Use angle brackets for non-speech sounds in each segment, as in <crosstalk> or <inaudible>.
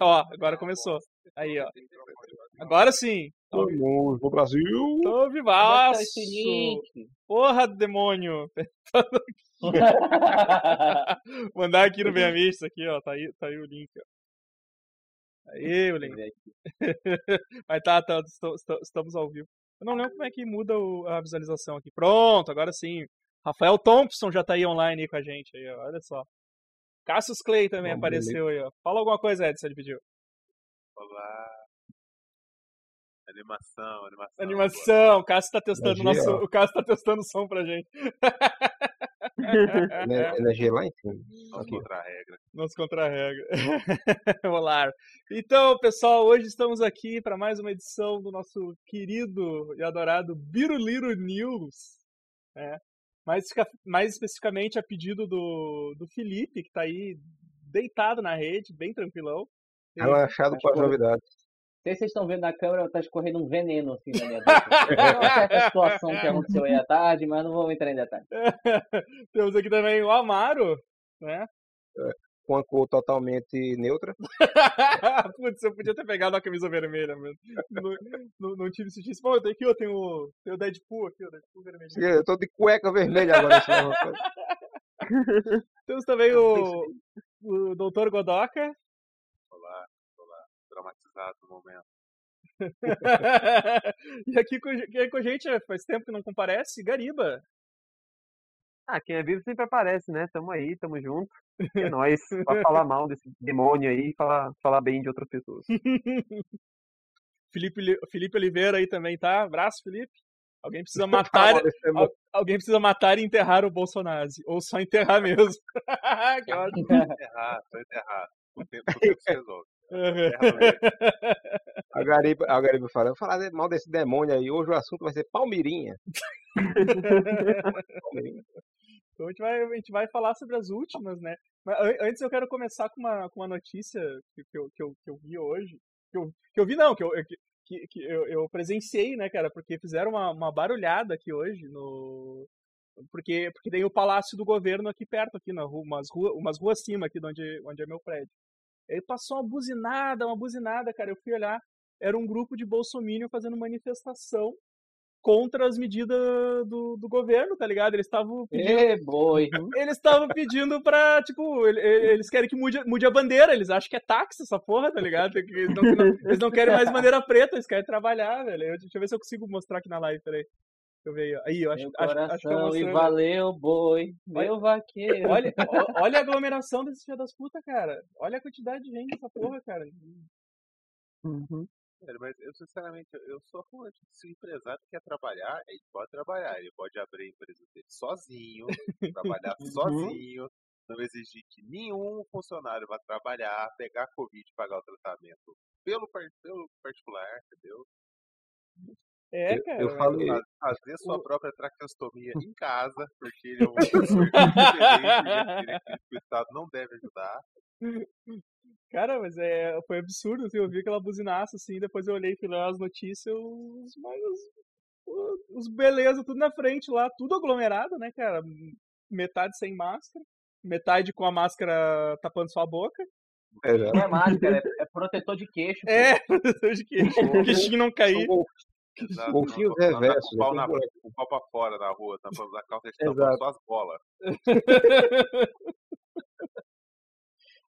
Ó, agora começou. Aí, ó. Agora sim. Vamos no Brasil. Tô vivaço. Porra, demônio. <laughs> <laughs> Mandar aqui no VMix isso aqui, ó. Tá aí, tá aí o link, ó. Aí, o link. <laughs> Mas tá, tá, estamos ao vivo. Eu não lembro como é que muda a visualização aqui. Pronto, agora sim. Rafael Thompson já tá aí online aí com a gente aí, ó. Olha só. Cassius Clay também Vamos apareceu aí, ó. Fala alguma coisa, Edson, ele pediu. Olá. Animação, animação. Animação, o Cássio tá testando Energia, nosso, o Cássio tá testando o som pra gente. <laughs> Energia lá em cima. Nosso contra-regra. Nosso contra-regra. <laughs> Olá. Então, pessoal, hoje estamos aqui para mais uma edição do nosso querido e adorado Biruliro News. É. Mais, mais especificamente a pedido do, do Felipe, que está aí deitado na rede, bem tranquilão. Relaxado com as novidades. Não sei se vocês estão vendo na câmera, tá escorrendo um veneno assim na minha boca. <laughs> É uma certa situação que aconteceu aí à tarde, mas não vou entrar em detalhes. <laughs> Temos aqui também o Amaro, né? Com a cor totalmente neutra. <laughs> Putz, eu podia ter pegado a camisa vermelha, mesmo. Não, não, não tive esse Pô, aqui eu tenho o, tenho Deadpool aqui, o Deadpool vermelho. Eu tô de cueca vermelha agora. <laughs> Temos também o, o Doutor Godoka. Olá traumatizado no momento. <laughs> e aqui com, aqui com a gente, faz tempo que não comparece, Gariba. Ah, quem é vivo sempre aparece, né? Tamo aí, tamo junto. <laughs> É nóis, pra falar mal desse demônio aí e falar, falar bem de outras pessoas. <laughs> Felipe, Felipe Oliveira aí também, tá? Abraço, Felipe. Alguém precisa <laughs> matar. alguém precisa matar e enterrar o Bolsonaro. Ou só enterrar mesmo. que ótimo. Enterrar, só enterrar. O tempo, o tempo se resolve. <laughs> a Gariba, a Gariba fala, eu vou falar mal desse demônio aí, hoje o assunto vai ser <laughs> Palmeirinha. Então a gente, vai, a gente vai falar sobre as últimas, né? Mas antes eu quero começar com uma, com uma notícia que, que, eu, que, eu, que eu vi hoje. Que eu, que eu vi não, que eu, que, que eu, eu presenciei, né, cara? Porque fizeram uma, uma barulhada aqui hoje no, porque porque tem o palácio do governo aqui perto aqui na rua, umas ruas umas ruas acima aqui de onde onde é meu prédio Aí passou uma buzinada, uma buzinada, cara. Eu fui olhar, era um grupo de bolsominion fazendo manifestação contra as medidas do, do governo, tá ligado? Eles estavam pedindo. É, boy. Eles estavam pedindo pra, tipo, eles querem que mude, mude a bandeira, eles acham que é táxi essa porra, tá ligado? Eles não, eles não querem mais bandeira preta, eles querem trabalhar, velho. Deixa eu ver se eu consigo mostrar aqui na live, peraí. Deixa eu ver aí. eu acho, acho, acho que eu mostrei... e valeu, boi. Meu vaqueiro. Olha, <laughs> olha a aglomeração desse filho das putas, cara. Olha a quantidade de gente nessa porra, cara. Uhum. Mas eu, sinceramente, eu sou romântico. Se o empresário quer trabalhar, ele pode trabalhar. Ele pode abrir a empresa dele sozinho, trabalhar <laughs> uhum. sozinho, não exigir que nenhum funcionário vá trabalhar, pegar Covid e pagar o tratamento pelo, pelo particular, entendeu? É, cara. Eu, eu falei. Fazer sua o... própria traqueostomia em casa, porque ele é um <laughs> o Estado não deve ajudar. Cara, mas é, foi absurdo, assim, eu vi aquela buzinaça, assim, depois eu olhei e fui ler as notícias, os, os, os beleza, tudo na frente lá, tudo aglomerado, né, cara? Metade sem máscara, metade com a máscara tapando sua boca. É, não é máscara, é, é protetor de queixo. É, <laughs> protetor de queixo, <laughs> o queixinho não cair. Exato. Golfinhos reversos. O pau, na, o pau pra fora na rua, tampando a calça, <laughs> tampando só as bolas.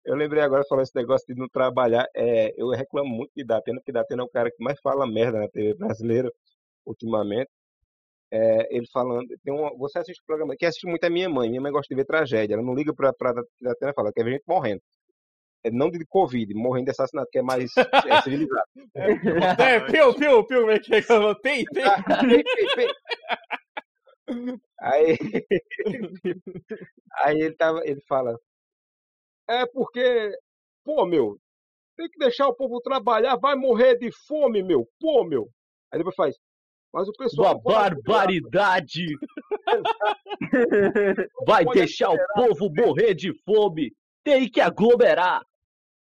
Eu lembrei agora falando esse negócio de não trabalhar. É, eu reclamo muito de Datena, porque Datena é o cara que mais fala merda na TV brasileira ultimamente. É, ele falando, tem uma, você assiste o programa, que assiste muito a minha mãe. Minha mãe gosta de ver tragédia. Ela não liga pra, pra Datena falar, quer ver gente morrendo. É, não de Covid, morrendo de assassinato, que é mais é, <laughs> civilizado. É, piu, piu, piu, como é que é eu Pei, pei. Aí, <laughs> aí ele, tava, ele fala, é porque, pô, meu, tem que deixar o povo trabalhar, vai morrer de fome, meu, pô, meu. Aí depois faz, mas o pessoal. Uma barbaridade! <laughs> vai deixar o povo morrer de fome, tem que aglomerar.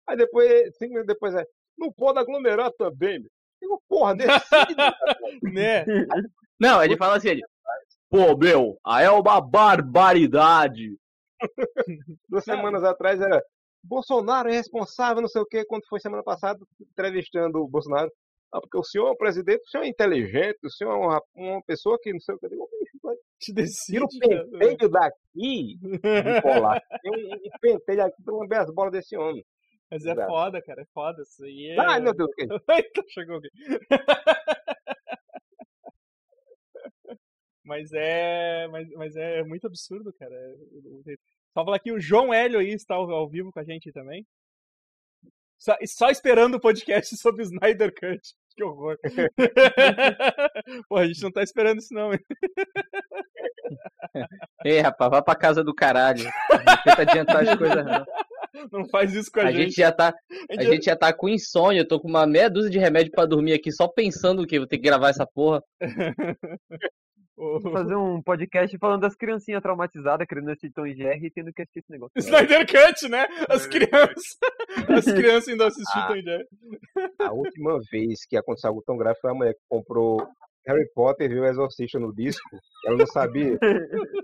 Aí depois, cinco minutos depois, é, não pode aglomerar também, meu. Digo, porra, decide. <laughs> né? Não, ele fala assim, ele, pô, meu, aí é uma barbaridade. <laughs> Duas semanas atrás era, Bolsonaro é responsável, não sei o quê, quando foi semana passada, entrevistando o Bolsonaro. Ah, porque o senhor é o presidente, o senhor é inteligente, o senhor é uma, uma pessoa que não sei o que. Eu digo, "Bicho, vai Te decide, Tira o cara. pentelho daqui, bipolar. Tem um, <laughs> um pentelho aqui pra lamber as bolas desse homem. Mas é Exato. foda, cara, é foda. Isso aí é... Ai, meu Deus, <laughs> Eita, chegou aqui. <laughs> mas é. Mas, mas é muito absurdo, cara. É- o- o Só falar que o João Hélio aí está ao, ao vivo com a gente também. Só, só esperando o podcast sobre o Snyder Cut. Que horror. <laughs> Pô, a gente <laughs> não tá esperando isso não, hein? <laughs> Ei, rapaz, vá pra casa do caralho. Não tenta adiantar as coisas, não. Não faz isso com a, A gente já tá, a gente já tá com insônia. Eu tô com uma meia dúzia de remédio pra dormir aqui só pensando que vou ter que gravar essa porra. Fazer um podcast falando das criancinhas traumatizadas, querendo assistir Tom e Jerry e tendo que assistir esse negócio. Snyder Cut, né? <laughs> As crianças. As crianças ainda assistindo Ah. Tom e Jerry. A última vez que aconteceu algo tão grave foi a mulher que comprou Harry Potter viu o Exorcista no disco. Ela não sabia.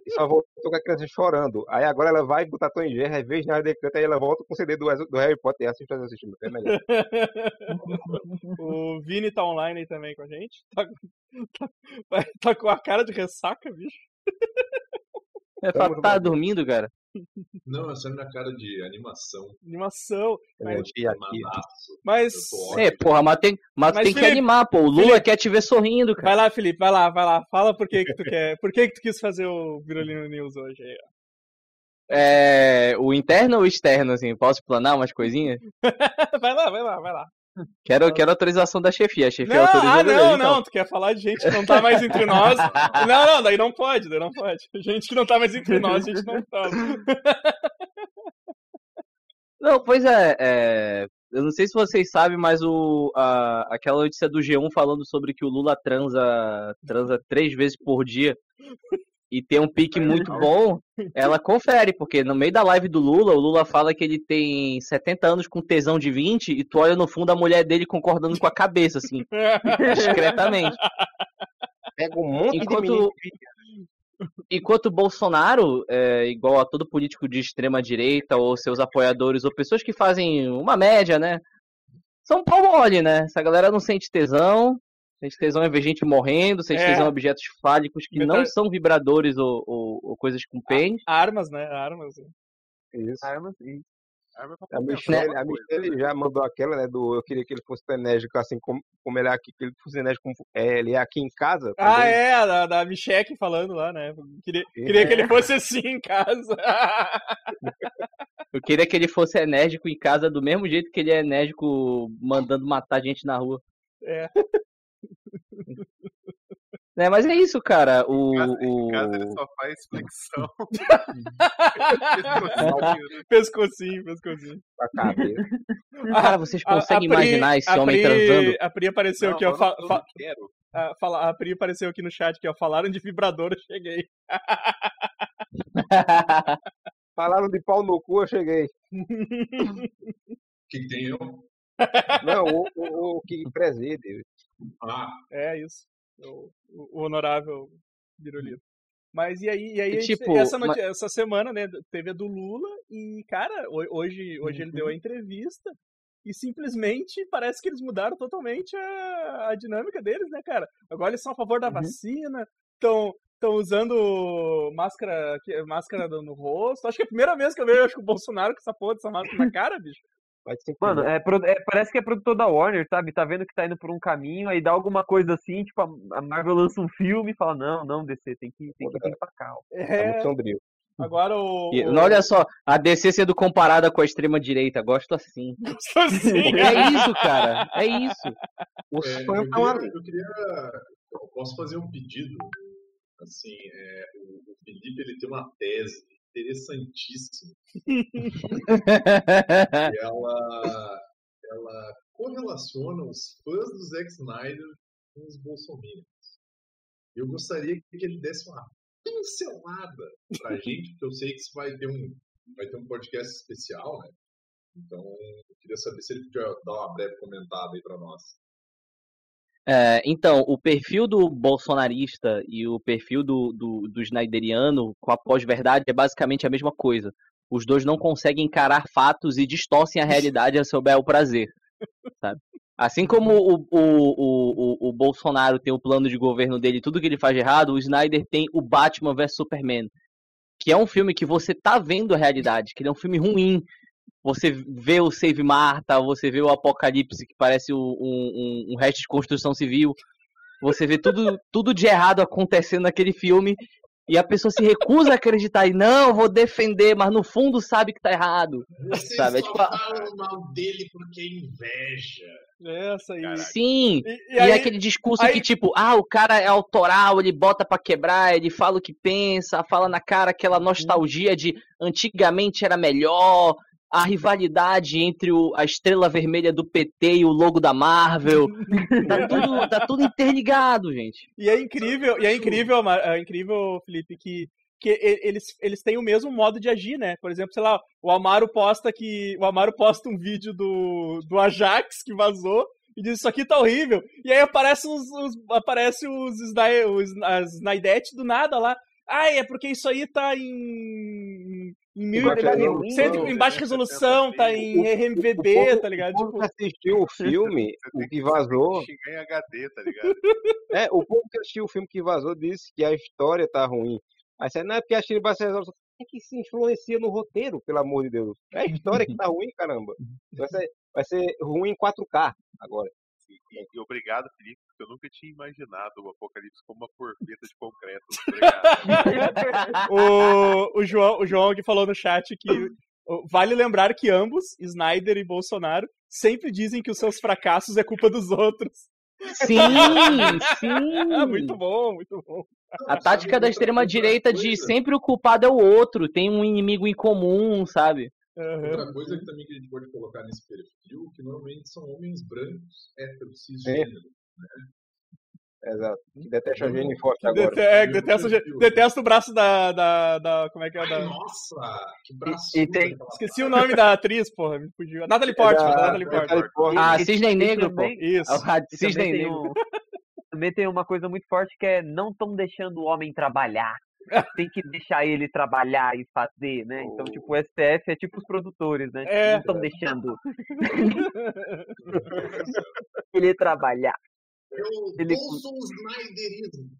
E só voltou com a criança chorando. Aí agora ela vai botar Tom Jerry, aí vez na decanta, aí ela volta com o CD do, do Harry Potter e assiste o Exorcista. É melhor. <laughs> o Vini tá online aí também com a gente. Tá, tá- tá com a cara de ressaca, bicho. É, pra- tá junto. dormindo, cara? Não, é a minha cara de animação. Animação. Mas. É, porra, mas tem, mas Mas, tem que Felipe, animar, pô. O Lula Felipe. quer te ver sorrindo, cara. vai lá, Felipe, vai lá, vai lá. Fala por que que tu quer. Por que que tu quis fazer o Virolino News hoje aí, ó. É, o interno ou o externo, assim? Posso planar umas coisinhas? <laughs> Vai lá, vai lá, vai lá. Quero, quero autorização da chefia. A chefia Não, autorizou ah, não, então. não. Tu quer falar de gente que não tá mais entre nós. <laughs> Não, não, daí não pode, daí não pode. Gente que não tá mais entre nós, a gente não fala. <laughs> Não, pois é, é, eu não sei se vocês sabem, mas o, a- aquela notícia do G1 falando sobre que o Lula transa, transa três vezes por dia e tem um pique muito bom, <laughs> ela confere, porque no meio da live do Lula, o Lula fala que ele tem 70 anos com tesão de 20 e tu olha no fundo a mulher dele concordando com a cabeça, assim, <laughs> discretamente. Pega um monte de Enquanto- menino. Enquanto o Bolsonaro, é, igual a todo político de extrema direita ou seus apoiadores ou pessoas que fazem uma média, né? São pau mole, né? Essa galera não sente tesão, tesão em ver gente morrendo, sente É. tesão em objetos fálicos que não são vibradores ou, ou- ou coisas com pênis. Armas, né? Armas. Isso. Armas e Arma pra A Michelle, coisa, a? Michelle já mandou aquela, né? Do eu queria que ele fosse tão enérgico assim como, como ele é aqui, que ele fosse enérgico como é, ele é aqui em casa. Ah, também. é, a da, da Micheque falando lá, né? Queria, queria que ele fosse assim em casa. Eu queria que ele fosse enérgico em casa do mesmo jeito que ele é enérgico mandando matar gente na rua. É. <laughs> Né, mas é isso, cara. O, Em casa, em o... casa ele só faz flexão. <laughs> Pescocinho, pescocinho. A cabeça. Cara, vocês A- a conseguem Pri- imaginar esse a homem Pri- transando? A Pri apareceu Não, aqui, ó. fa- fa- a, fala- a Pri apareceu aqui no chat que ó, falaram de vibrador, eu cheguei. <laughs> Falaram de pau no cu, eu cheguei. O que, que tem eu? Não, o, o, o que preside. Ah, É isso. O, o- honorável Virulito. Mas e aí, e aí tipo, essa, ma- noti- essa semana, né, teve a do Lula e, cara, ho- hoje, hoje ele Uhum. deu a entrevista e simplesmente parece que eles mudaram totalmente a, a dinâmica deles, né, cara? Agora eles são a favor da Uhum. vacina, estão estão usando máscara, máscara no no rosto. Acho que é a primeira vez que eu vejo acho que o Bolsonaro com essa porra dessa máscara na cara, bicho. Mano, é, é, parece que é produtor da Warner, sabe? Tá vendo que tá indo por um caminho, aí dá alguma coisa assim, tipo, a- a Marvel lança um filme e fala, não, não, DC, tem que, tem que vir pra cá. ó." Tá É, muito sombrio. agora o. E, não, olha só, a DC sendo comparada com a extrema direita, gosto assim. <laughs> assim, Porque é isso, cara. É isso. O é, sonho eu, queria, eu queria. Eu posso fazer um pedido? Assim, é, o, o Felipe ele tem uma tese interessantíssima. <laughs> E ela, ela correlaciona os fãs do Zack Snyder com os bolsominions. Eu gostaria que ele desse uma pincelada pra <laughs> gente, porque eu sei que isso vai ter um, vai ter um podcast especial, né? Então, eu queria saber se ele podia dar uma breve comentada aí pra nós. É, então, o perfil do bolsonarista e o perfil do, do, do com a pós-verdade é basicamente a mesma coisa. Os dois não conseguem encarar fatos e distorcem a realidade a seu bel prazer, sabe? Assim como o, o, o, o, o Bolsonaro tem o plano de governo dele, tudo que ele faz de errado, o Snyder tem o Batman vs Superman, que é um filme que você tá vendo a realidade, que ele é um filme ruim. Você vê o Save Marta, você vê o Apocalipse, que parece um, um, um resto de construção civil. Você vê tudo, <laughs> tudo de errado acontecendo naquele filme e a pessoa se recusa a acreditar e não, vou defender, mas no fundo sabe que tá errado. Vocês Sabe, é tipo a- falam mal dele porque é inveja. Essa aí. Sim. E, E, e aí, aquele discurso aí- que, tipo, ah, o cara é autoral, ele bota pra quebrar, ele fala o que pensa, fala na cara aquela nostalgia de antigamente era melhor, a rivalidade entre o, a estrela vermelha do PT e o logo da Marvel. <laughs> tá, tudo, tá tudo interligado, gente. E é incrível, e é incrível, é incrível, Felipe, que, que eles, eles têm o mesmo modo de agir, né? Por exemplo, sei lá, o Amaro posta que. O Amaro posta um vídeo do, do Ajax que vazou e diz isso aqui tá horrível. E aí aparece os, os- aparece os, os as Snaidete do nada lá. Ai, é porque isso aí tá em. Em, mil, em, em baixa resolução, tá em RMVB, povo- tá ligado? O povo Tipo, que assistiu o <laughs> filme, o que vazou, Xingar em HD, tá ligado? é, o povo que assistiu o filme que vazou disse que a história tá ruim. Aí você, não é porque a Chile baixa resolução. É que se influencia no roteiro, pelo amor de Deus. É a história que tá ruim, caramba. Vai ser, vai ser ruim em 4K agora. E, e obrigado, Felipe, porque eu nunca tinha imaginado o Apocalipse como uma porpeta de concreto. <laughs> O, o, João, o João que falou no chat que vale lembrar que ambos, Snyder e Bolsonaro, sempre dizem que os seus fracassos é culpa dos outros. Sim, <laughs> sim. muito bom, muito bom. A tática da extrema-direita de sempre o culpado é o outro, tem um inimigo em comum, sabe? Aham. Outra coisa que também que a gente pode colocar nesse perfil, que normalmente são homens brancos, héteros, É. cisgênero. Exato. Que detesta a Jane Foster Dete- agora. é, detesto, detesto o braço da, da, da- Como é que é? Ai, Da... nossa, que braço. E tem- Esqueci o nome da atriz, porra, me fugiu. Natalie Portman, da- Natalie Portman. Ah, E- Cisne e Negro, pô. Isso. Ah, e Cisne Negro. um- também tem uma coisa muito forte que é não estão deixando o homem trabalhar. Tem que deixar ele trabalhar e fazer, né? Então, tipo, o STF é tipo os produtores, né? Tipo, É. Não estão deixando <laughs> ele trabalhar. Eu Ele- o Snyderismo.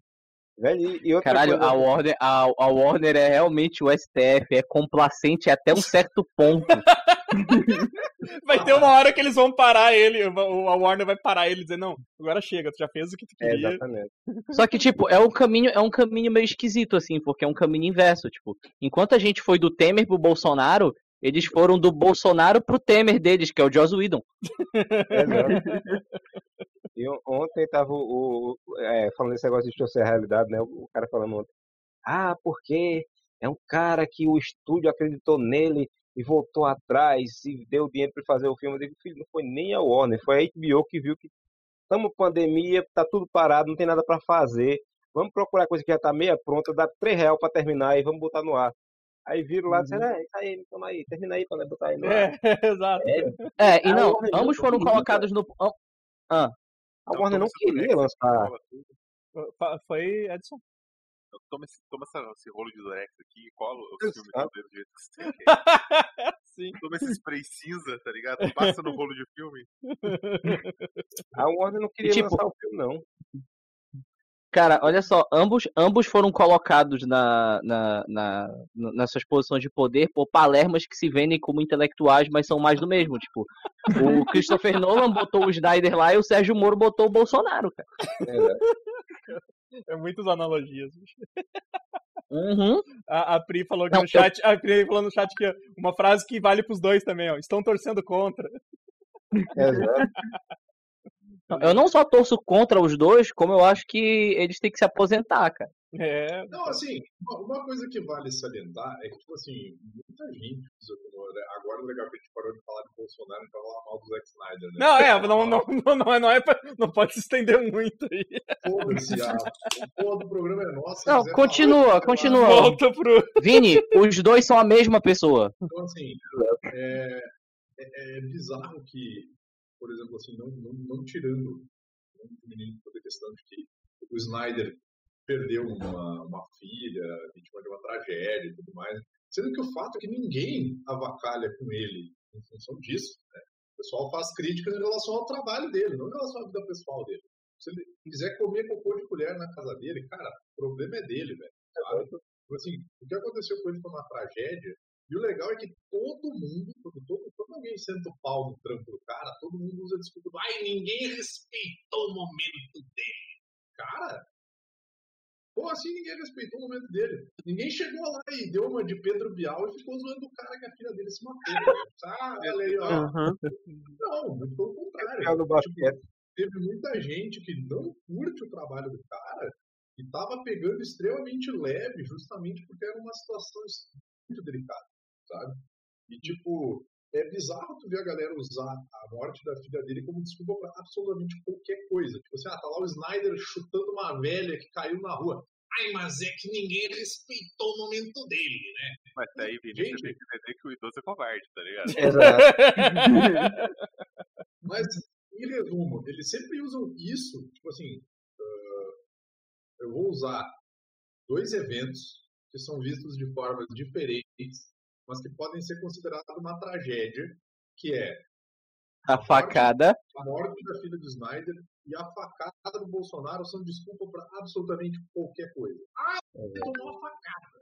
Velho, e- outra Caralho, coisa, a Warner, a, a Warner é realmente o STF, é complacente até um certo ponto. <laughs> <laughs> Vai ter uma hora que eles vão parar ele, o- a Warner vai parar ele e dizer, não, agora chega, tu já fez o que tu É, queria. exatamente. Só que, tipo, é um caminho, é um caminho meio esquisito, assim, porque é um caminho inverso. Tipo, enquanto a gente foi do Temer pro Bolsonaro, eles foram do Bolsonaro pro Temer deles, que é o Joss Whedon. Exato. E on- ontem tava o, o- é, falando desse negócio de distorcer a realidade, né? O, o cara falando ontem. Ah, porque é um cara que o estúdio acreditou nele e voltou atrás e deu dinheiro para fazer o filme. Eu digo, filho, não foi nem a Warner, foi a HBO que viu que estamos pandemia, tá tudo parado, não tem nada para fazer. Vamos procurar coisa que já tá meia pronta, dá 3 reais para terminar e vamos botar no ar. Aí viram lá e disseram, é, isso aí, toma aí, termina aí para botar aí no ar. É, <laughs> exato. É, e A não, Warner ambos foram colocados no. Ah, A Warner não queria lançar. Foi Edson. Toma esse, toma essa- esse rolo de Durex aqui e cola filmes tudo do jeito que você quer. <laughs> Sim. Toma esse spray cinza, tá ligado? Passa no rolo de filme. A Warner não queria tipo, lançar o filme, não. Cara, olha só, ambos, ambos foram colocados na, na, na, n- nessas posições de poder por palermas que se vendem como intelectuais, mas são mais do mesmo. Tipo, o Christopher Nolan botou o Snyder lá e o Sérgio Moro botou o Bolsonaro, cara. É <laughs> muitas analogias. Uhum. A, a Pri falou Não, no chat, a Pri falou no chat que uma frase que vale pros dois também, ó. Estão torcendo contra. Exato. <laughs> Eu não só torço contra os dois, como eu acho que eles têm que se aposentar, cara. É. Não, assim, uma, coisa que vale salientar é que, tipo assim, muita gente, agora é legal que a gente parou de falar de Bolsonaro e falar mal do Zack Snyder, né? Não, é, não, não, <laughs> não, não, é, não, é pra- não pode se estender muito aí. Foda-se, a porra do programa é nossa. se Não, quiser continua, continua. Volta pro. Vini, os dois são a mesma pessoa. Então, assim, é, é, é bizarro que, por exemplo, assim, não, não, não tirando um menino toda a questão de que o Snyder perdeu uma, uma filha, vítima de uma tragédia e tudo mais, Sendo que o fato é que ninguém avacalha com ele em função disso. Né? O pessoal faz críticas em relação ao trabalho dele, não em relação à vida pessoal dele. Se ele quiser comer cocô de colher na casa dele, cara, o problema é dele, velho. sabe? Tipo assim, o que aconteceu com ele foi uma tragédia. E o legal é que todo mundo, quando, todo, quando alguém senta o pau no trampo do cara, todo mundo usa desculpa, ai, ninguém respeitou o momento dele. Cara, como assim ninguém respeitou o momento dele? Ninguém chegou lá e deu uma de Pedro Bial e ficou zoando o cara que a filha dele se matou. Ah, olha aí, ó. Aham. Não, muito pelo contrário. O do basquete. Teve muita gente que não curte o trabalho do cara e tava pegando extremamente leve, justamente porque era uma situação muito delicada, sabe? E, tipo, é bizarro tu ver a galera usar a morte da filha dele como desculpa pra absolutamente qualquer coisa. Tipo assim, ah, tá lá o Snyder chutando uma velha que caiu na rua. Ai, mas é que ninguém respeitou o momento dele, né? Mas daí, Vini, Gente. tem que entender que o idoso é covarde, tá ligado? Exato. <laughs> Mas, em resumo, eles sempre usam isso, tipo assim, ah, eu vou usar dois eventos que são vistos de formas diferentes, mas que podem ser considerados uma tragédia, que é A facada. a morte da filha do Snyder e a facada do Bolsonaro são desculpa para absolutamente qualquer coisa. Ah, ele tomou uma facada.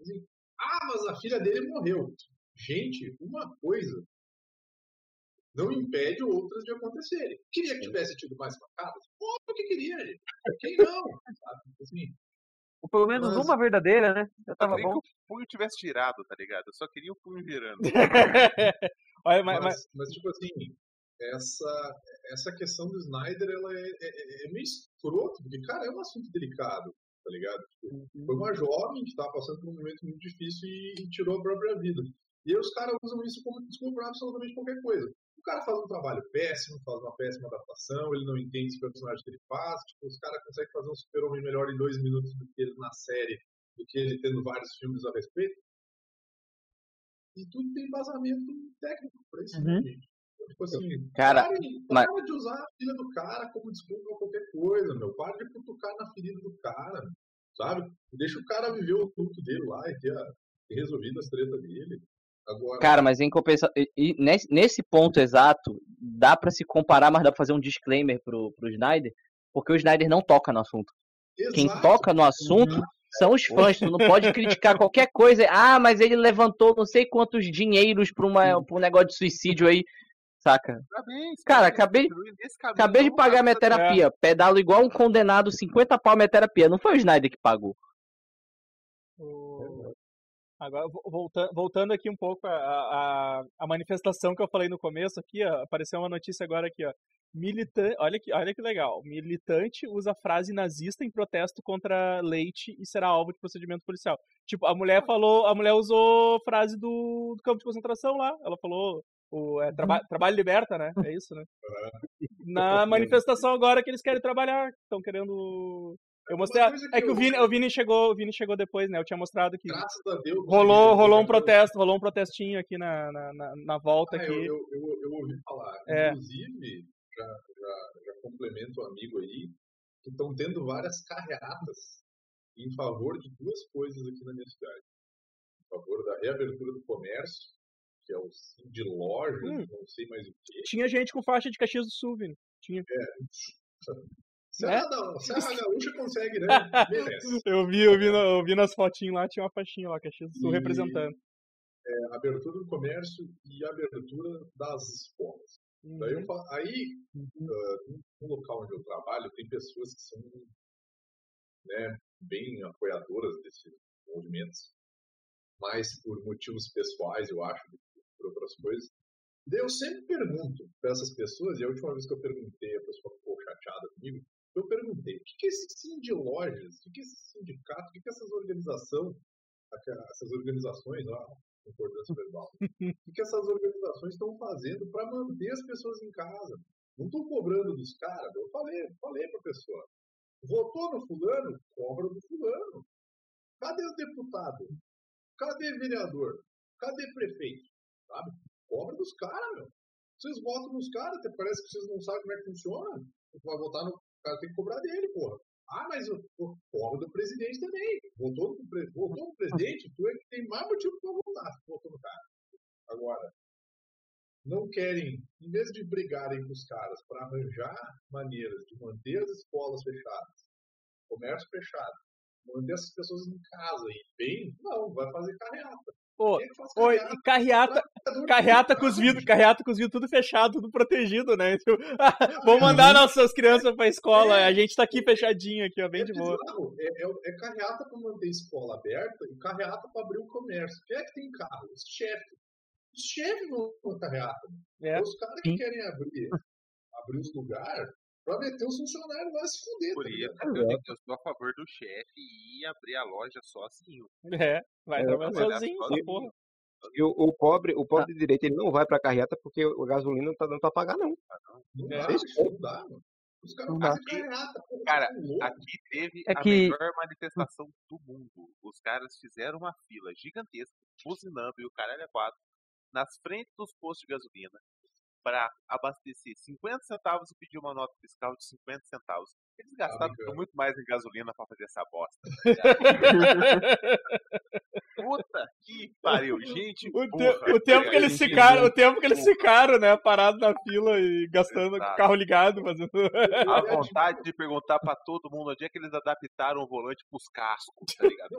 Assim, ah, mas a filha dele morreu. Gente, uma coisa não impede outras de acontecerem. Queria que tivesse tido mais facadas? Óbvio que queria, gente. Quem não? <laughs> Sabe? Assim, Ou pelo menos Mas- uma verdadeira, né? Já Eu tava queria bom. que o punho tivesse tirado, tá ligado? Eu só queria o punho virando. <laughs> Olha, mas, mas, mas- mas, tipo assim, essa, essa questão do Snyder, ela é, é- é meio escroto, porque, cara, é um assunto delicado, tá ligado? Tipo, Foi uma jovem que estava passando por um momento muito difícil e, e tirou a própria vida. E aí os caras usam isso como desculpa absolutamente qualquer coisa. O cara faz um trabalho péssimo, faz uma péssima adaptação, ele não entende os personagens que ele faz. Tipo, os caras conseguem fazer um super-homem melhor em dois minutos do que ele na série, do que ele tendo vários filmes a respeito. E tudo tem embasamento técnico pra isso, né, Uhum. gente? Então, Tipo assim, Cara, parem- mas- para de usar a filha do cara como desculpa pra qualquer coisa, meu. Para de cutucar na ferida do cara, sabe? Deixa o cara viver o luto dele lá e ter, a- ter resolvido as tretas dele. Agora, Cara, mas em compensação. nesse, nesse ponto exato, dá pra se comparar, mas dá pra fazer um disclaimer pro, pro Snyder, porque o Snyder não toca no assunto. Quem exato, toca no assunto são os fãs. Tu não pode criticar qualquer coisa. Ah, mas ele levantou não sei quantos dinheiros pra, uma, pra um negócio de suicídio aí. Saca? Parabéns, Cara, acabei- Acabei de pagar minha terapia. Pedalo igual um condenado, 50 pau minha terapia. Não foi o Snyder que pagou. o- Agora, vo- volta- voltando aqui um pouco a, a, a manifestação que eu falei no começo aqui, ó, apareceu uma notícia agora aqui, ó. Militante, olha que, olha que legal. Militante usa frase nazista em protesto contra leite e será alvo de procedimento policial. Tipo, a mulher falou, a mulher usou frase do, do campo de concentração lá. Ela falou o é, traba- trabalho liberta, né? É isso, né? Na manifestação agora que eles querem trabalhar, estão querendo eu mostrei, a- coisa é que o eu- Vini, o Vini chegou, o Vini chegou depois, né? Eu tinha mostrado que Graças a Deus. rolou, rolou um eu- protesto, rolou um protestinho aqui na, na, na, na volta Ah, aqui. eu, eu, eu, ouvi falar. É. Inclusive, já, já, já complemento o amigo aí, que estão tendo várias carreatas em favor de duas coisas aqui na minha cidade. Em favor da reabertura do comércio, que é o de lojas, Hum. não sei mais o quê. Tinha gente com faixa de Caxias do Sul, Vini. Tinha. <laughs> Serra, da, Serra Gaúcha consegue, né? <laughs> Eu vi, eu vi, eu vi nas fotinhas lá, tinha uma faixinha lá, Caxias do Sul E- representando. É, abertura do comércio e abertura das escolas. Daí eu aí, ah, no local onde eu trabalho, tem pessoas que são né, bem apoiadoras desses movimentos, mas por motivos pessoais, eu acho, do que por outras coisas. Daí eu sempre pergunto para essas pessoas, e a última vez que eu perguntei, a pessoa ficou chateada comigo, eu perguntei, o que, que é esse sim de lojas, o que, é esse sindicato, o que, é essas organizações, essas organizações, ó, concordância verbal, <laughs> o que, essas organizações estão fazendo para manter as pessoas em casa? Não estou cobrando dos caras, eu falei, falei para a pessoa, votou no fulano, cobra do fulano. Cadê o deputado? Cadê vereador? Cadê prefeito? Sabe? Cobra dos caras, meu. Vocês votam nos caras, até parece que vocês não sabem como é que funciona. Vai votar no cara, tem que cobrar dele, porra. Ah, mas o, o do presidente também. Votou no, pre- votou no presidente, tu é que tem mais motivo para votar se votou no cara. Agora, não querem, em vez de brigarem com os caras para arranjar maneiras de manter as escolas fechadas, comércio fechado, manter essas pessoas em casa e bem, não, vai fazer carreata. Pô, é carreata? e carreata, carreata com os vidros, carreata com os vidros tudo fechado, tudo protegido, né? <laughs> Tipo, vamos mandar nossas crianças pra escola, a gente tá aqui fechadinho aqui, ó, bem É de boa. É, é, é carreata para manter a escola aberta e carreata para abrir o comércio. Quem é que tem carro? Os chefes. Os chefes vão carreata. É. Os caras que querem abrir, abrir os lugares para meter os funcionários lá se fuder. Por tá isso, ligado? eu, digo eu sou a favor do chefe e ir abrir a loja sozinho. É, vai É, trabalhar trabalhar sozinho, essa porra. E o, o pobre, o pobre de direito, ele não vai pra carreata porque a gasolina não tá dando pra pagar, não. Não É. dá, bicho, não dá, mano. Os caras Não fazem carreata. Cara, tá louco. Aqui teve É a que- melhor manifestação do mundo. Os caras fizeram uma fila gigantesca, buzinando e o caralho é quatro, nas frentes dos postos de gasolina, pra abastecer 50 centavos e pedir uma nota fiscal de 50 centavos. Eles gastaram brincando. muito mais em gasolina pra fazer essa bosta. <laughs> Puta que pariu, gente. O, te- o tempo tá que eles ficaram, o tempo que eles ficaram, né, parado na fila e gastando com o Exato. carro ligado, fazendo. A <laughs> vontade de perguntar pra todo mundo onde é que eles adaptaram o volante pros cascos, tá ligado?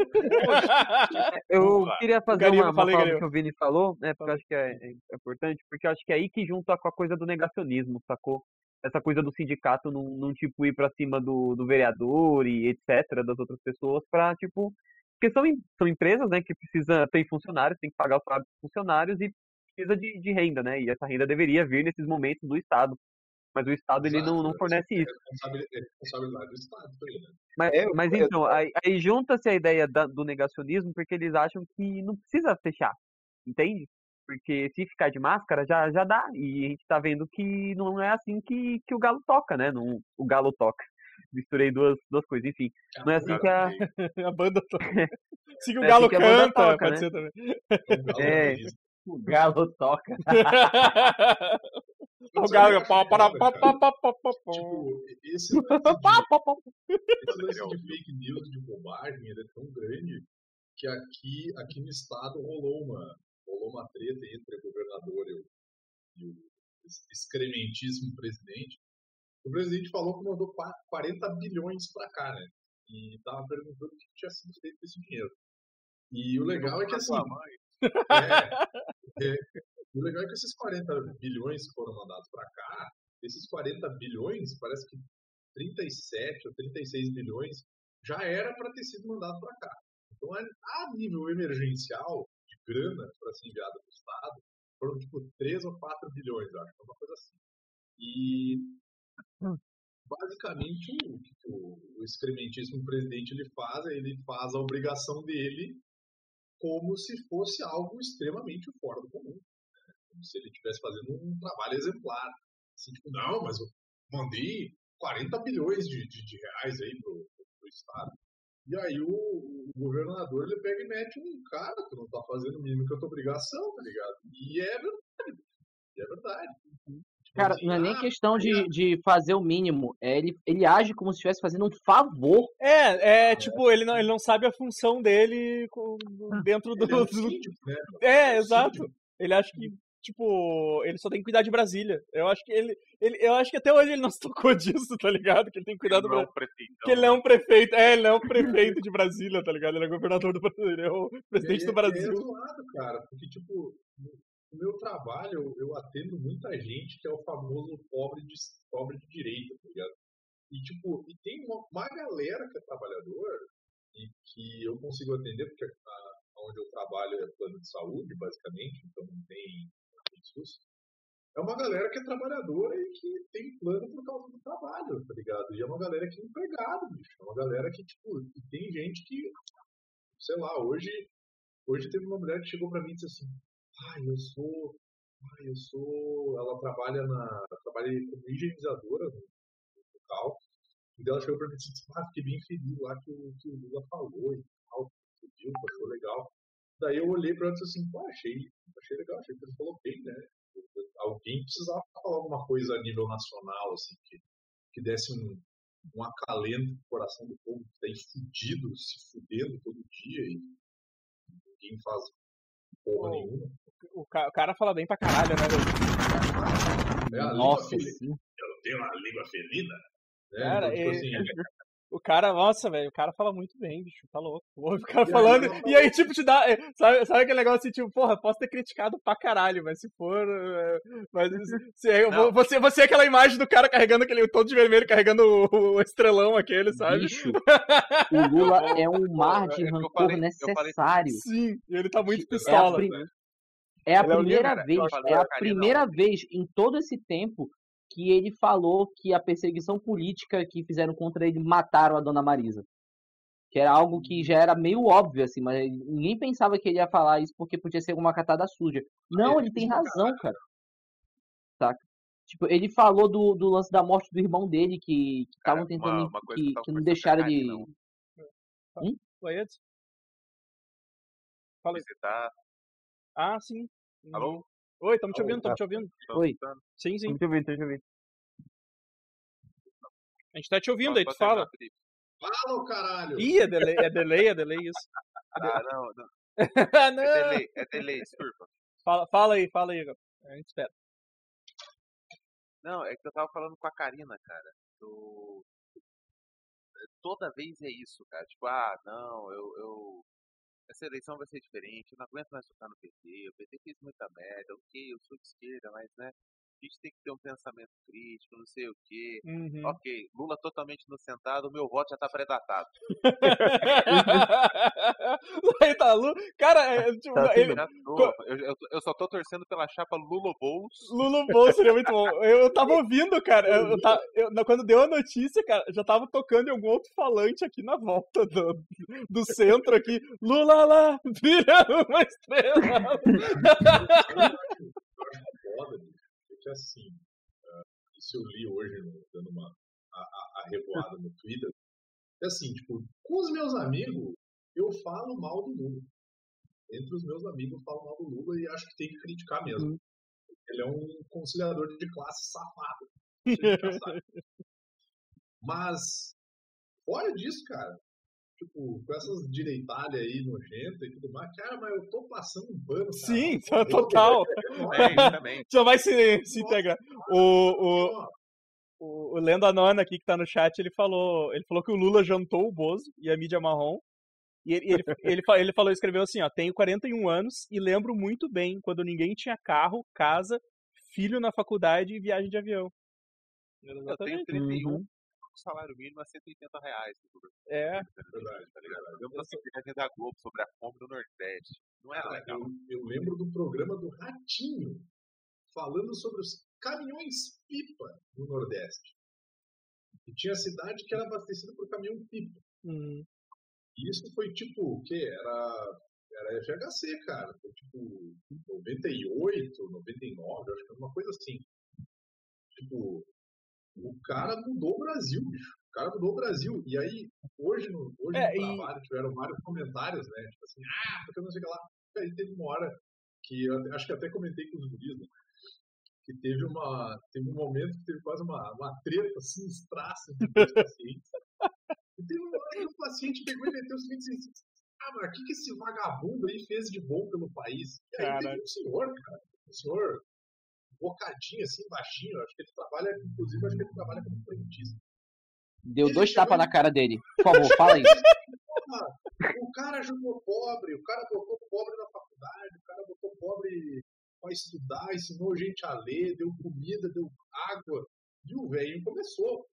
Eu queria fazer uma, uma que o Vini falou, né? Porque eu acho que é, é importante, porque eu acho que é aí que junta com a coisa do negacionismo, sacou? Essa coisa do sindicato não, não tipo, ir pra cima do, do vereador e etc., das outras pessoas, pra, tipo. Porque são, são empresas, né, que precisa ter funcionários, tem que pagar os salários dos funcionários e precisa de, de renda, né? E essa renda deveria vir nesses momentos do Estado. Mas o Estado, ele não, não Exato, fornece é isso. É responsabilidade do Estado, ligado? Mas, É, mas então, aí, aí junta-se a ideia da- do negacionismo porque eles acham que não precisa fechar, entende? Porque se ficar de máscara já, já dá, e a gente tá vendo que não é assim que, que o galo toca, né? Não, o galo toca. Misturei duas, duas coisas, enfim. Não é assim que a. a banda toca. <laughs> Se que o É galo assim que canta, toca, pode né? ser também. É. O galo toca. <laughs> o galo. pá, para, pá, pá, pá, pá, pá, pá. Tipo, esse <laughs> esse lance de fake news, de bobagem, ele é tão grande que aqui, aqui no estado rolou uma, rolou uma treta entre o governador e o, e o excrementíssimo presidente. O presidente falou que mandou qua- 40 bilhões pra cá, né? E tava perguntando o que tinha sido feito com esse dinheiro. E o legal é que assim. <laughs> É, é, o legal é que esses 40 bilhões que foram mandados para cá, esses 40 bilhões, parece que 37 ou 36 bilhões já era para ter sido mandado para cá. Então, a nível emergencial grana para ser enviada para o Estado, foram tipo 3 ou 4 bilhões, acho, uma coisa assim. E basicamente o que o, o excrementíssimo presidente ele faz, é ele faz a obrigação dele como se fosse algo extremamente fora do comum. né? Como se ele estivesse fazendo um trabalho exemplar. Assim, tipo, não, mas eu mandei 40 bilhões de, de, de reais aí pro, pro Estado. E aí o, o governador ele pega e mete um cara, tu não tá fazendo o mínimo que a tua obrigação, tá ligado? E é verdade. E é verdade. Tipo Cara, assim, não é nem ah, questão de, de fazer o mínimo. É, ele, ele age como se estivesse fazendo um favor. É, é, tipo, ele não, ele não sabe a função dele com- <laughs> dentro do. ele é um síndico, né? É, um exato. Ele acha que, tipo, ele só tem que cuidar de Brasília. Eu acho que ele. ele eu acho que até hoje ele não se tocou <laughs> disso, tá ligado? Que ele tem que cuidar do Não, Brasil. prefeitão. Que ele é um prefeito. É, ele é um prefeito de Brasília, tá ligado? Ele é governador do Brasil. Ele é o presidente do é- Brasil. É zoado, cara, porque, tipo, no meu trabalho eu, eu atendo muita gente que é o famoso pobre de, pobre de direita, tá ligado? E, tipo, e tem uma, uma galera que é trabalhador e que eu consigo atender, porque a, onde eu trabalho é plano de saúde, basicamente, então não tem É uma galera que é trabalhadora e que tem plano por causa do trabalho, tá ligado? E é uma galera que é empregado, bicho. É uma galera que, tipo, tem gente que, sei lá, hoje Hoje teve uma mulher que chegou pra mim e disse assim: Ah, eu sou. Ah, eu sou. Ela trabalha na. Trabalha como higienizadora no local. E ela chegou pra mim e disse: Ah, fiquei bem feliz lá que que o Lula falou e tal. que Viu, achou legal. Daí eu olhei pra ela e disse assim: Pô, achei, achei legal, achei que ele falou bem, né? Alguém precisava falar alguma coisa a nível nacional, assim, que, que desse um, um acalento pro coração do povo que tá aí fudido, se fudendo todo dia e ninguém faz porra Oh. nenhuma. O, ca- o cara fala bem pra caralho, né? É a Nossa, língua. Eu tenho uma língua felina. Né? Cara, então, tipo é- assim, <laughs> O cara, nossa, velho, o cara fala muito bem, bicho, tá louco. O cara E aí, falando, eu- e aí, tipo, te dá. é, Sabe, sabe aquele negócio assim, tipo, porra, posso ter criticado pra caralho, mas se for. é, Mas se, Não. você, você é aquela imagem do cara carregando aquele todo de vermelho, carregando o, o estrelão aquele, sabe? Bicho, <laughs> o Lula é um mar de É rancor falei- necessário. Sim, e ele tá muito É a, pistola. pri- é a Ele é o primeira Lira, vez, é a primeira vez em todo esse tempo que ele falou que a perseguição política que fizeram contra ele mataram a dona Marisa. Que era algo que já era meio óbvio, assim, mas ninguém pensava que ele ia falar isso porque podia ser uma catada suja. Não, ele tem razão, cara. Saca? Tipo, ele falou do, do lance da morte do irmão dele, que estavam tentando. uma- uma que que, não deixaram com a ele. Karina, Oi, Edson? Fala aí. Você tá. Ah, sim. Alô? Oi, estamos te ouvindo, estamos te ouvindo. Oi. Sim, sim. Deixa eu ver, deixa eu ver. A gente tá te ouvindo aí, tu fala. Fala, caralho! Ih, é delay, é delay, é delay isso. Ah, não, não. Ah, <laughs> É não. delay, é delay, desculpa. Fala, fala aí, fala aí, Gabriel. A gente espera. Não, é que eu tava falando com a Karina, cara. Do... Toda vez é isso, cara. Tipo, ah, não, eu, eu. Essa eleição vai ser diferente, eu não aguento mais tocar no PT, o PT fez muita merda, ok, eu sou de esquerda, mas né, a gente tem que ter um pensamento crítico, não sei o quê. Uhum. Ok, Lula totalmente inocentado, o meu voto já tá predatado. <laughs> aí tá, Lu... Cara, é, tipo, Tá assim ele... Tô, eu, eu, eu só tô torcendo pela chapa Lula Boulos. Lulu Bol seria muito bom. Eu, eu tava <laughs> ouvindo, cara. Eu, tava- quando deu a notícia, cara, já tava tocando em algum alto falante aqui na volta do, do centro aqui. Lula lá, vira uma estrela. <laughs> que assim, ah, isso eu li hoje, no- dando uma a, a, a revoada no Twitter, é assim, tipo, com os meus amigos, eu falo mal do Lula. Entre os meus amigos, eu falo mal do Lula e acho que tem que criticar mesmo. Ele é um conciliador de classe safado. <laughs> Mas, fora disso, cara, tipo, com essas direitalhas aí nojentas e tudo mais, cara, mas eu tô passando um pano, cara. Sim, <laughs> total. Também, também. Já vai se, se integrar. O, o, o, o Lendo Anona aqui que tá no chat, ele falou, ele falou que o Lula jantou o Bozo e a mídia marrom. E ele, ele, <laughs> ele, ele falou, escreveu assim, ó, tenho 41 anos e lembro muito bem quando ninguém tinha carro, casa, filho na faculdade e viagem de avião. Eu tenho Exatamente. 31, Uhum. O salário mínimo é 180 reais. no. É, verdade, Tá ligado? Eu lembro da Globo sobre a fome do Nordeste. Não era Cara, legal. eu, eu lembro do programa do Ratinho falando sobre os caminhões pipa no Nordeste. E tinha cidade que era abastecida por caminhão pipa. hum, E isso foi tipo, o quê? Era, era FHC, cara. Foi tipo 98, 99, acho que era uma coisa assim. Tipo, o cara mudou o Brasil, bicho. O cara mudou o Brasil. E aí, hoje no, hoje É, no e- trabalho, tiveram vários comentários, né? Tipo assim, ah, porque eu não sei o que lá. E aí teve uma hora que eu acho que até comentei com os guris, né? Que teve uma. Teve um momento que teve quase uma, uma treta sinistraça entre dois pacientes. E teve uma hora que o paciente pegou e meteu o seguinte assim, ah, mas o que, que esse vagabundo aí fez de bom pelo país? E aí Caralho. teve um senhor, cara, um senhor bocadinho, assim, baixinho, acho que ele trabalha, inclusive, acho que ele trabalha como frentista. Deu Ele dois chegou tapas na cara dele. Por favor, <laughs> fala isso. O cara jogou pobre, o cara botou pobre na faculdade, o cara botou pobre pra estudar, ensinou gente a ler, deu comida, deu água. E o velho começou.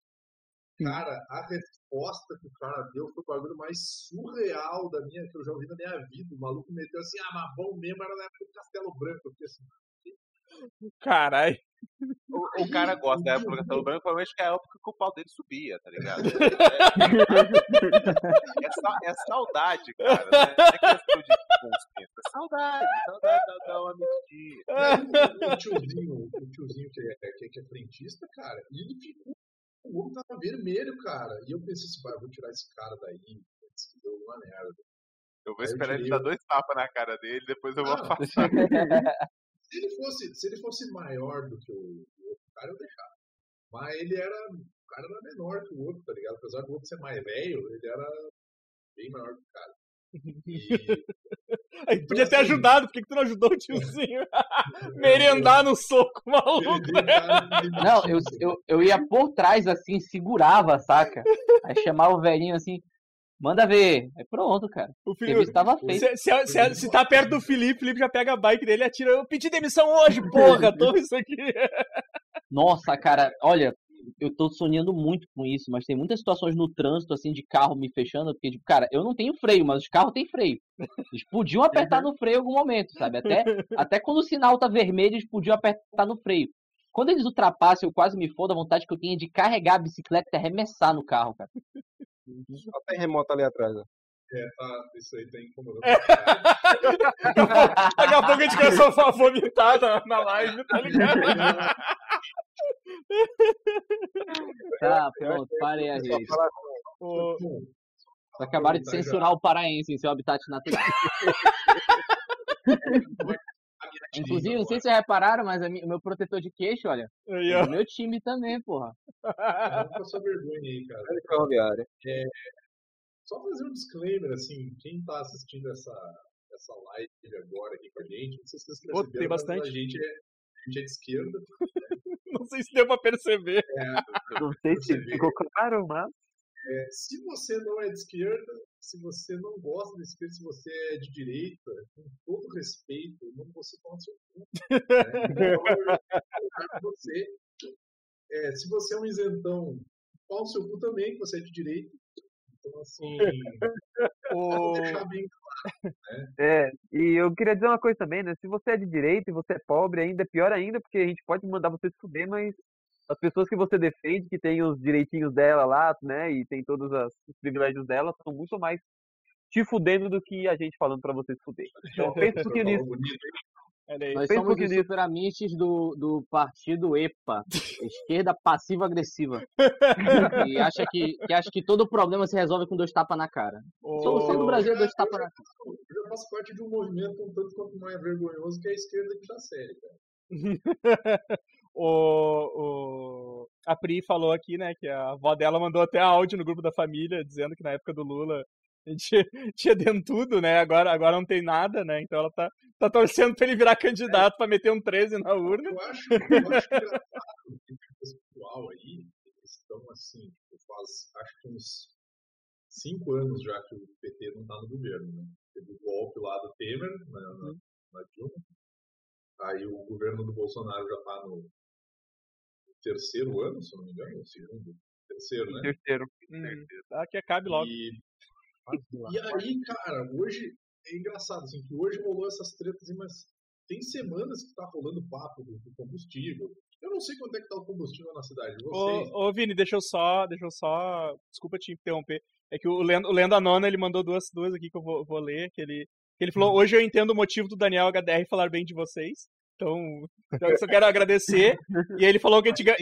Cara, a resposta que o cara deu foi o bagulho mais surreal da minha, que eu já ouvi na minha vida. O maluco meteu assim, ah, mas bom mesmo era na época do Castelo Branco. Eu fiquei assim, caralho. O, o cara gosta da época do Castelo Branco, provavelmente que é a época que o pau dele subia, tá ligado? <laughs> É, é sa- é saudade, cara. Né? Não é questão de consciência. É saudade, saudade da, da uma mentira. Aí, o tiozinho, o tiozinho que é, que, é, que é frentista, cara, e ele ficou. O olho tava vermelho, cara. E eu pensei assim, vai, vou tirar esse cara daí. Isso deu uma merda. Eu vou esperar ele dar dois tapas na cara dele, depois eu vou Ah, afastar. <laughs> Se ele fosse, se ele fosse maior do que o, o outro cara, eu deixava. Mas ele era. O cara era menor que o outro, tá ligado? Apesar do outro ser mais velho, ele era bem maior que o cara. E <laughs> Aí Então, podia ter assim- ajudado, por que, que tu não ajudou o tiozinho? <laughs> Merendar no soco, maluco. Não, eu, eu, eu ia por trás assim, segurava, saca? Aí chamava o velhinho assim, manda ver. Aí pronto, cara. O O filho, serviço tava feito. se, se, se, se tá perto do Felipe, Felipe já pega a bike dele e atira. Eu pedi demissão hoje, <laughs> porra! Toma isso aqui. Nossa, cara, olha, eu tô sonhando muito com isso, mas tem muitas situações no trânsito, assim, de carro me fechando, porque, tipo, cara, eu não tenho freio, mas os carros têm freio. Eles podiam <laughs> apertar no freio em algum momento, sabe? Até, até quando o sinal tá vermelho, eles podiam apertar no freio. Quando eles ultrapassam, eu quase me fodo, a vontade que eu tenho é de carregar a bicicleta e arremessar no carro, cara. Só tem remoto ali atrás, ó. É, tá, isso aí tá incomodando. <laughs> Daqui a pouco a gente começou a vomitar na, na live, tá ligado? Tá, pronto, parei a Só O- Bom, Acabaram de censurar o paraense em seu habitat natural. <laughs> Inclusive, não sei se vocês repararam, mas o meu protetor de queixo, olha, aí, é ó. meu time também, porra. Não passa vergonha aí, cara. ferroviária. Só fazer um disclaimer, assim, quem tá assistindo essa, essa live agora aqui com a gente, não sei se vocês perceberam, tem mas bastante. a gente é, a gente é de esquerda. <laughs> Não sei se deu pra perceber. Não sei se ficou claro, mas. É, se você não é de esquerda, se você não gosta de esquerda, se você é de direita, com todo respeito, não você toma seu cu. Né? <laughs> Então, você, é, se você é um isentão, pau seu cu também, que você é de direita. Então, assim, <laughs> O... deixar bem É, e eu queria dizer uma coisa também, né? Se você é de direita e você é pobre, ainda é pior ainda, porque a gente pode mandar você se fuder, mas as pessoas que você defende, que tem os direitinhos dela lá, né? E tem todos as- os privilégios dela, são muito mais te fudendo do que a gente falando pra você se fuder. Então pensa um pouquinho <laughs> nisso. Nós Pensa um somos os nisso. do, do partido EPA, <laughs> esquerda passiva-agressiva. <laughs> E acha que, que acha que todo problema se resolve com dois tapas na cara. A solução do. Brasil é dois tapas na cara. Eu já faço parte de um movimento um tanto quanto mais vergonhoso que é a esquerda de série, cara. O, o, a Pri falou aqui, né, que a avó dela mandou até áudio no grupo da família, dizendo que na época do Lula a gente tinha <laughs> dentudo, né, agora, agora não tem nada, né, então ela tá, tá torcendo pra ele virar candidato pra meter um 13 na urna. Eu acho, eu acho engraçado o pessoal aí, eles estão assim, tipo, faz acho que uns cinco anos já que o PT não tá no governo, né? Teve o golpe lá do Temer, na, na, na Dilma. Aí o governo do Bolsonaro já tá no terceiro ano, se eu não me engano, ou segundo, terceiro, né? Terceiro. Hum, tá, que acabe logo. E, e aí, cara, hoje é engraçado, assim, que hoje rolou essas tretas, mas tem semanas que tá rolando papo do, do combustível. Eu não sei quanto é que tá o combustível na cidade de vocês. Ô, ô, Vini, deixa eu só, deixa eu só, desculpa te interromper. É que o Lendo, o Lendo Anona, ele mandou duas, duas aqui que eu vou, vou ler, que ele, que ele falou, hoje eu entendo o motivo do Daniel HDR falar bem de vocês. Então, eu só quero agradecer. E aí ele falou que a gente, ga-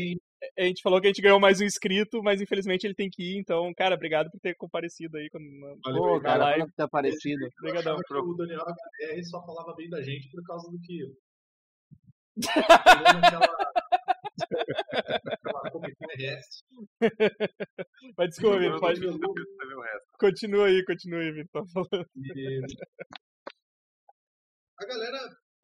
a gente falou que a gente ganhou mais um inscrito, mas infelizmente ele tem que ir. Então, cara, obrigado por ter comparecido aí quando, na, Valeu, Pô, cara, live. quando que tá parecido. Eu Obrigadão. o Daniel HDR só falava bem da gente por causa do que. <laughs> Mas desculpa, Vini, Eu pode, continua aí, continua aí, falando. E <laughs> a galera,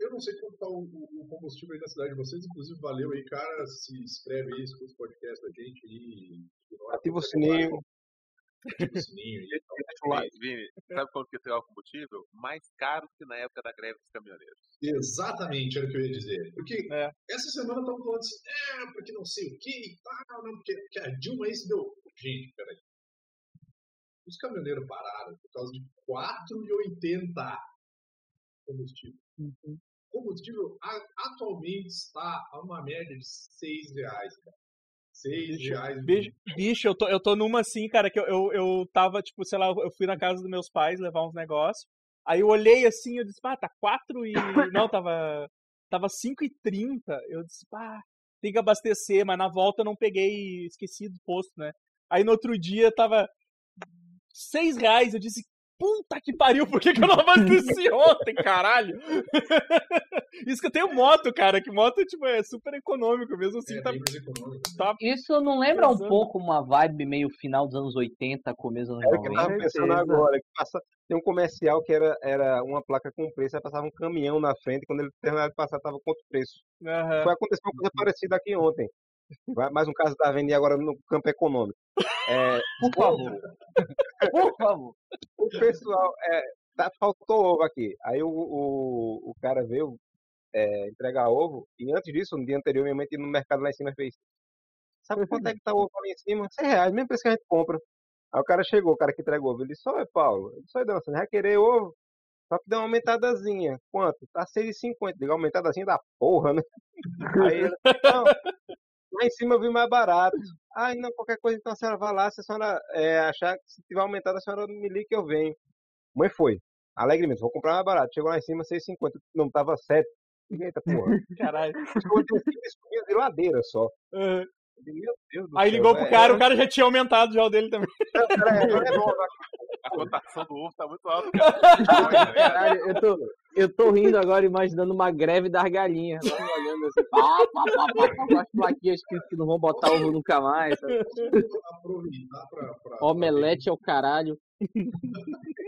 eu não sei quanto tá o, o- combustível aí na cidade de vocês, inclusive valeu aí, cara. Se inscreve aí, escuta o podcast da gente aí. Ativa o sininho. Ativa o sininho aí. Vini, Vini, sabe quanto que é o combustível? Mais caro que na época da greve dos caminhoneiros. Exatamente, era o que eu ia dizer. Porque É. essa semana estavam falando assim, é, porque não sei o que e tal, não, porque, porque a Dilma aí se deu. Gente, peraí. Os caminhoneiros pararam por causa de R$ 4,80 combustível. Uhum. Combustível atualmente está a uma média de R$ reais, cara. R$ Bicho, reais. o Bicho, bicho, eu tô, eu tô numa assim, cara, que eu, eu, eu tava, tipo, sei lá, eu fui na casa dos meus pais levar uns negócios. Aí eu olhei assim, eu disse, pá, tá 4 e. <coughs> Não, tava. Tava 5 e 30. Eu disse, pá, tem que abastecer, mas na volta eu não peguei, esqueci do posto, né? Aí no outro dia tava 6 reais. Eu disse, puta que pariu, por que, que eu não abasteci <laughs> ontem, caralho? <laughs> Isso que eu tenho moto, cara, que moto tipo, é super econômico, mesmo assim É, tá, tá Isso não lembra um Pensando. pouco uma vibe meio final dos anos 80, começo dos anos É o que eu 90? tava pensando certeza. agora. Que passa, tem um comercial que era, era uma placa com preço, aí passava um caminhão na frente, quando ele terminava de passar, tava com outro preço. Aham. Foi acontecer uma coisa parecida aqui ontem. Vai- Mais um caso da Avenida agora no campo econômico. É, Por favor. <laughs> Por favor. o pessoal, é, tá, faltou ovo aqui. Aí o, o, o cara veio é, entregar ovo, e antes disso, no dia anterior, minha mãe tinha no mercado lá em cima e fez. Sabe quanto é que tá o ovo ali em cima? 100 reais, mesmo preço que a gente compra. Aí o cara chegou, o cara que entregou ovo, ele disse, olha Paulo, ele disse, olha, você vai querer ovo? Só que deu uma aumentadazinha. Quanto? Tá 6,50. Digo, aumentadazinha da porra, né? <laughs> Aí ele, não, lá em cima eu vi mais barato. Ah, não, qualquer coisa, então a senhora vai lá, se a senhora é, achar que se tiver aumentado, a senhora me liga que eu venho. Mãe foi. Alegremente, vou comprar mais barato. Chegou lá em cima, 6,50. Não, tava 7. Eita, porra. <laughs> Caralho. De subida de ladeira só. Aham. Eu digo, Meu Deus do Aí céu, ligou pro é- cara, o cara já tinha aumentado já o dele também. <laughs> é- é- é bom, A cotação do ovo tá muito alta. Caralho, eu tô, eu tô rindo agora, imaginando uma greve das galinhas. lá olhando assim, pá, pá, pá, pá, pá, com as plaquinhas que, que não vão botar ovo nunca mais. sabe? Aproveitar pra. pra Omelete é o caralho. <laughs>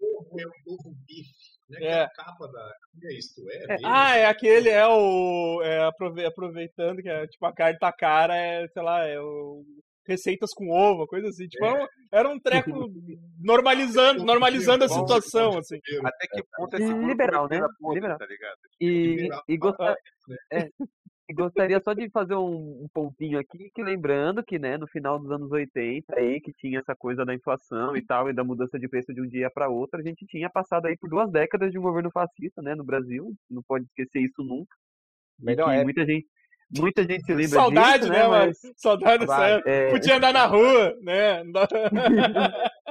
O ovo é bife. Né? Que É. a capa da. É isto é? dele. Ah, é aquele, é o. É, aprove- aproveitando que é, tipo, a carne tá cara, é, sei lá, é o. Receitas com ovo, coisa assim. Tipo, era um, era um treco normalizando, <laughs> normalizando a situação, assim. Até que ponto esse grupo Liberal, né? Liberal. tá ligado? E, liberar e, gosta- né? É, e gostaria só de fazer um, um pontinho aqui, que lembrando que, né, no final dos anos 80, aí, que tinha essa coisa da inflação e tal, e da mudança de preço de um dia para outro, a gente tinha passado aí por duas décadas de um governo fascista, né, no Brasil, não pode esquecer isso nunca. Melhor época. muita gente, muita gente se lembra Saudade, disso, né, mano? Mas, Saudade Vai, época. é, Podia andar na rua, né? Andar- <laughs>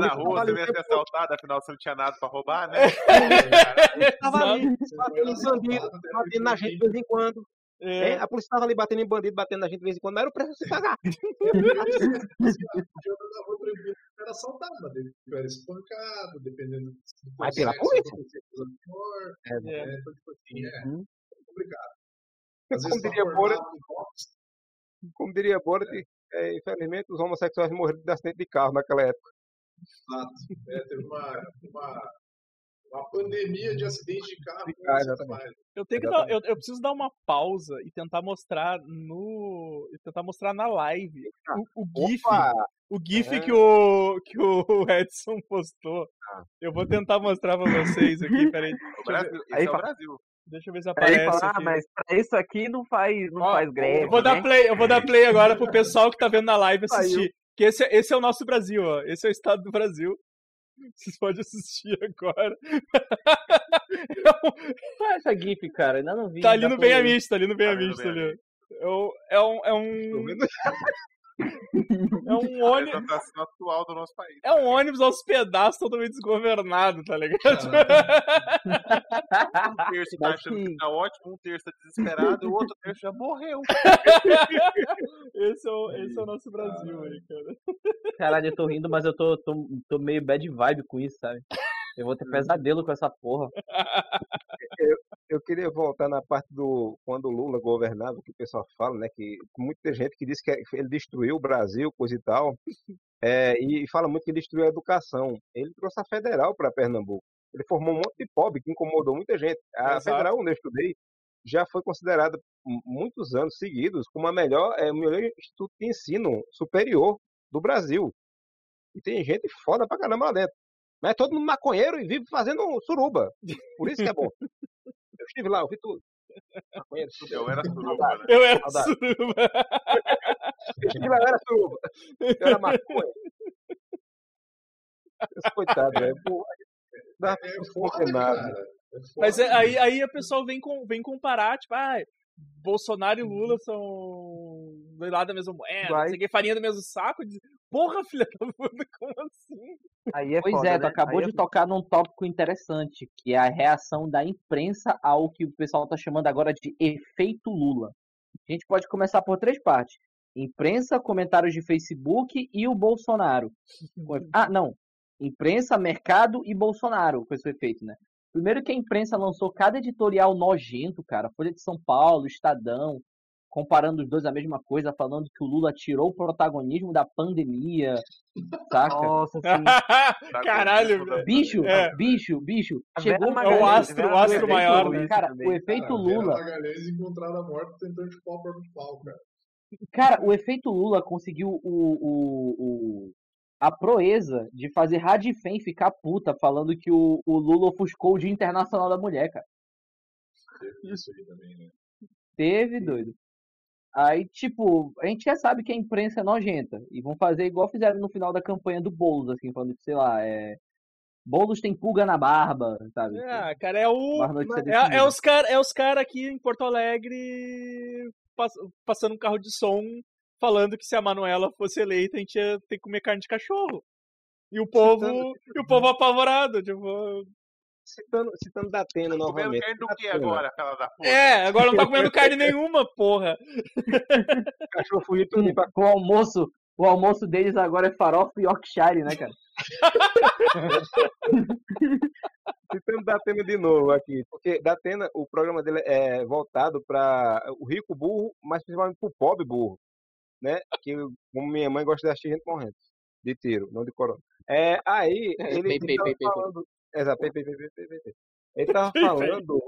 na rua, você ia ser assaltado, afinal você não tinha nada pra roubar, né? <laughs> Tava ali, batendo bandido, batendo na gente de vez em quando. É. É, a polícia tava ali batendo em bandido, batendo na gente de vez em quando, mas era o preço de se pagar. Era assaltado, mas ele era espancado, dependendo do Mas pela polícia. É, É. né? Então, tipo assim, é Uhum. complicado. Como Às diria pra Bora- Como diria Borat, é, infelizmente os homossexuais morreram de acidente de carro naquela época. Exato. É, teve uma, uma, uma pandemia de acidentes de carro. Carro, homossexuais. Eu tenho que dar, eu, eu preciso dar uma pausa e tentar mostrar no. e tentar mostrar na live o, o GIF. Opa! O GIF É. que, o, que o <laughs> Edson postou. Ah. Eu vou tentar mostrar pra vocês aqui, peraí. <laughs> O Brasil, Aí é o Brasil. Deixa eu ver se Aí aparece fala, ah, aqui. mas pra isso aqui não faz, não Ó, faz greve, Eu vou dar né? play, eu vou dar play agora pro pessoal que tá vendo na live Saiu. assistir. Que esse, é- esse é o nosso Brasil, ó. Esse é o estado do Brasil. Vocês podem assistir agora. <laughs> É um- essa GIF, cara? Ainda não vi. tá ali no bem ver. amisto, tá ali no bem Tá ali. ó. É um, é um, é um? <laughs> é um ônibus, atual do nosso país. é um ônibus aos pedaços totalmente desgovernado, tá ligado? <laughs> Um terço tá Mas achando que- que tá ótimo, um terço tá desesperado, e o outro terço já morreu. <laughs> esse, é o, esse é o nosso Brasil aí, cara. Caralho, eu tô rindo, mas eu tô, tô, tô meio bad vibe com isso, sabe? Eu vou ter pesadelo com essa porra. Eu queria voltar na parte do quando o Lula governava, que o pessoal fala, né, que muita gente que diz que ele destruiu o Brasil, coisa e tal, é, e fala muito que destruiu a educação. Ele trouxe a federal para Pernambuco. Ele formou um monte de pobre que incomodou muita gente. A Exato. federal onde eu estudei já foi considerada muitos anos seguidos como a melhor, é, o melhor instituto de ensino superior do Brasil. E tem gente foda pra caramba lá dentro. Mas é todo mundo maconheiro e vive fazendo suruba. Por isso que é bom. Eu estive lá, eu vi tudo. Maconheiro, suruba. Eu era suruba, né? Eu era Saudade. suruba. Eu estive lá, eu era suruba. Eu era maconha. Coitado, velho. Pô, Dá É pra fazer nada. cara. É Mas é- aí, aí a pessoa vem, com, vem comparar, tipo, ah, Bolsonaro e Lula são do lado da mesma moeda, Vai. farinha do mesmo saco. Diz, Porra, filha da puta, como assim? Aí é Pois foda, é, tu né? acabou Aí é de tocar num tópico interessante, que é a reação da imprensa ao que o pessoal tá chamando agora de efeito Lula. A gente pode começar por três partes. Imprensa, comentários de Facebook e o Bolsonaro. Ah, não. imprensa, mercado e Bolsonaro com esse efeito, né? Primeiro que a imprensa lançou cada editorial nojento, cara. Folha de São Paulo, Estadão, comparando os dois a mesma coisa, falando que o Lula tirou o protagonismo da pandemia, saca? Nossa, <laughs> sim. Caralho, velho. Bicho, É. bicho, bicho. A Chegou Vera É o Magalhães, astro, o astro Magalhães maior, falou né? Cara, também. o efeito Cara, Lula. Magalhães encontrada morta tentando chupar o próprio pau, cara. Cara, o efeito Lula conseguiu o, o, o- a proeza de fazer Radifem ficar puta falando que o, o Lula ofuscou o Dia Internacional da Mulher, cara. Teve isso aí também, né? Teve, doido. Aí, tipo, a gente já sabe que a imprensa é nojenta. E vão fazer igual fizeram no final da campanha do Boulos, assim, falando que, sei lá, é. Boulos tem pulga na barba, sabe? Ah, cara, é o. É, é os caras é os cara aqui em Porto Alegre pass- passando um carro de som falando que se a Manuela fosse eleita a gente ia ter que comer carne de cachorro. E o povo, Citando- e o povo apavorado, tipo, Citando, citando Datena Comendo novamente. carne do que agora, aquela da puta? é, agora não tá comendo carne nenhuma, porra. O <laughs> cachorro fugiu pra O almoço, o almoço deles agora é farofa e Yorkshire, né, cara? <laughs> Citando Datena de novo aqui, porque Datena, o programa dele é voltado para o rico burro, mas principalmente para o pobre burro, né? Que como minha mãe gosta de assistir gente morrendo, de tiro, não de corona. É, aí ele, tava falando, exato, ele tava falando,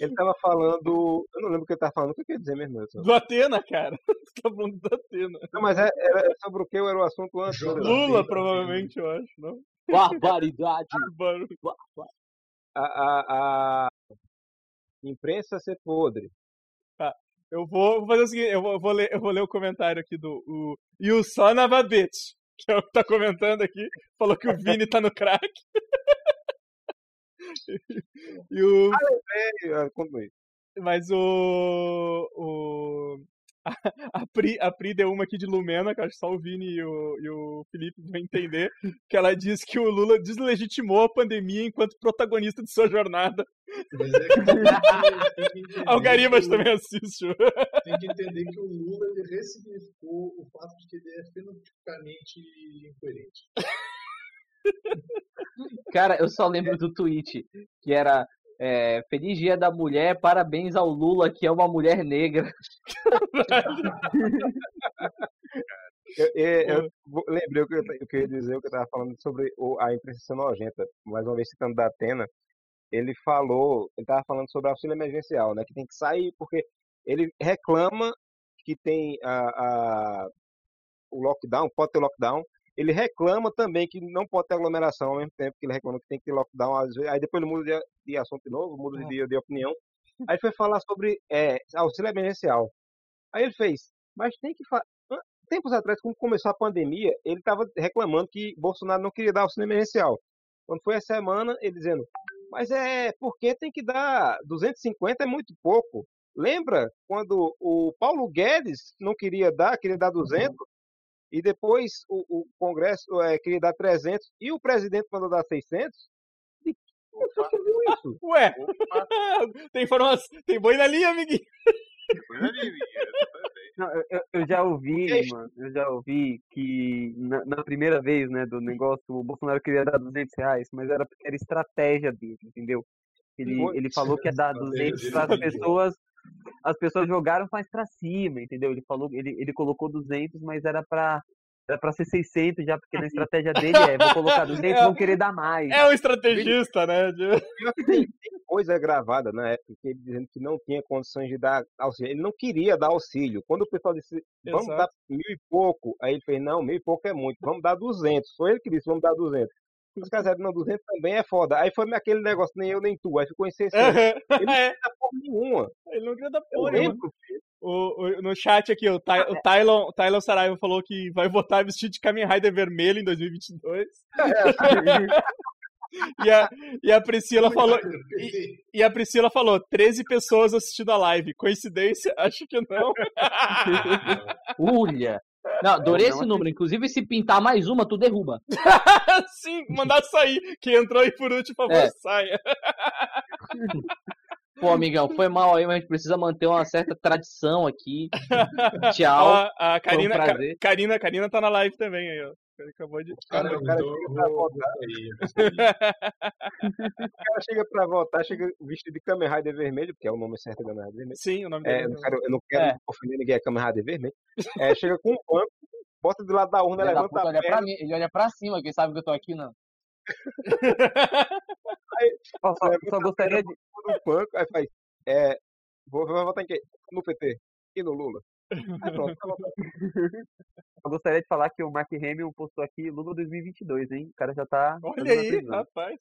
ele tava falando, eu não lembro o que ele tava falando, o que eu queria dizer mesmo? Nelson? Do Atena, cara. <laughs> Tu tá falando do Atena. Não, mas é, era sobre o que era o assunto antes. Lula, provavelmente, eu acho, não? Barbaridade. <laughs> A, a, a imprensa ser podre. Eu vou, fazer o seguinte, eu vou, eu vou ler, eu vou ler o comentário aqui do o, You Son of a Bitch, <laughs> que é o que tá comentando aqui, falou que o Vini tá no crack. <laughs> e o, ah, continue. mas o, o a, a, Pri, a Pri deu uma aqui de Lumena, que eu acho que só o Vini e o, e o Felipe vão entender, que ela diz que o Lula deslegitimou a pandemia enquanto protagonista de sua jornada. Mas é que tem que, tem que entender <laughs> Ah, o Garibas que o- também assiste. Tem que entender que o Lula ele ressignificou o fato de que ele é fenotipicamente incoerente. Cara, eu só lembro do tweet que era é, Feliz Dia da Mulher, parabéns ao Lula, que é uma mulher negra. <laughs> Eu, eu- eu lembrei o que eu, o que eu ia dizer, o que eu estava falando sobre o- a imprensa nojenta. Mais uma vez citando da Atena, ele falou, ele estava falando sobre auxílio emergencial, né? Que tem que sair, porque ele reclama que tem a, a- o lockdown, pode ter lockdown. Ele reclama também que não pode ter aglomeração ao mesmo tempo que ele reclama que tem que ter lockdown. às vezes- Aí depois ele muda de, de assunto de novo, muda de, de opinião. Aí foi falar sobre é, auxílio emergencial. Aí ele fez, mas tem que fa- An- tempos atrás, quando começou a pandemia, ele estava reclamando que Bolsonaro não queria dar auxílio emergencial. Quando foi a semana, ele dizendo, mas é porque tem que dar 250 é muito pouco. Lembra quando o Paulo Guedes não queria dar, queria dar 200, e depois o, o Congresso eh, queria dar 300, e o presidente mandou dar 600? E que viu isso? <laughs> Ué, Opa, <laughs> tem informação, tem boi na linha, amiguinho. coisa ali, exatamente. Não, eu, eu- já ouvi, mano, eu já ouvi que na, na primeira vez, né, do negócio, o Bolsonaro queria dar 200 reais, mas era porque era estratégia dele, entendeu? Ele, ele falou que ia dar Estratégia 200 dele para as pessoas, as pessoas jogaram mais pra cima, entendeu? Ele falou, ele, ele colocou 200, mas era pra, era pra ser 600 já, porque na <laughs> estratégia dele é, vou colocar 200, vão querer dar mais. É um estrategista, né? tem, coisa gravada na época ele dizendo que não tinha condições de dar auxílio. Ele não queria dar auxílio. Quando o pessoal disse, vamos Exato. dar mil e pouco, aí ele fez, não, mil e pouco é muito, vamos dar 200. Foi ele que disse, vamos dar 200. Os caras disseram, não, 200 também é foda. Aí foi aquele negócio, nem eu nem tu. Aí ficou em 600. Ele não <laughs> É, porra nenhuma. ele não Eu porra. nenhuma. lembro. O, o- no chat aqui, o, Ty, o Tylon, o Tylon Saraiva falou que vai votar vestido de Kamen Rider vermelho em 2022. <laughs> E a, e a Priscila falou. PT. E a Priscila falou, 13 pessoas assistindo a live. Coincidência? <laughs> Acho que não. Ulha! Não, adorei Não, esse não número. Inclusive, se pintar mais uma, tu derruba. <laughs> Sim, mandar sair. Quem entrou aí por último, por favor, É. saia. Pô, amigão, foi mal aí, mas a gente precisa manter uma certa tradição aqui. <laughs> Tchau. Ó, a Karina, Foi um Ca- prazer. Karina, Karina tá na live também aí, ó. Ele Acabou de. Cara, Caramba, <laughs> o cara chega pra aí. O cara chega pra votar, chega vestido de Kamen Rider vermelho, porque é o nome certo Kamen Rider vermelho. Sim, o nome É, dele. eu não quero, eu não quero É. ofender ninguém, é Kamen Rider vermelho. É, chega com um banco, bota do lado da urna, da levanta puta a olha pra mim, ele olha pra cima, quem sabe que eu tô aqui, não. <laughs> Ó, só, só a gostaria perna de. no banco, aí faz. É, vou, vai votar em quem? No PT. E no Lula. Aí pronto, tá. Só <laughs> gostaria de falar que o Mark Hamill postou aqui Lula 2022, hein? O cara já tá. Olha aí, rapaz.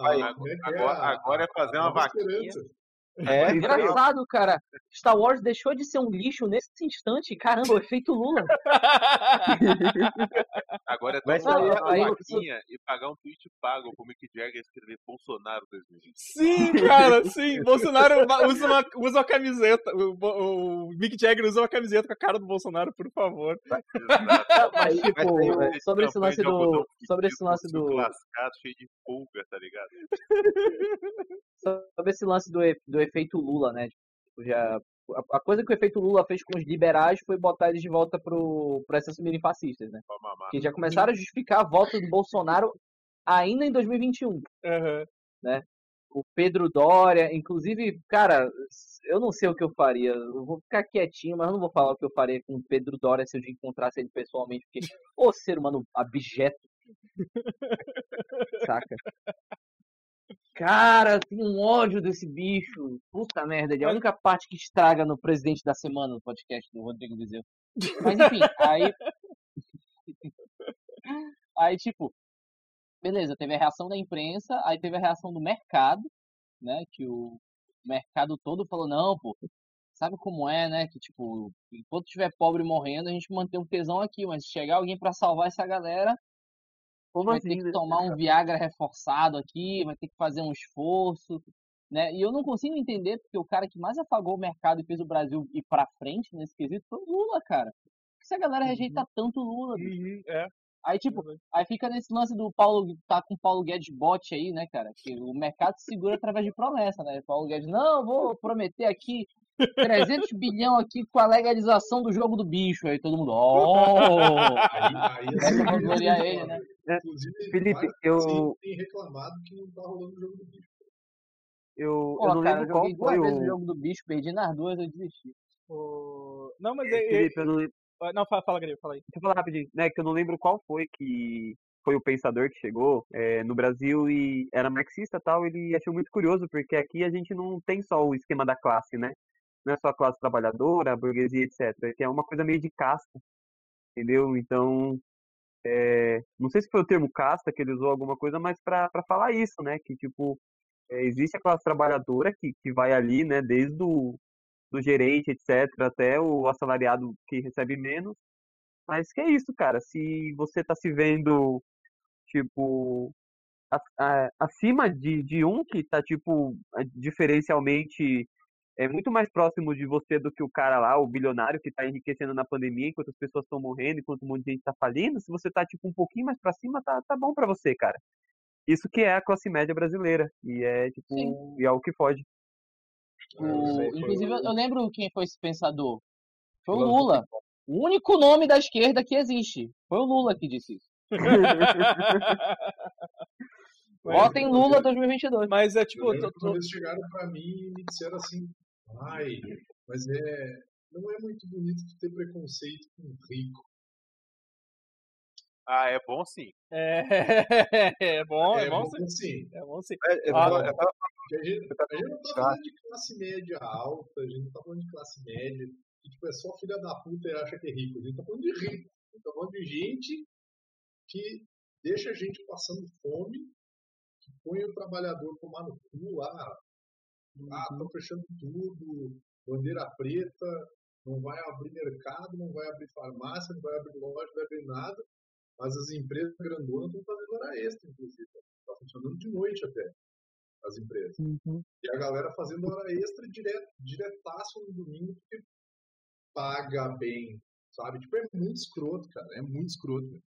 Aí, é é? agora- agora é fazer uma vaquinha. É. <laughs> Engraçado, cara. Star Wars deixou de ser um lixo nesse instante. Caramba, o <laughs> efeito Lula. <laughs> Agora é Vai sair uma aí- vaquinha e pagar um tweet pago pro Mick Jagger escrever Bolsonaro 2020. Sim, cara, sim. Bolsonaro usa uma, usa uma camiseta. O, Bo- o Mick Jagger usa uma camiseta com a cara do Bolsonaro, por favor. Exato. Mas, tipo, é, sobre esse lance do. Sobre esse lance do. lascado, cheio de pulga, tá ligado? Sobre esse lance do, e- do efeito Lula, né? Tipo, já, a, a coisa que o efeito Lula fez com os liberais foi botar eles de volta pro, pra se assumirem fascistas, né? Que já começaram a justificar a volta do Bolsonaro ainda em 2021. Aham. o Pedro Doria, inclusive, cara, eu não sei o que eu faria. Eu vou ficar quietinho, mas eu não vou falar o que eu faria com o Pedro Doria se eu encontrasse ele pessoalmente, porque ô ser humano abjeto. <laughs> Saca? Cara, tenho um ódio desse bicho. Puta merda, ele é a única parte que estraga no presidente da semana no podcast do Rodrigo Vizeu. Mas enfim, aí. <laughs> Aí, tipo, beleza, teve a reação da imprensa, aí teve a reação do mercado, né? Que o mercado todo falou, não, pô, sabe como é, né? Que tipo, enquanto tiver pobre morrendo, a gente mantém um tesão aqui, mas se chegar alguém pra salvar essa galera, Como vai assim, ter que tomar um Viagra reforçado aqui, vai ter que fazer um esforço, né? E eu não consigo entender porque o cara que mais afagou o mercado e fez o Brasil ir pra frente nesse quesito foi o Lula, cara. Por que essa galera rejeita tanto o Lula? Uhum, é. Aí, tipo, aí fica nesse lance do Paulo, tá com o Paulo Guedes bot aí, né, cara? Que o mercado se segura através de promessa, né? Paulo Guedes, não, vou prometer aqui 300 bilhão aqui com a legalização do jogo do bicho. Aí todo mundo, oh! <laughs> Aí, aí Essa assim, pra gloriar ele, né? Inclusive, Felipe, vários eu- têm reclamado que não tá rolando o jogo do bicho. Eu, Pô, eu não cara, lembro eu qual foi o o. jogo do bicho, perdi nas duas, eu desisti. O- Não, mas é. é- Felipe, eu não lembro. Não, fala, fala, Grego, fala aí. Deixa eu falar rapidinho, né? Que eu não lembro qual foi que foi o pensador que chegou eh, no Brasil e era marxista e tal. Ele achou muito curioso, porque aqui a gente não tem só o esquema da classe, né? Não é só a classe trabalhadora, a burguesia, etc. Que é uma coisa meio de casta, entendeu? Então, eh, não sei se foi o termo casta que ele usou alguma coisa, mas para falar isso, né? Que tipo, eh, existe a classe trabalhadora que, que vai ali, né? Desde o do gerente, etc., até o assalariado que recebe menos. Mas que é isso, cara. Se você tá se vendo, tipo, acima de, de um que tá, tipo, diferencialmente é muito mais próximo de você do que o cara lá, o bilionário que tá enriquecendo na pandemia enquanto as pessoas estão morrendo, enquanto um monte de gente tá falindo, se você tá, tipo, um pouquinho mais pra cima, tá, tá bom pra você, cara. Isso que é a classe média brasileira. E é, tipo, Sim. e é o que pode. É, O- inclusive, eu lembro quem foi esse pensador. Foi o Lula. O único nome da esquerda que existe. Foi o Lula que disse isso. <laughs> <laughs> Votem Lula 2022. Mas é Eu tipo. lembro tô- eles chegaram pra mim e me disseram assim, ai, mas é, não é muito bonito ter preconceito com rico. Ah, é bom sim. É, <laughs> é bom, é, é bom sim. bom sim. É bom sim. É, eu Ah, eu Porque a gente, a gente não tá falando de classe média alta, a gente não tá falando de classe média, que tipo, é só filha da puta e acha que é rico. A gente tá falando de rico. A gente tá falando de gente que deixa a gente passando fome, põe o trabalhador tomar no cu lá. Ah, estão fechando tudo, bandeira preta, não vai abrir mercado, não vai abrir farmácia, não vai abrir loja, não vai abrir nada. Mas as empresas grandonas estão fazendo hora extra, inclusive. Está funcionando de noite até, as empresas. E a galera fazendo hora extra direto, diretaço no domingo, porque paga bem, sabe? Tipo, é muito escroto, cara. É muito escroto. velho.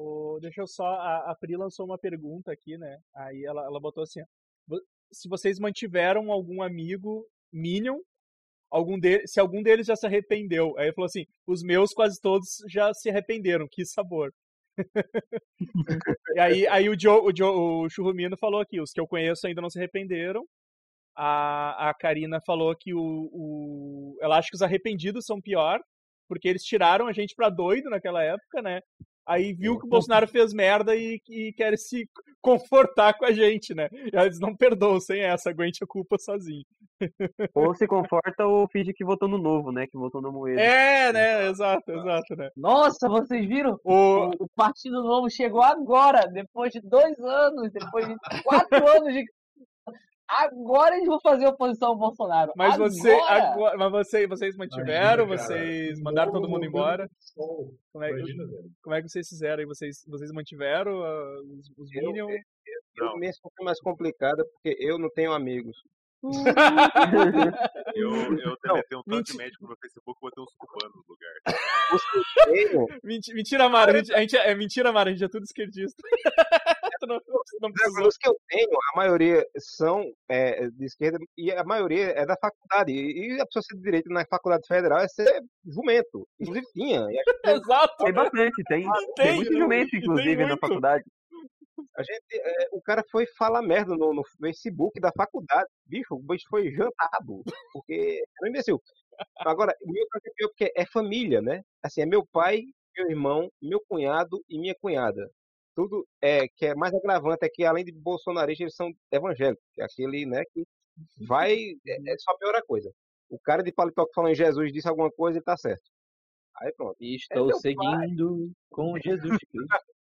O- deixa eu só. A, a Pri lançou uma pergunta aqui, né? Aí ela, ela botou assim: ó, "Vo- se vocês mantiveram algum amigo Minion, algum de, se algum deles já se arrependeu. Aí falou assim: os meus quase todos já se arrependeram, que sabor. <laughs> e aí, aí o, Joe, o, Joe, o Churrumino falou aqui: os que eu conheço ainda não se arrependeram. A, a Karina falou que o, o. Ela acha que os arrependidos são pior, porque eles tiraram a gente pra doido naquela época, né? Aí viu que o Bolsonaro fez merda e, e quer se confortar com a gente, né? E eles não perdoam sem essa, aguente a culpa sozinho. Ou se conforta ou finge que votou no novo, né? Que votou no Moedo. É, né? Exato, exato, né? Nossa, vocês viram? O... O Partido Novo chegou agora, depois de dois anos, depois de quatro <laughs> anos de. Agora eles vão fazer oposição ao Bolsonaro. Mas, agora! você, agora, mas você, vocês mantiveram, Imagina, vocês mandaram todo mundo embora. Como é, Imagina, como é que vocês fizeram aí? Vocês, vocês mantiveram ah, os, os Eu- Minion? Eu, Não. minha situação é mais complicada porque eu não tenho amigos. Eu, eu deletei um tanto mentira. de médico no Facebook e botei uns cubanos no lugar. Os que eu tenho, Menti- Mentira, Mara. A gente, a gente é, é mentira, Mara. A gente é tudo esquerdista. <laughs> Não, não os que eu tenho, a maioria são é, de esquerda e a maioria é da faculdade. E a pessoa ser de direito na faculdade federal é ser jumento. Inclusive tinha. <laughs> Exato. Tem bastante, tem. Tem, Tem, muito jumento, inclusive, na muito. faculdade. A gente, é, o cara foi falar merda no, no Facebook da faculdade. Bicho, o bicho foi jantado. Porque era um imbecil. Agora, o meu caso é pior porque é família, né? Assim, é meu pai, meu irmão, meu cunhado e minha cunhada. Tudo é que é mais agravante é que, além de bolsonaristas, eles são evangélicos. é Aquele, né, que vai. É, é só pior a coisa. O cara de paletó que falou em Jesus disse alguma coisa e tá certo. Aí pronto. Estou meu pai. seguindo com Jesus Cristo. <laughs>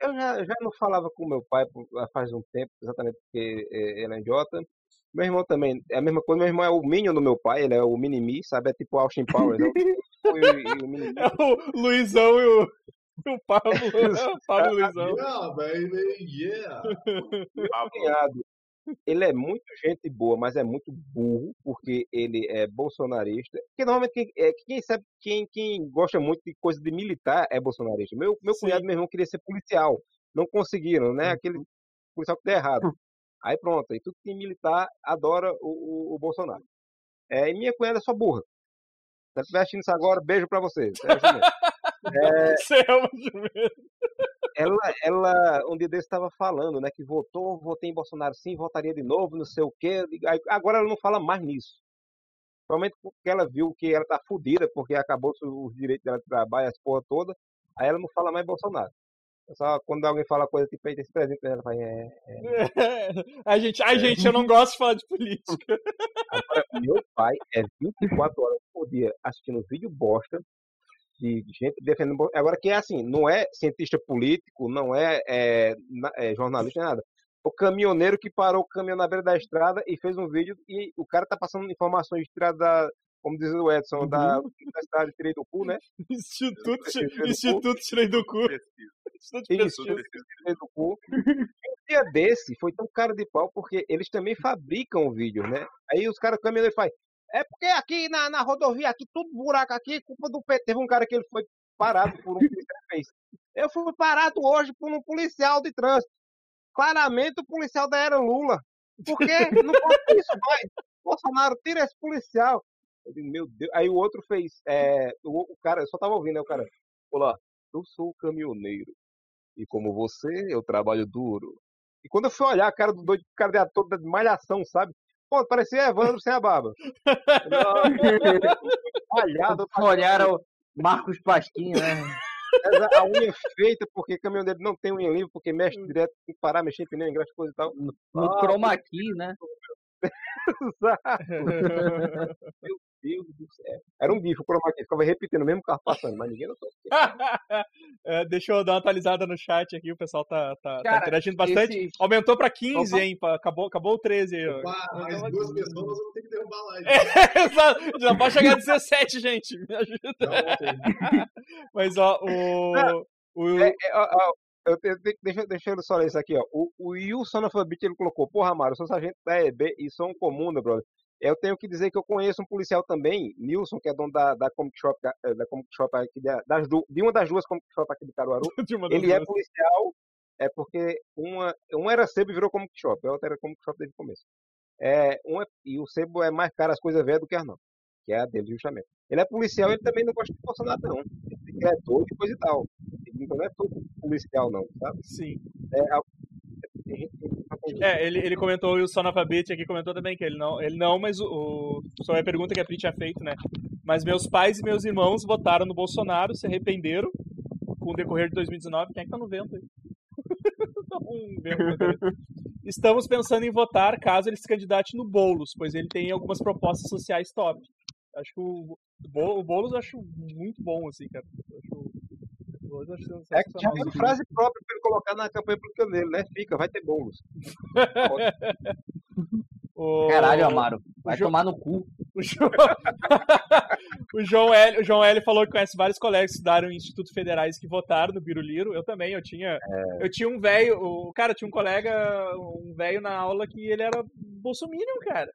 Eu já, já não falava com meu pai há faz um tempo, exatamente porque eh, ele é idiota. Meu irmão também, é a mesma coisa. Meu irmão é o Minion do meu pai, ele é o Minimi, sabe? É tipo Austin Powers. É o, e, o- e o. <laughs> É o Luizão e o, o Pablo. o <laughs> <laughs> Pablo e o Luizão. Yeah, baby, yeah. Ele é muito gente boa, mas é muito burro, porque ele é bolsonarista. Porque normalmente quem, é, quem sabe, quem, quem gosta muito de coisa de militar é bolsonarista. Meu, meu Sim. cunhado e meu irmão queria ser policial. Não conseguiram, né? Aquele policial que deu errado. Aí pronto, aí tudo que tem militar adora o, o, o Bolsonaro. É, e minha cunhada é só burra. Se ela estiver assistindo isso agora, beijo pra vocês. É mesmo. <laughs> Ela, ela um dia desse estava falando, né, que votou, votei em Bolsonaro sim, votaria de novo, não sei o quê. Agora ela não fala mais nisso. Provavelmente porque ela viu que ela tá fudida, porque acabou os direitos dela de trabalho, as porra toda. Aí ela não fala mais Bolsonaro. É Só quando alguém fala coisa tipo, aí esse presente, ela fala, é, <laughs> A gente, ai, gente, eu não gosto de falar de política. Agora, meu pai é 24 horas por dia assistindo vídeo bosta de gente defendendo. Agora, que é assim, não é cientista político, não é, é, é jornalista, nada. O caminhoneiro que parou o caminhão na beira da estrada e fez um vídeo e o cara tá passando informações tiradas da, como diz o Edson, da Universidade Tirei do Cu, né? Instituto, Tirei do cu. Instituto Tirei do Cu. Instituto. Tirei do Cu. Um dia desse foi tão cara de pau porque eles também fabricam vídeos, né? Aí os caras, o caminhoneiro faz, é porque aqui na, na rodovia, aqui tudo buraco aqui, culpa do PT. Teve um cara que ele foi parado por um policial fez. Eu fui parado hoje por um policial de trânsito. Claramente o policial da era Lula. Por quê? Não pode isso, vai. Bolsonaro, tira esse policial. Eu digo, meu Deus. Aí o outro fez. é, o, o cara, eu só tava ouvindo, né? O cara. Olá, eu sou caminhoneiro. E como você, eu trabalho duro. E quando eu fui olhar a cara do doido, o cara de ator de malhação, sabe? Pô, parecia Evandro sem a barba. <laughs> Malhado, Olharam Marcos Pasquim, né? A unha feita, porque caminhoneiro não tem unha livre, porque mexe direto, tem que parar, mexer em pneu, engraxa coisa e tal. No Ah, chroma key, né? Meu <laughs> <laughs> Deus do céu. Era um bicho, o chroma key, ficava repetindo o mesmo carro passando, mas ninguém notou. <laughs> É, deixa eu dar uma atualizada no chat aqui, o pessoal tá, tá, tá Cara, interagindo bastante. esse- Aumentou pra 15, Opa. hein? Acabou, acabou o 13 aí. Opa, mais Não, duas não. pessoas, nós vamos ter que derrubar a live. <laughs> É, exato. Já pode chegar a 17, gente. Me ajuda. Não. <laughs> Mas, ó, o. o É, é, ó, ó, eu tenho- deixa, deixa eu só ler isso aqui, ó. O, o Wilson Alphabet, ele colocou, porra, Mário, eu sou sargento da EB e sou um comum, meu brother. Eu tenho que dizer que eu conheço um policial também, Nilson, que é dono da, da Comic Shop, eh, da Comic Shop aqui, da- das, de uma das duas Comic Shop aqui de Caruaru. <laughs> de Ele é duas. policial, é porque uma, um era sebo e virou Comic Shop, a outra era Comic Shop desde o começo. É, um é- e o sebo é mais caro as coisas velhas do que as não. Que é a dele, justamente. Ele é policial, ele também não gosta de Bolsonaro, não. Ele é doido e coisa e tal. Ele não é todo policial, não, sabe? Sim. É, É, ele, ele comentou, e o Son of a Bitch aqui comentou também, que ele não, ele não mas o, o. Sobre a pergunta que a Pri tinha feito, né? Mas meus pais e meus irmãos votaram no Bolsonaro, se arrependeram com o decorrer de 2019. Quem é que tá no vento aí? <laughs> Tá cabeça. Estamos pensando em votar caso ele se candidate no Boulos, pois ele tem algumas propostas sociais top. Acho que o, o Boulos eu acho muito bom, assim, cara. É que já sensacional. tem frase própria pra ele colocar na campanha política dele, né? Fica, vai ter bolos. <laughs> O- Caralho, Amaro. Vai Jo- tomar no cu. O João, <laughs> o João L, o João L falou que conhece vários colegas que estudaram em institutos federais que votaram no Biruliro. Eu também, eu tinha, eu tinha um velho, o cara tinha um colega, um velho na aula que ele era bolsominion, cara.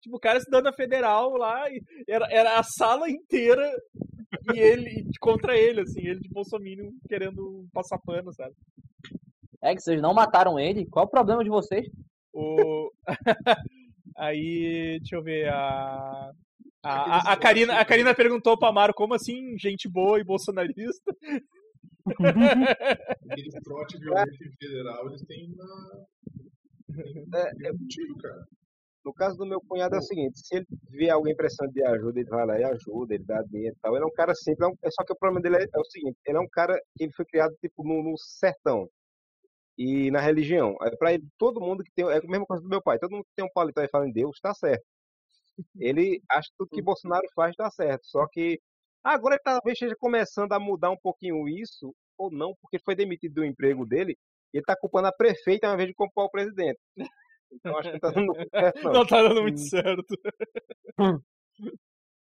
Tipo, o cara estudando na federal lá e era, era a sala inteira e ele contra ele assim, ele de bolsominion querendo passar pano, sabe? É que vocês não mataram ele? Qual o problema de vocês? O <laughs> Aí, deixa eu ver, a a, a, a Karina, a Karina perguntou pro Amaro como assim, gente boa e bolsonarista? <laughs> Aqueles trote violento em federal, eles têm uma. É, um motivo, cara. No caso do meu cunhado é o seguinte, se ele vê alguém precisando de ajuda, ele vai lá e ajuda, ele dá dinheiro e tal. Ele é um cara simples, é é só que o problema dele é, é o seguinte, ele é um cara que ele foi criado tipo no, no sertão e na religião. Aí pra ele, todo mundo que tem, é a mesma coisa do meu pai, todo mundo que tem um paletó e fala em Deus, tá certo. Ele acha que tudo que Bolsonaro faz tá certo, só que agora ele talvez esteja começando a mudar um pouquinho isso, ou não, porque ele foi demitido do emprego dele, e ele tá culpando a prefeita ao invés de culpar o presidente. Então acho que tá dando certo, não. <laughs> Não tá dando muito certo.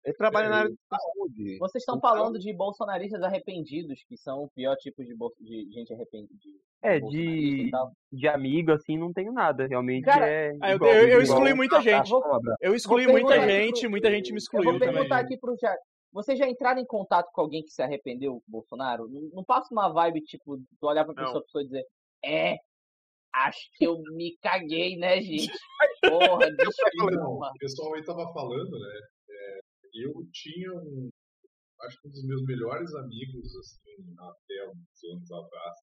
Ele trabalha na área de saúde. Vocês estão Então- falando de bolsonaristas arrependidos, que são o pior tipo de, bol- de gente arrependida. É, de, de amigo, assim, não tenho nada. Realmente Cara, é. Ah, eu, igual, eu, eu excluí muita gente. vou- Eu excluí vou muita gente, pro- muita gente me Eu excluiu vou também. perguntar aqui pro Jair. Vocês já entraram em contato com alguém que se arrependeu, Bolsonaro? Não, não passa uma vibe, tipo, de olhar pra pessoa, pessoa e dizer, é, acho que eu me caguei, né, gente? <laughs> Porra, desculpa. o pessoal aí tava falando, né? é, eu tinha um. Acho que um dos meus melhores amigos, assim, até uns anos atrás,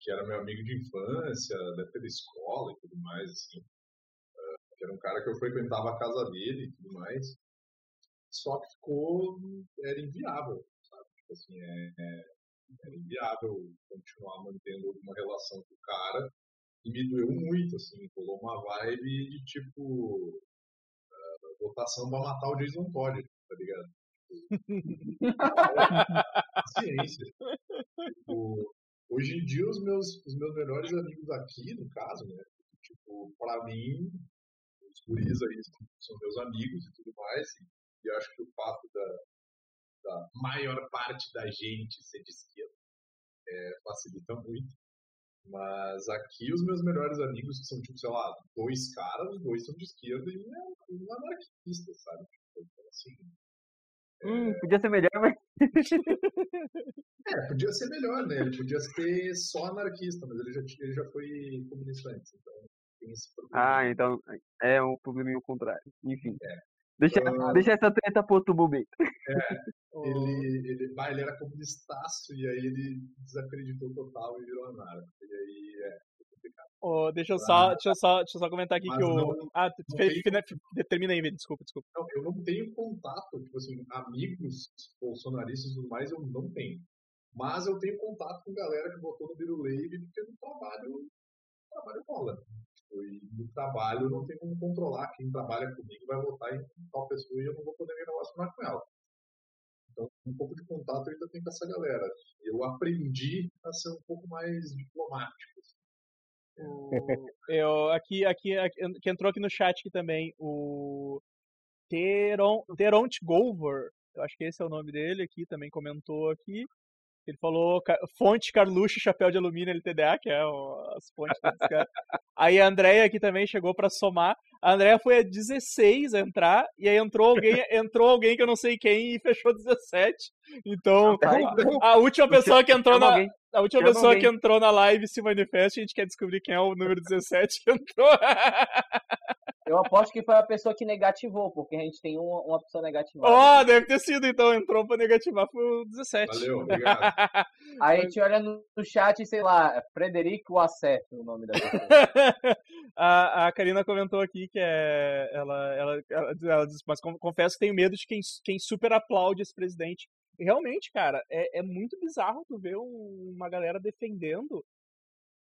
que era meu amigo de infância, da época da escola e tudo mais, assim. eh, que era um cara que eu frequentava a casa dele e tudo mais. Só que ficou. Era inviável, sabe? Tipo assim, é, é- era inviável continuar mantendo alguma relação com o cara. Me doeu muito, assim, rolou uma vibe de tipo votação pra matar o Jason Todd, tá ligado? <laughs> Ciência. Tipo, hoje em dia, os meus, os meus melhores amigos aqui, no caso, né? Tipo, pra mim, os guris aí são meus amigos e tudo mais. E, e acho que o fato da, da maior parte da gente ser de esquerda é, facilita muito. Mas aqui os meus melhores amigos, que são, tipo, sei lá, dois caras, os dois são de esquerda e um é um anarquista, sabe? Então, assim, Hum, podia ser melhor, mas. <laughs> é, podia ser melhor, né? Ele podia ser só anarquista, mas ele já, ele já foi comunista antes, então tem esse problema. Ah, então é um probleminho contrário. Enfim. É. Deixa, Ah. deixa essa treta pro outro momento. <laughs> Ele, ele, bah, ele era comunistaço e aí ele desacreditou total e virou anarco. E aí é complicado. Ô, deixa, eu só, deixa, eu só, deixa eu só comentar aqui Mas que o. não- ah, não fe- tem- fina- termina aí, Vini, desculpa, desculpa. Não, eu não tenho contato, tipo assim, amigos bolsonaristas e tudo mais, eu não tenho. Mas eu tenho contato com galera que votou no Biruleibe porque no trabalho, no trabalho rola. Tipo, e no trabalho não tenho como controlar. Quem trabalha comigo vai votar em tal pessoa e eu não vou poder me relacionar com ela. Então, um pouco de contato eu ainda tenho com essa galera. Eu aprendi a ser um pouco mais diplomático. assim. Eu, aqui, aqui, aqui, que entrou aqui no chat aqui também, o Teron, Teront Golver, eu acho que esse é o nome dele aqui, também comentou aqui. Ele falou fonte Carluxo, chapéu de alumínio LTDA, que é o- as fontes desses caras. Aí a Andrea aqui também chegou pra somar. A Andrea foi a 16 a entrar, e aí entrou alguém, <laughs> entrou alguém que eu não sei quem e fechou 17. Então, a última pessoa que entrou na, a última pessoa que entrou na live se manifesta, a gente quer descobrir quem é o número 17 que entrou. <laughs> Eu aposto que foi a pessoa que negativou, porque a gente tem uma, uma pessoa negativada. Ó, deve ter sido, então, entrou pra negativar, foi o 17. Valeu, <laughs> obrigado. Aí a gente olha no, no chat, sei lá, Frederico Assef o nome da pessoa. <laughs> a, a Karina comentou aqui que é, ela, ela, ela, ela diz, mas con- confesso que tenho medo de quem, quem super aplaude esse presidente. E realmente, cara, é, é muito bizarro tu ver um- uma galera defendendo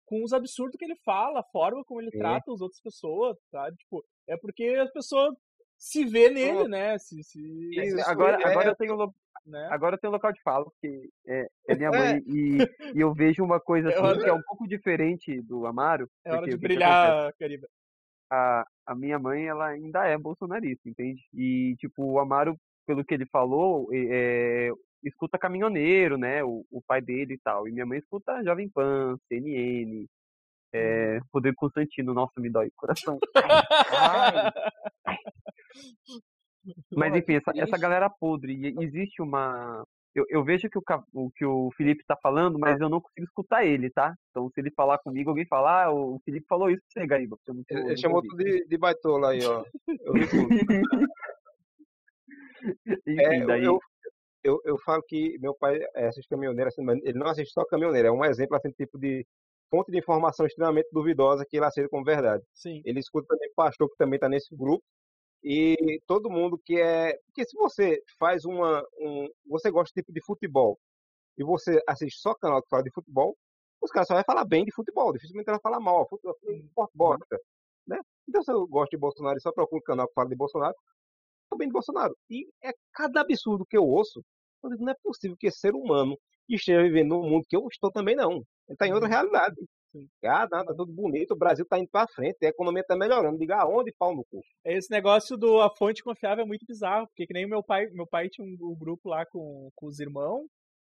com os absurdos que ele fala, a forma como ele trata as outras pessoas, sabe? Tipo, é porque as pessoas se vê nele, né? Se, se, Isso Agora, é- agora, eu tenho, né? agora eu tenho local de fala, porque é, é minha É. mãe e, e eu vejo uma coisa <laughs> É assim, hora- que é um pouco diferente do Amaro. É hora de brilhar, Cariba. a, a minha mãe, ela ainda é bolsonarista, entende? E, tipo, o Amaro, pelo que ele falou, é, escuta caminhoneiro, né? O, o pai dele e tal. E minha mãe escuta Jovem Pan, CNN, é, Rodrigo Constantino. Nossa, me dói o coração. Ai, Mas Nossa, enfim, essa, essa galera podre, e existe uma. Eu, eu vejo que o, o que o Felipe tá falando, mas eu não consigo escutar ele, tá? Então, se ele falar comigo, alguém falar, ah, o Felipe falou isso pra você, Gariba. não Ele, chamou ouvindo." tudo de, de baitola aí, ó. Eu vi tudo. <laughs> Enfim, É, eu, daí. eu, eu, eu falo que meu pai é, assiste caminhoneiro, assim, mas ele não assiste só caminhoneiro, é um exemplo assim, tipo de fonte de informação extremamente duvidosa que ele aceita como verdade. Sim. Ele escuta também pastor que também está nesse grupo e todo mundo que é, porque se você faz uma, um, você gosta tipo de futebol e você assiste só canal que fala de futebol, os caras só vai falar bem de futebol, dificilmente vai falar mal, futebol, esporte bosta, né? Então se eu gosto de Bolsonaro e só procuro canal que fala de Bolsonaro, bem de Bolsonaro. E é cada absurdo que eu ouço, eu digo, não é possível que esse ser humano esteja vivendo num mundo que eu estou também não. Ele está em outra realidade. Ah, não, tá tudo bonito, o Brasil tá indo pra frente, a economia tá melhorando. Diga aonde, pau no cu. Esse negócio do a fonte confiável é muito bizarro, porque que nem o meu pai, meu pai tinha um, um grupo lá com, com os irmãos,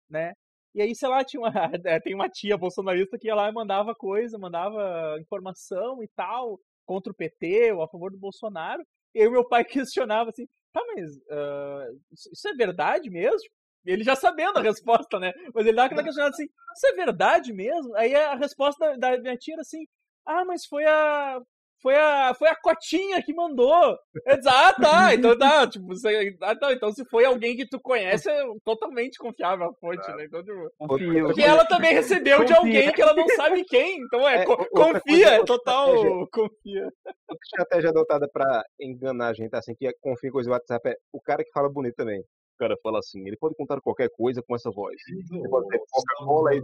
né? E aí, sei lá, tinha uma, é, <laughs> tem uma tia bolsonarista que ia lá e mandava coisa, mandava informação e tal, contra o PT ou a favor do Bolsonaro. E aí o meu pai <laughs> questionava assim, tá, mas ah, isso, é verdade mesmo? Ele já sabendo a resposta, né? Mas ele dava aquela questionada assim, isso é verdade mesmo? Aí a resposta da, da minha tia era assim, ah, mas foi a, foi a, foi a Cotinha que mandou. Eu disse, ah, tá, então tá, tipo, você, ah, tá, então se foi alguém que tu conhece, é totalmente confiável a fonte, né? Então, tipo, Confio. porque ela também recebeu de Confia. alguém que ela não sabe quem, então é, É, confia, é outra total, confia. Outra estratégia adotada pra enganar a gente, assim, que é confia em coisa do WhatsApp, é o cara que fala bonito também. O cara fala assim, ele pode contar qualquer coisa com essa voz. Ele pode ter Coca-Cola aí.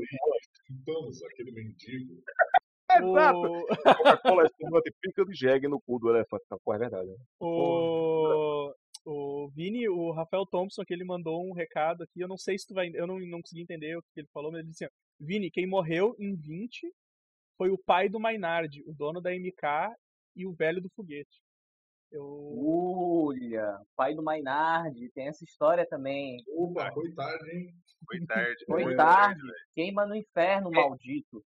Estamos, aquele mendigo. <laughs> Exato! O, Coca-Cola espumante pica de jegue no cu do elefante. Não, pô, é verdade. né? o, o Vini, o Rafael Thompson, que ele mandou um recado aqui, eu não sei se tu vai, eu não, não consegui entender o que ele falou, mas ele disse assim, ó, Vini, quem morreu em 20 foi o pai do Maynard, o dono da MK e o velho do foguete. Eu... Olha, pai do Maynard, tem essa história também. Opa, foi tarde, hein? Foi tarde. Foi foi tarde, queima no inferno, maldito.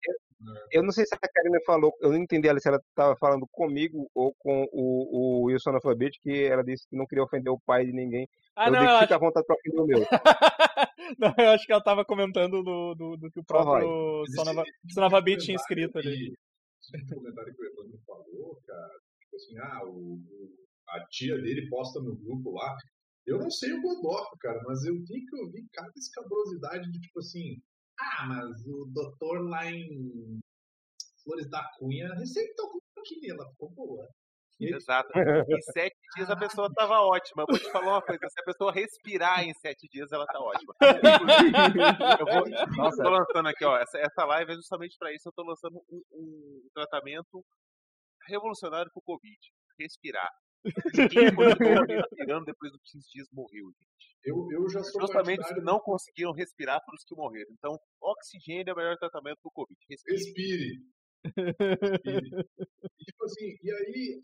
Eu não sei se a Karina falou, eu não entendi ali se ela estava falando comigo ou com o, o Wilson Analfabete, que ela disse que não queria ofender o pai de ninguém. Ah, eu não, eu que acho... fica à vontade para ofender o meu. <laughs> não, eu acho que ela tava comentando do, do, do que o próprio Esse- Sonava, esse Sonava Beat tinha escrito ali. Esse comentário que o Evandro falou, cara, tipo assim, ah, o, a tia dele posta no grupo lá. Eu não sei o Godofo, cara, mas eu vi que eu vi cada escabrosidade de tipo assim, ah, mas o doutor lá em Flores da Cunha receitou com aqui, ela ficou boa. Exato. Em sete dias a pessoa tava ótima. Eu vou te falar uma coisa: se a pessoa respirar em sete dias, ela tá ótima. <laughs> Eu vou, eu tô lançando aqui, ó. Essa, essa live é justamente para isso. Eu tô lançando um, um tratamento revolucionário pro Covid. Respirar. Ninguém continuou respirando depois dos 15 dias morreu, gente. Eu, eu já sou Justamente os que não conseguiram respirar foram os que morreram. Então, oxigênio é o melhor tratamento pro Covid. Respire. Respire. Respire. E, tipo assim, e aí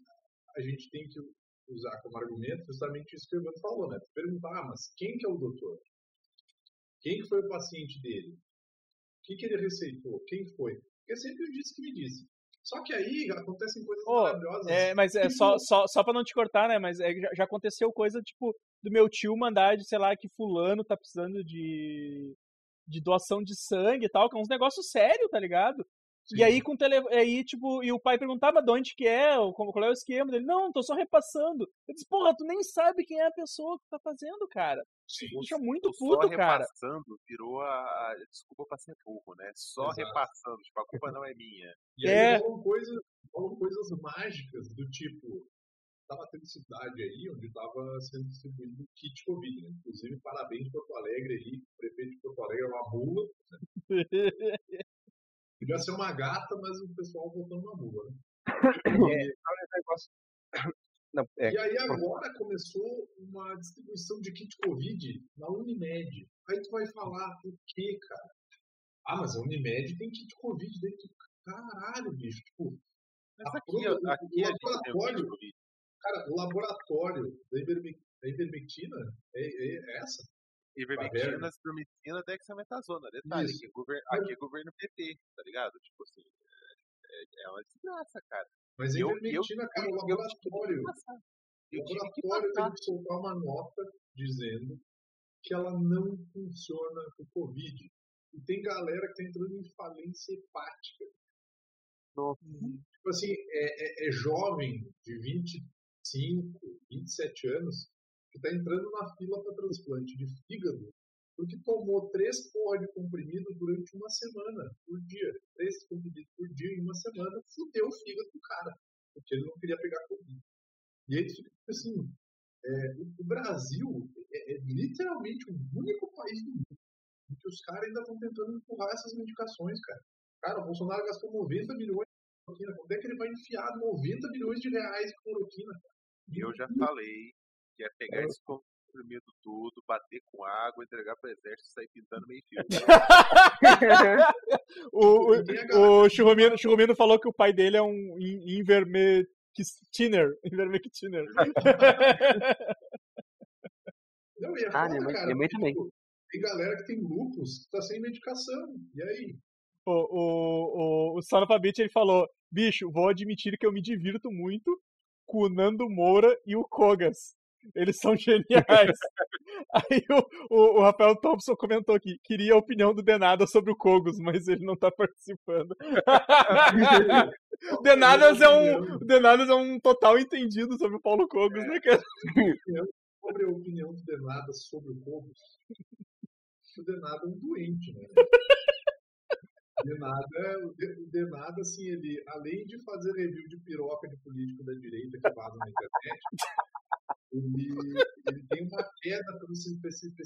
a gente tem que usar como argumento justamente isso que o Evandro falou, né? Perguntar, ah, mas quem que é o doutor? Quem que foi o paciente dele? O que, que ele receitou? Quem foi? Porque sempre eu disse que me disse. Só que aí acontecem coisas Ô, maravilhosas. É, mas é só, só, só pra não te cortar, né? Mas é, já, já aconteceu coisa, tipo, do meu tio mandar de, sei lá, que fulano tá precisando de, de doação de sangue e tal, que é uns negócios sérios, tá ligado? E aí, com tele... aí, tipo, e o pai perguntava de onde que é, qual é o esquema dele. Não, tô só repassando. Eu disse, porra, tu nem sabe quem é a pessoa que tá fazendo, cara. Sim. Deixa muito O só puto, cara. repassando virou a, desculpa pra ser burro, né? Só Exato. repassando, tipo, a culpa não é minha. E aí É. rolam coisas, rolam coisas mágicas do tipo. Tava tendo cidade aí onde tava sendo distribuído kit Covid, né? Inclusive, parabéns Porto Alegre aí, o prefeito de Porto Alegre é uma mula. <laughs> Podia ser uma gata, mas o pessoal botou uma mula, né? <coughs> É, negócio. <coughs> Não, é, E aí agora começou uma distribuição de kit Covid na Unimed. Aí tu vai falar, o quê, cara? Ah, mas a Unimed tem kit Covid dentro. Caralho, bicho. Tipo, Mas aqui, prova- ó, aqui o laboratório- cara, o laboratório da, iverme- da ivermectina é, é- é essa. Ivermectina, citromicina, dexametasona. Detalhe, aqui é, governo, aqui é governo PT, tá ligado? Tipo assim, é, é uma desgraça, cara. Mas a Eu- ivermectina, cara, o eu- eu tive laboratório. O Eu que laboratório teve que soltar uma nota dizendo que ela não funciona com Covid. E tem galera que tá entrando em falência hepática. Nossa. Tipo assim, é, é- é jovem de 25, 27 anos que tá entrando na fila para transplante de fígado porque tomou três pó de comprimido durante uma semana por dia. Três comprimidos por dia em uma semana, fudeu o fígado do cara, porque ele não queria pegar Covid. E aí tipo assim, é, o, Brasil é, é literalmente o único país do mundo em que os caras ainda estão tentando empurrar essas medicações, cara. Cara, o Bolsonaro gastou 90 milhões de cloroquina. Quando é que ele vai enfiar 90 milhões de reais em cloroquina? E eu já falei que é pegar esse comprimido tudo, bater com água, entregar pro exército e sair pintando meio fio. <laughs> o, E o, o Churrumino, Churrumino falou que o pai dele é um in- Invermectiner. Invermectiner. <laughs> Não, e é Ah, minha mãe- cara. minha mãe também. tipo, Tem galera que tem lupus que tá sem medicação. E aí? o, o, o, o Sonopabit, ele falou, bicho, vou admitir que eu me divirto muito com o Nando Moura e o Kogas. Eles são geniais. <laughs> Aí o, o, o Rafael Thompson comentou aqui, queria a opinião do Denada sobre o Kogos, mas ele não tá participando. <laughs> Denadas é um, Denadas é um total entendido sobre o Paulo Kogos, né, cara? Sobre a opinião do Denada sobre o povo. O Denada é um doente, né? O Denada, o De- o Denada, assim, ele, além de fazer review de piroca de político da direita que vaza na internet, ele, ele tem uma queda por esses, esses,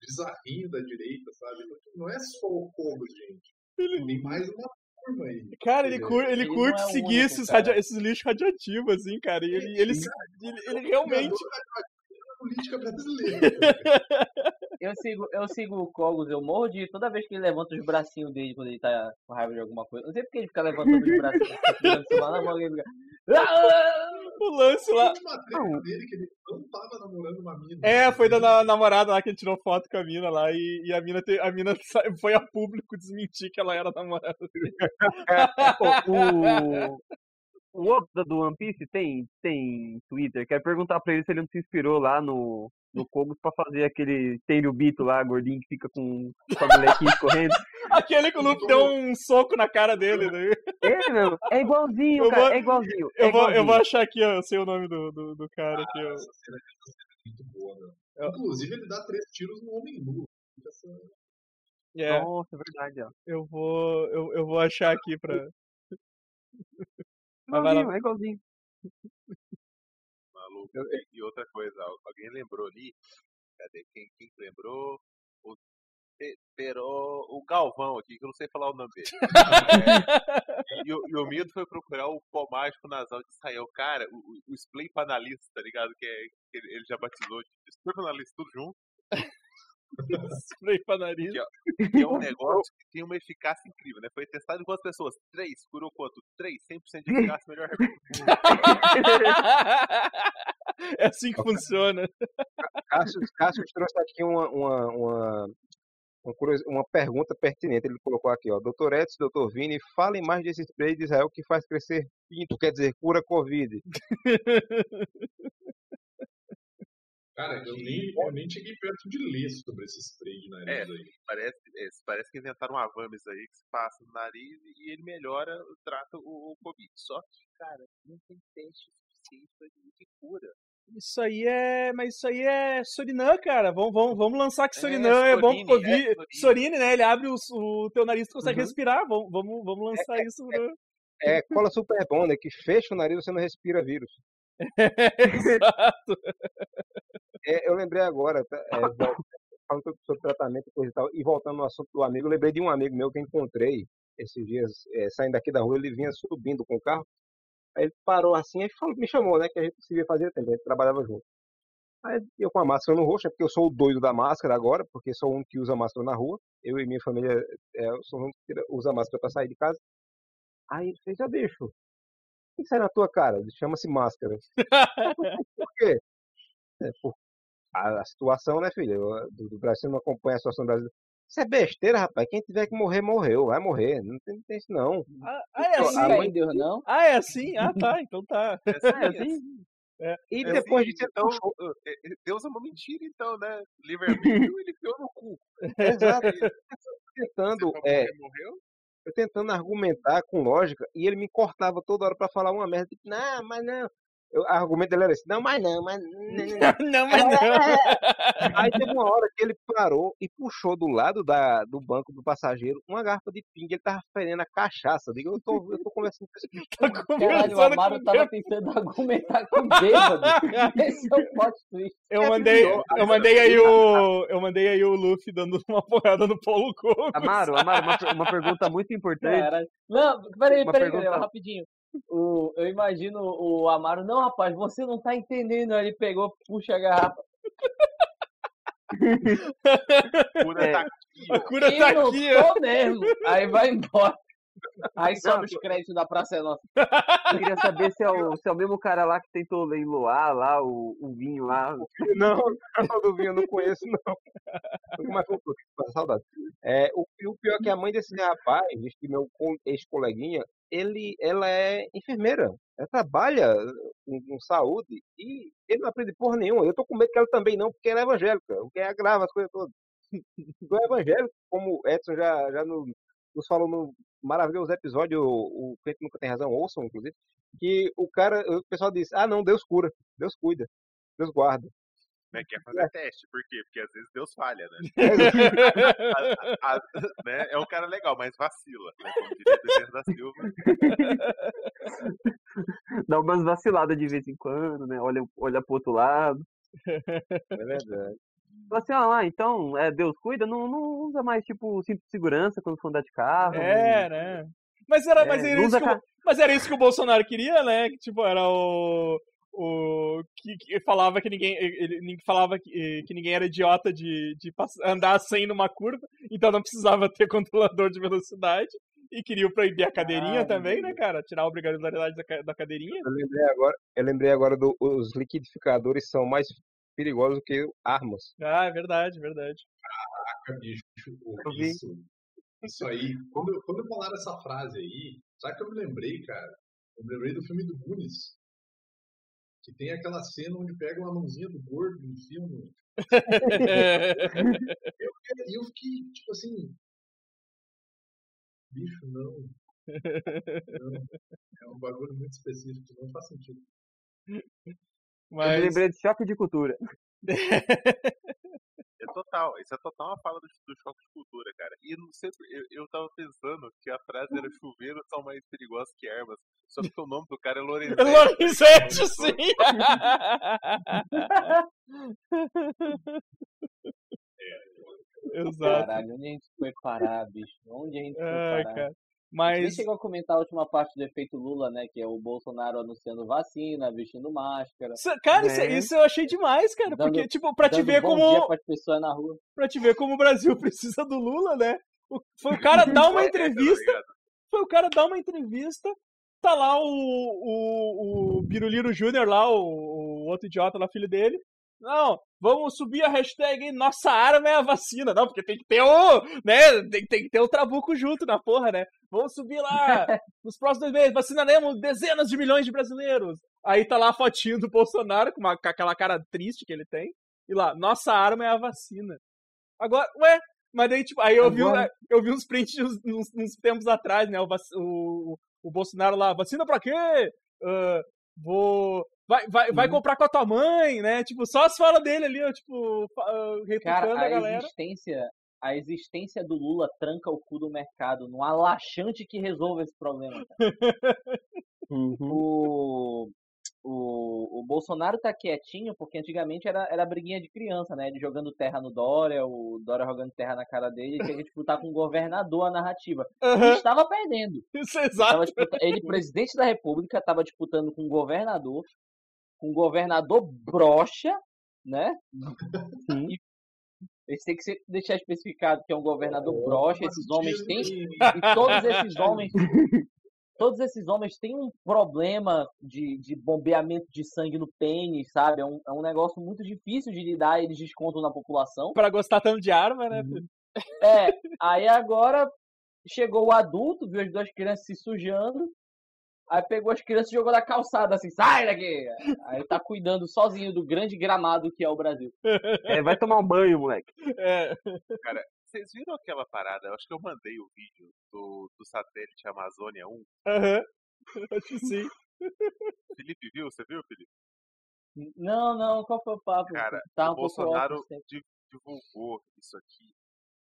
bizarrinhos da direita, sabe? Não é só o Cogos, gente. Tem mais uma turma aí. Cara, ele, Ele- cur, ele ele curte é seguir único, esses, radia- esses lixos radioativos, assim, cara. E ele, ele, ele, ele realmente. Política brasileira. <laughs> Eu sigo, eu sigo o Cogos, eu morro de toda vez que ele levanta os bracinhos dele quando ele tá com raiva de alguma coisa. Não sei porque ele fica levantando os bracinhos, <laughs> celular na mão ele fica. "Ah!" O lance lá. dele que ele não tava namorando uma mina. É, foi da na- namorada lá que ele tirou foto com a mina lá e, e a mina, te- a mina <laughs> foi a público desmentir que ela era namorada dele. o, o Oda do One Piece tem, tem Twitter. Quero perguntar pra ele se ele não se inspirou lá no, no Kogos pra fazer aquele Tenryubito lá, gordinho, que fica com, com a molequinha <laughs> escorrendo. Aquele que o Luffy deu um soco na cara dele. Né? É, meu, é igualzinho, Eu cara, vou- é igualzinho. é Eu, vou, eu vou achar aqui, ó, eu sei o nome do, do, do cara aqui. ó. Essa cena, essa cena é muito boa, meu. Eu- Inclusive, ele dá três tiros no homem nu. Essa- É, Nossa, é verdade, ó. eu vou, eu, eu vou achar aqui pra. <laughs> Igualzinho, é igualzinho. Maluco. E outra coisa, al- alguém lembrou ali? Cadê? Quem, quem que lembrou? O, o Galvão aqui, que eu não sei falar o nome dele. É, <laughs> e, o, e o Mito foi procurar o pó mágico nasal de Israel. Cara, o, o, o Splay Panalista, tá ligado? Que, é, que ele, ele já batizou de Splay Panalista tudo junto. Spray pra nariz. Que, ó, que é um negócio que tem uma eficácia incrível, né? Foi testado em quantas pessoas? Três. Curou quanto? Três. 100% de eficácia, melhor remédio. <laughs> é assim que funciona. Cássio, Cássio trouxe aqui uma, uma, uma, uma pergunta pertinente. Ele colocou aqui, ó. Doutor Edson, doutor Vini, falem mais desse spray de Israel que faz crescer pinto, quer dizer, cura Covid. <laughs> Cara, eu nem, eu nem cheguei perto de ler sobre esse spray de nariz É. aí. Parece, é, parece que inventaram um Avames aí que se passa no nariz e ele melhora, trata o, o Covid. Só que, cara, não tem teste suficiente pra dizer que cura. Isso aí é. Mas isso aí é Sorinã, cara. Vamos, vamos, vamos lançar que É, Sorinã é, bom pro Sorine, Covid. é, Sorine. Né? Ele abre o, o teu nariz e tu consegue Uhum. respirar. Vamos, vamos, vamos lançar isso pro. É cola super bom, né? Que fecha o nariz você não respira vírus. <laughs> Exato. É, eu lembrei agora, tá, é, <laughs> falando sobre- tratamento e coisa e tal, e voltando no assunto do amigo, eu lembrei de um amigo meu que encontrei esses dias, é, saindo daqui da rua, ele vinha subindo com o carro, aí ele parou assim, aí falou, me chamou, né, que a gente se via fazer tempo, a gente trabalhava junto. Aí eu com a máscara no rosto, é porque eu sou o doido da máscara agora, porque sou um que usa máscara na rua, eu e minha família é, sou um que usa máscara para sair de casa. Aí ele fez, ó bicho, o que sai na tua cara? Chama-se máscara. <laughs> Por quê? É, por a, a situação, né, filho? Do, do Brasil não acompanha a situação do Brasil. Isso é besteira, rapaz. Quem tiver que morrer, morreu. Vai morrer. Não tem, não tem isso, não. Ah, ah, é assim? a Não mãe- tem Deus, não? Ah, é assim? Ah, tá. <laughs> Então tá. É assim, Ah, é é assim? E É depois assim, de ser então, é, é, Deus é uma mentira, então, né? Livre-arbítrio, ele deu no cu. Exato. Tentando, é, morreu. eu tentando argumentar com lógica, e ele me cortava toda hora pra falar uma merda. Tipo, não, mas não. Eu, o argumento dele era esse, não, mas não, mas <laughs> não, <laughs> não, mas <laughs> não. Aí teve uma hora que ele parou e puxou do lado da, do banco do passageiro uma garrafa de pinga. Ele tava ferendo a cachaça. Eu digo, eu tô, eu tô conversando com esse bicho. Tá Caralho, o Amaro com tava tentando argumentar com o bêbado. Esse é o plot twist. Eu É mandei, pior. eu mandei aí o, eu mandei aí o Luffy dando uma porrada no Paulo Coco. Amaro, Amaro, uma, uma pergunta muito importante. Não, peraí, Uma peraí, pergunta- peraí, rapidinho. O, eu imagino o Amaro, não, rapaz, você não tá entendendo. Aí Ele pegou, puxa a garrafa. <laughs> Cura É. tá aqui, A ó. cura Eu tá não aqui, tô mesmo. Aí vai embora. Aí sobe Não, os créditos da Praça é Nossa. Eu queria saber se é, o, se é o mesmo cara lá que tentou leiloar lá o, o vinho lá. Não, não, do vinho eu não conheço, não. Mas saudade. É, o, o pior é que a mãe desse rapaz, desse meu co- ex-coleguinha, ele, ela é enfermeira. Ela trabalha com, com saúde e ele não aprende porra nenhuma. Eu tô com medo que ela também não, porque ela é evangélica, o que agrava as coisas todas. <laughs> Do evangélico, como o Edson já, já no- nos falou no maravilhoso episódio, o, o Nunca Tem Razão, ouçam, inclusive, que o cara, o pessoal diz, ah não, Deus cura, Deus cuida, Deus guarda. Né? Quer fazer teste. Por quê? Porque às vezes Deus falha, né? <laughs> A- a- a- né? É um cara legal, mas vacila. Né? Como diria Bezerra da Silva. <laughs> Dá umas vaciladas de vez em quando, né? Olha, olha pro outro lado. É verdade. Fala assim, ó, ah, então, é, Deus cuida, não, não usa mais, tipo, cinto de segurança quando for andar de carro. É, né? Mas era, mas, É, era não isso que o, mas era isso que o Bolsonaro queria, né? Que tipo, era o. O que, que falava que ninguém. Ele ele falava que, que ninguém era idiota de, de pass- andar sem numa curva, então não precisava <laughs> ter controlador de velocidade. E queriam proibir a cadeirinha Ah, também, né, cara? Tirar a obrigatoriedade da, da cadeirinha. Eu lembrei agora, eu lembrei agora do, os liquidificadores são mais perigosos que armas. Ah, é verdade, verdade. Caraca, bicho, ô, Eu vi. isso, isso aí. Quando, eu- quando eu falaram essa frase aí, sabe o que eu me lembrei, cara? Eu me lembrei do filme do Goonies. Que tem aquela cena onde pega uma mãozinha do gordo no filme. <laughs> E eu fiquei, tipo assim. Bicho, não. Não. É um bagulho muito específico, não faz sentido. Eu me Mas. lembrei de choque de cultura. <laughs> É total, isso é total uma fala do, do choque de cultura, cara. E não sei, eu, eu tava pensando que a frase era chuveiros são mais perigosos que armas. Só que o nome do cara é Lorenzetti. Lorenzetti, sim! <laughs> Exato. Caralho, onde a gente foi parar, bicho? Onde a gente foi Ai, parar? cara. A gente nem Mas. chegou a comentar a última parte do efeito Lula, né? Que é o Bolsonaro anunciando vacina, vestindo máscara. Isso- Cara, isso, É. isso eu achei demais, cara. Dando- Porque, tipo, pra te ver bom como. dia na rua. Pra te ver como o Brasil <laughs> precisa do Lula, né? Foi o cara dar uma Tá entrevista. ligado? Foi o cara dar uma entrevista. Tá lá o, o, o Biruliro Júnior lá, o, o outro idiota lá, filho dele. Não, vamos subir a hashtag nossa arma é a vacina. Não, porque tem que ter o, né, tem, tem que ter o trabuco junto na porra, né? Vamos subir lá <laughs> nos próximos dois meses, vacinaremos dezenas de milhões de brasileiros. Aí tá lá a fotinho do Bolsonaro com, uma, com aquela cara triste que ele tem. E lá, nossa arma é a vacina. Agora, ué, mas daí, tipo, aí eu, vi, Agora- eu vi uns prints uns, uns- tempos atrás, né? O, o, o Bolsonaro lá, vacina pra quê? Ah, vou. Vai, vai, vai Uhum. comprar com a tua mãe, né? Tipo, só as falas dele ali, ó, tipo, ah, retrucando Cara, a a galera. existência, a existência do Lula tranca o cu do mercado. Não há laxante que resolva esse problema. cara. Uhum. <laughs> O, o, o Bolsonaro tá quietinho porque antigamente era, era briguinha de criança, né? Ele jogando terra no Dória, o Dória jogando terra na cara dele, e tinha que disputar com o governador a narrativa. E Aham, estava perdendo. <laughs> Isso é exato. Ele, presidente da República, estava disputando com o governador, com o governador brocha, né? E eles têm que ser- deixar especificado que é um governador brocha, esses homens têm. E todos esses homens. <laughs> Todos esses homens têm um problema de, de bombeamento de sangue no pênis, sabe? É um, é um negócio muito difícil de lidar, eles descontam na população. Pra gostar tanto de arma, né? É, aí agora chegou o adulto, viu as duas crianças se sujando, aí pegou as crianças e jogou na calçada, assim, sai daqui! Aí tá cuidando sozinho do grande gramado que é o Brasil. <laughs> É, vai tomar um banho, moleque. É. Cara, vocês viram aquela parada? Eu acho que eu mandei o vídeo do, do satélite Amazônia 1. Aham. <laughs> Acho que sim. Felipe viu? Você viu, Felipe? Não, não, qual foi o papo? Cara, tá o um pouco Bolsonaro divulgou isso aqui.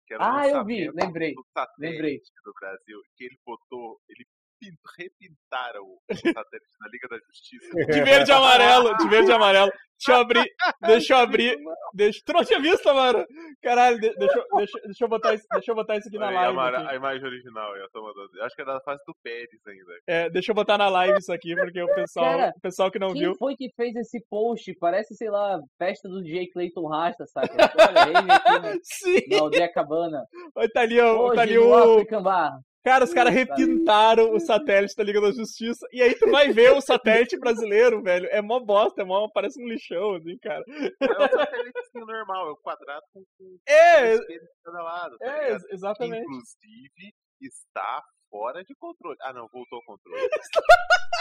Que era o Ah, eu vi, lembrei, do satélite lembrei. do Brasil. Que ele botou, ele pin- repintaram o o satélite na Liga da Justiça. De verde e amarelo, de verde e amarelo. Deixa eu abrir, deixa eu abrir. Deixa... Tu não tinha visto, mano? Caralho, de- deixa, eu- deixa, deixa, eu botar isso, deixa eu botar isso aqui na a, live. mara- aqui. a imagem original, eu tô mandando. Eu acho que é da fase do Pérez ainda. É, deixa eu botar na live isso aqui, porque o pessoal, Cara, o pessoal que não Quem viu. foi que fez esse post? Parece, sei lá, festa do DJ Clayton Rasta, saca? Olha, rave aqui na, <laughs> Sim, na Aldeia Cabana. Olha, tá ali, ó, tá ali o. African Bar. Cara, os caras repintaram o satélite da Liga da Justiça. E aí tu vai ver o satélite <laughs> brasileiro, velho. É mó bosta, é mó, parece um lixão, assim, cara. É um satélitezinho normal, é um quadrado com, É, um de cada lado. tá é, ligado? exatamente. inclusive, está fora de controle. Ah, não, voltou ao controle.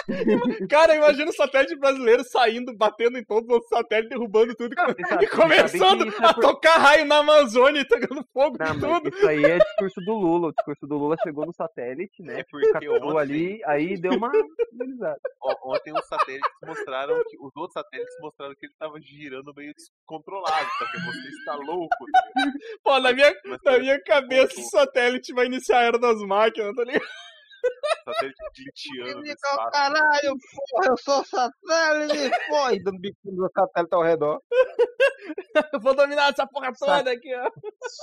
<laughs> Cara, imagina o satélite brasileiro saindo, batendo em todos os outros satélites, derrubando tudo sabe- e sabe começando é a por- tocar raio na Amazônia e tacando fogo Não, em tudo. isso aí é discurso do Lula. O discurso do Lula chegou no satélite, né? É porque ontem, ali, aí deu uma finalizada. ó, ontem os satélites mostraram que. Os outros satélites mostraram que ele estava girando meio descontrolado. Só que você está louco. ligado? Pô, na minha, Mas na minha cabeça, o satélite vai iniciar a era das máquinas, tá ligado? Satélite glitchando no espaço. Caralho, porra, eu sou satélite, porra, e dando bico no satélite ao redor. Eu <laughs> vou dominar essa porra toda aqui, ó.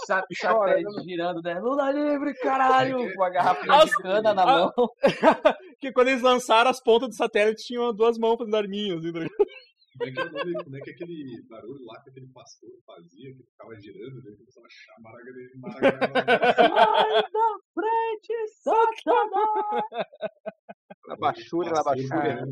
Sa- <laughs> Chora, Satélite girando, né? Lula livre, caralho! Com a garrafinha As- de cana na a- mão. <laughs> que quando eles lançaram as pontas do satélite tinham duas mãos pra dar arminhos. Ligado? Como é, que, é como é que aquele barulho lá que aquele pastor fazia, que ficava girando, né? ele começava a chamar Sai da frente, Satanás! Na baixúria, na baixúria.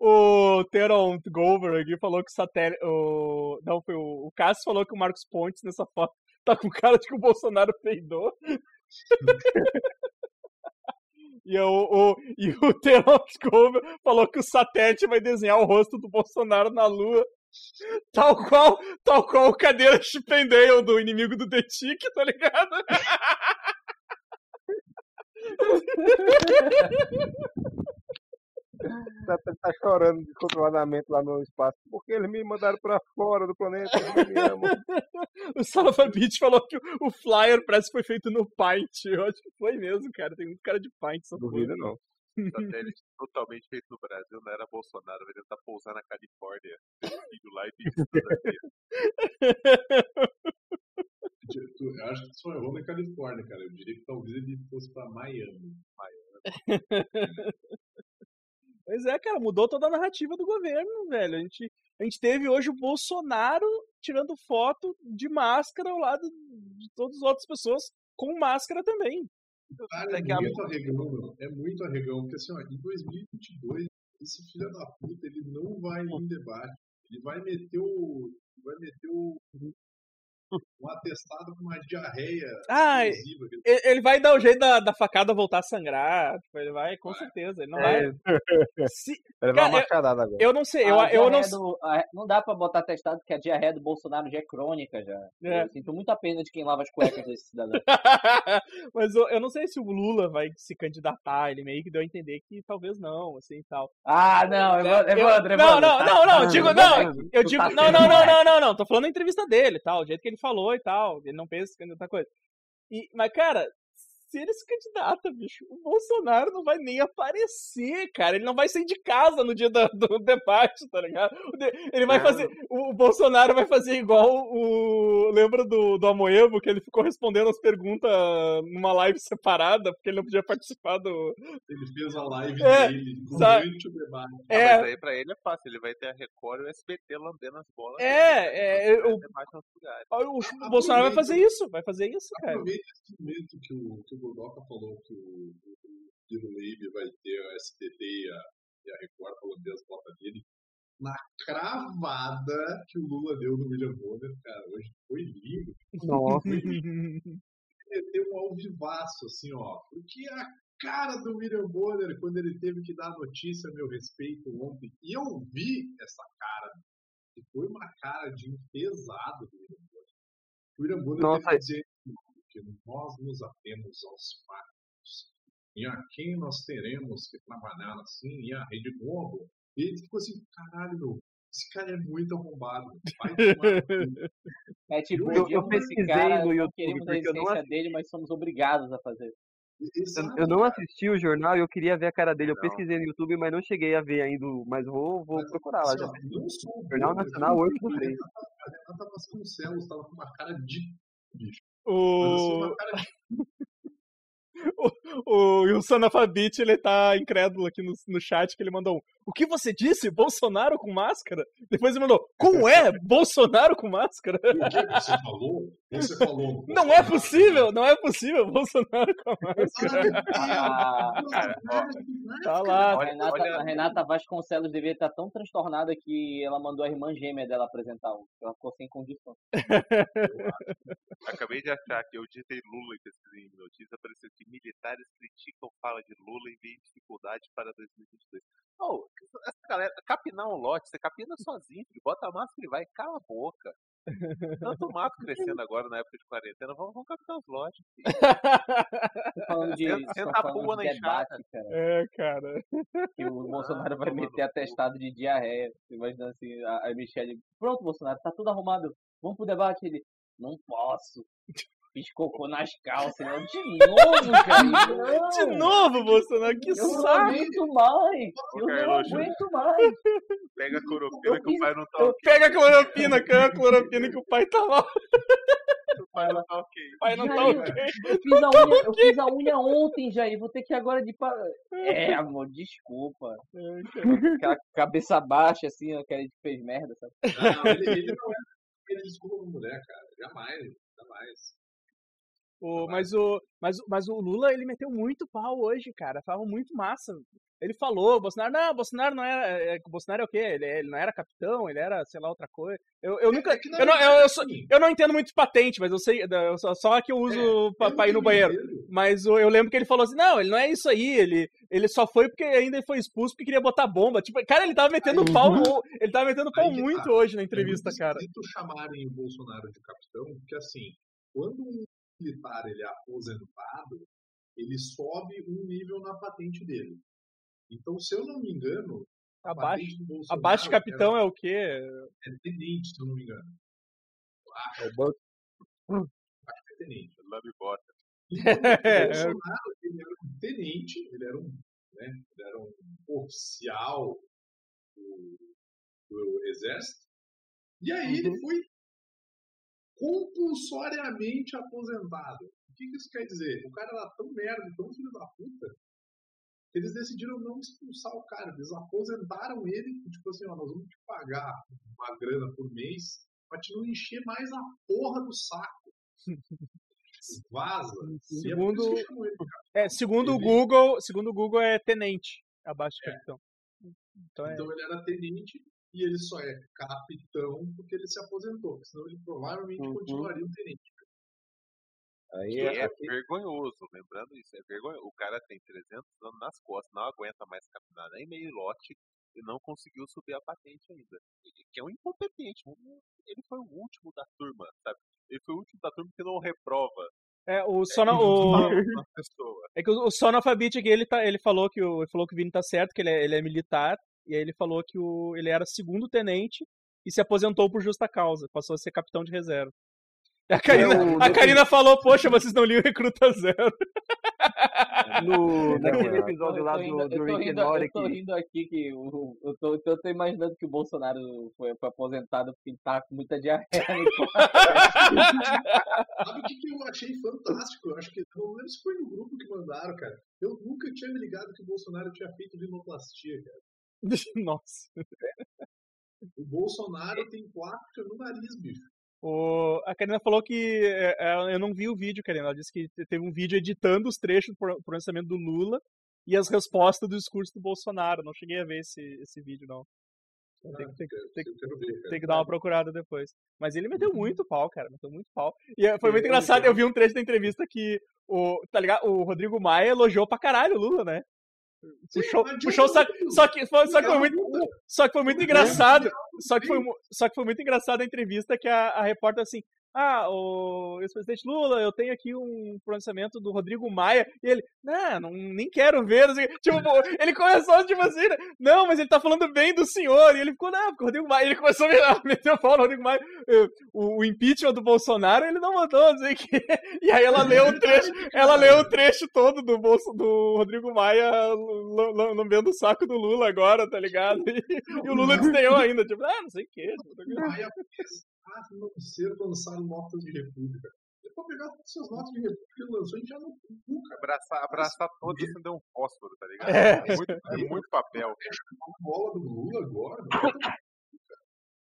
o Teron Gover aqui falou que o satélite. O... Não, foi o... o Cássio falou que o Marcos Pontes nessa foto tá com cara de que o Bolsonaro peidou. <laughs> e, o, o... e o Gover falou que o satélite vai desenhar o rosto do Bolsonaro na lua. Tal qual, tal qual o cadeira Chipendale do inimigo do The Tick, tá ligado? <laughs> Satélite <laughs> tá chorando descontroladamente lá no espaço. Porque eles me mandaram pra fora do planeta, eles não me amam. <laughs> O Salva Beach falou que o flyer parece que foi feito no Paint. Eu acho que foi mesmo, cara. Tem muito cara de Paint. Duvido não. <laughs> Satélite totalmente feito no Brasil, não era Bolsonaro, ele tá pousando na Califórnia. Filho lá e. Eu acho que só errou na Califórnia, cara. Eu diria que talvez ele fosse pra Miami. Pois é, cara, mudou toda a narrativa do governo, velho. A gente, a gente teve hoje o Bolsonaro tirando foto de máscara ao lado de todas as outras pessoas com máscara também. Cara, é Daqui a muito arregão. É muito arregão. Porque assim, ó, em 2022, esse filho da puta, ele não vai em debate. Ele vai meter o. <laughs> atestado com uma diarreia Ah, ele- Ele ele vai dar o jeito da, da facada voltar a sangrar. tipo, ele vai, com Vai. certeza. Ele não É. vai. Se- <laughs> Vai levar Cara, uma machadada agora. eu não sei, eu, A eu não do- a- não dá pra botar testado porque a diarreia do Bolsonaro já é crônica já. É. Eu sinto muita pena de quem lava as cuecas desse cidadão. <laughs> Mas eu, eu não sei se o Lula vai se candidatar. Ele meio que deu a entender que talvez não, assim e tal. Ah, não, Evandro, Eu- Evandro, não, não, tá- não, não, tá- digo, tá- não, tá- eu digo, tá não, não, não, não, não, não, tô falando da entrevista dele, tal, o jeito que ele falou e tal, ele não pensa em outra coisa. E, mas, cara, se ele se candidata, bicho, o Bolsonaro não vai nem aparecer, cara, ele não vai sair de casa no dia da- do, debate, tá ligado? O Ele vai Não. fazer, o, o Bolsonaro vai fazer igual o, lembra do, do Amoevo, que ele ficou respondendo as perguntas numa live separada, porque ele não podia participar do... Ele fez a live É, dele durante o debate. Ah, É, mas aí pra ele é fácil, ele vai ter a Record e o SBT lambendo as bolas. É, é, nos lugares. o Bolsonaro vai fazer isso, vai fazer isso, cara. Aproveita esse momento que o, que o Gordoca falou que o, o Ciro Leibe vai ter a SBT e a, e a Record botas dele. Na cravada que o Lula deu no William Bonner, cara, hoje foi lindo. Nossa. <laughs> Meteu um alvivaço, assim, ó. Porque a cara do William Bonner, quando ele teve que dar notícia a meu respeito ontem, e eu vi essa cara, e foi uma cara de pesado do William Bonner. O William Bonner Nossa. teve que dizer que nós nos atemos aos fatos. E a quem nós teremos que trabalhar assim, e a Rede Globo. E ele ficou assim, caralho, meu, esse cara é muito arrombado. Vai tomar no cu." <laughs> É tipo, Eu- eu pesquisei cara, no YouTube, queremos a eu não existência dele, mas somos obrigados a fazer. Exato, Eu, não cara. assisti o jornal e eu queria ver a cara dele. Eu Não. pesquisei no YouTube, mas não cheguei a ver ainda. Mas vou, vou Mas, procurar lá. assim, Já. sou Jornal Nacional? 8 do 3. A Renata Vasconcelos tava com uma cara de bicho. O, de <laughs> o Wilson ele tá incrédulo aqui no, no chat, que ele mandou um, o que você disse? Bolsonaro com máscara? Depois ele mandou, como <laughs> é? Bolsonaro com máscara? O que você falou? Você falou. Não é possível, não é possível Bolsonaro com máscara. Ah, Cara, ó, Tá lá. a, Renata, olha- a Renata Vasconcelos devia estar tão transtornada que ela mandou a irmã gêmea dela apresentar um. Ela ficou sem condição. <laughs> acabei de achar que eu digitei Lula e pesquisei em notícia, apareceu que militares criticam fala de Lula e veem dificuldade para 2022. Oh, essa galera, capinar um lote, você capina sozinho, filho, bota a máscara e vai, cala a boca. Tanto mato crescendo agora na época de quarentena, vamos, vamos capinar os lotes. falando de, Senta- a de na debate, cara. É, cara. Que o Bolsonaro <laughs> vai toma no meter atestado de diarreia. Imaginando assim, a, a Michelle. Pronto, Bolsonaro, tá tudo arrumado. Vamos pro debate. Ele. Não posso. Fiz cocô nas calças. Eu, de novo, cara. Não, De novo, Bolsonaro, que Eu não saco. aguento mais. Eu não Carlos, aguento mais. Pega a cloropina Eu que o pai não tá eu- ok. Pega a cloropina, cana a cloropina que o pai tá mal. O pai não tá ok. O pai não tá Jair, ok. Eu fiz, a unha, eu fiz a unha ontem, Jair. Vou ter que ir agora de. Pa... É, amor, desculpa. Aquela cabeça baixa, assim, ó, que a gente fez merda, sabe? Não, ele, ele não é. Ele desculpa uma mulher, cara. Jamais. Jamais. O, mas, o, mas, mas o Lula, ele meteu muito pau hoje, cara. Tava muito massa. Ele falou, Bolsonaro, não, Bolsonaro não era. É, Bolsonaro é o quê? Ele, ele não era capitão, ele era, sei lá, outra coisa. Eu, eu nunca. É que, na Eu não, eu, verdade, eu, sou- assim, eu não entendo muito de patente, mas eu sei. Eu só, só que eu uso pra, pelo pra ir no eu banheiro. entendo, Mas eu lembro que ele falou assim: não, ele não é isso aí, ele, ele só foi porque ainda foi expulso porque queria botar bomba. Tipo, cara, ele tava metendo Aí- pau. Ele tava metendo pau Aí que muito tá. hoje na É entrevista, muito cara. chamarem o Bolsonaro de capitão, porque assim, quando militar ele é aposentado, ele sobe um nível na patente dele. Então, se eu não me engano, a Abaixo, de capitão era, é o quê? é tenente, se eu não me engano. É o banco. É tenente. Lame bota. <laughs> É, O Bolsonaro, ele era um tenente, ele era um, né, ele era um oficial do, do exército, e aí ele foi compulsoriamente aposentado. O que, que isso quer dizer? O cara era tão merda, tão filho da puta, que eles decidiram não expulsar o cara, eles aposentaram ele, tipo assim, ó, nós vamos te pagar uma grana por mês pra te não encher mais a porra do saco. <laughs> Vaza. É Segundo- ele É, segundo o Ele- Google, segundo o Google é tenente, abaixo de É. capitão. Então é. Então ele era tenente e ele só é capitão porque ele se aposentou. Senão ele provavelmente Uhum. continuaria um tenente. Aí é, é aqui- vergonhoso, lembrando isso, é vergonhoso. O cara tem 300 anos nas costas, não aguenta mais caminhar nem meio lote e não conseguiu subir a patente ainda. Ele que é um incompetente. Ele foi o último da turma, sabe? Ele foi o último da turma que não reprova É, o sono, o, uma pessoa. é que o, o Sonofabit aqui, ele, tá, ele falou que o, ele falou que o Vini tá certo, que ele é, ele é militar, e aí ele falou que o, ele era segundo tenente e se aposentou por justa causa, passou a ser capitão de reserva. E a Karina, o- a Karina falou, poxa, vocês não liam Recruta Zero. No, naquele episódio lá do, Rick rindo- and Morty eu tô rindo aqui que o, eu, tô, eu tô imaginando que o Bolsonaro foi, foi aposentado porque ele tá com muita diarreia. <laughs> Sabe o que, que eu achei fantástico? Eu acho que. Não lembro se foi no grupo que mandaram, cara. Eu nunca tinha me ligado que o Bolsonaro tinha feito rinoplastia, cara. <laughs> Nossa. O Bolsonaro tem plástico no nariz, bicho. O, a Karina falou que é, é, eu não vi o vídeo, Karina. Ela disse que te- teve um vídeo editando os trechos do pro- pronunciamento do Lula e as respostas do discurso do Bolsonaro. Não cheguei a ver esse, esse vídeo, não. Tem, Ah, tem- ver, que dar uma procurada depois. Mas ele meteu muito pau, cara. Meteu muito pau. E é, foi muito engraçado. Eu vi um trecho da entrevista que o, tá ligado? o Rodrigo Maia elogiou pra caralho o Lula, né? Puxou, puxou só, só que foi, só que foi muito, só que foi muito engraçado. Só que foi, só que foi muito engraçado a entrevista que a, a repórter assim, ah, o ex-presidente Lula, eu tenho aqui um pronunciamento do Rodrigo Maia. E ele, não, não nem quero ver. quê." <laughs> Tipo, ele começou, tipo assim, né, não, mas ele tá falando bem do senhor. E ele ficou, não, porque o Rodrigo Maia. Ele começou a me- a meter o pau no Rodrigo Maia. O, o impeachment do Bolsonaro, ele não mandou, o quê. <laughs> E aí ela leu o trecho, ela leu o trecho todo do, bolso, do Rodrigo Maia lambendo o saco do Lula agora, tá ligado? <laughs> E, e o Lula desdenhou ainda, tipo, ah, não sei o quê. Maia fez ah, não ser lançado notas de república. Ele pode pegar todas essas notas de república que ele lançou e já não cara. Abraçar, abraçar todos e acender um fósforo, tá ligado? É. É muito, é muito papel. <laughs> A bola do Lula agora.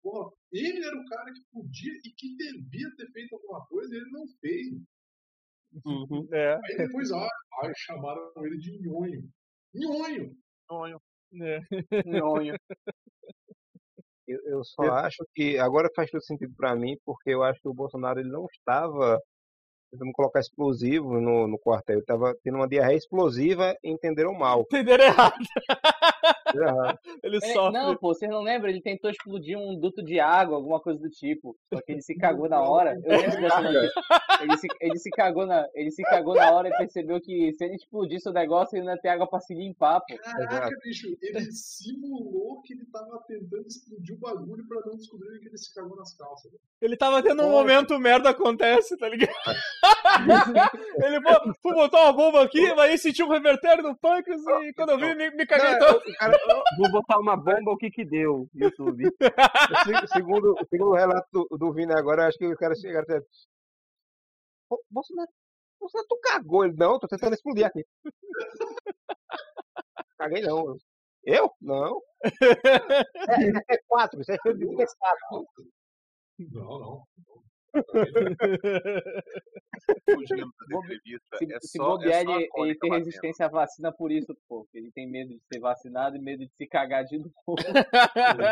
Porra, ele era o cara que podia e que devia ter feito alguma coisa e ele não fez. É, Aí depois, ah, ai, chamaram ele de nhonho. Nhonho! Sonho. é. Nhonho. <laughs> Eu, eu só acho que agora faz todo sentido pra mim, porque eu acho que o Bolsonaro ele não estava tentando colocar explosivo no, no quartel, ele estava tendo uma diarreia explosiva e entenderam mal. Entenderam errado. <laughs> Errado. Ele É, sofre. não, pô, vocês não lembram? Ele tentou explodir um duto de água, alguma coisa do tipo. Só que ele se cagou na hora. Eu lembro dessa notícia. Ele se, ele se cagou na, ele se cagou na hora e percebeu que se ele explodisse o negócio, ele não ia ter água pra se limpar, pô. Caraca, bicho, ele simulou que ele tava tentando explodir o bagulho pra não descobrir que ele se cagou nas calças. Ele tava tendo um Poxa. momento merda acontece, tá ligado? <laughs> <laughs> ele foi, botar uma bomba aqui, mas aí sentiu um revertério no pâncreas e quando eu vi, me, me caguei todo. vou botar uma bomba, o que que deu, YouTube? se- segundo, segundo o relato do, do Vini agora, acho que o cara chegaram disseram, "Ô, Bolsonaro, Bolsonaro, tu cagou? Ele, não, tô tentando explodir aqui. <laughs> Caguei não. Eu? Não. <laughs> É, é quatro, isso é feio de quatro. Não, não. Fugindo. <laughs> Se, é se só, bobear, é só a ele, ele cólica tem batendo. resistência à vacina por isso, pô. Ele tem medo de ser vacinado e medo de se cagar de <laughs> novo. O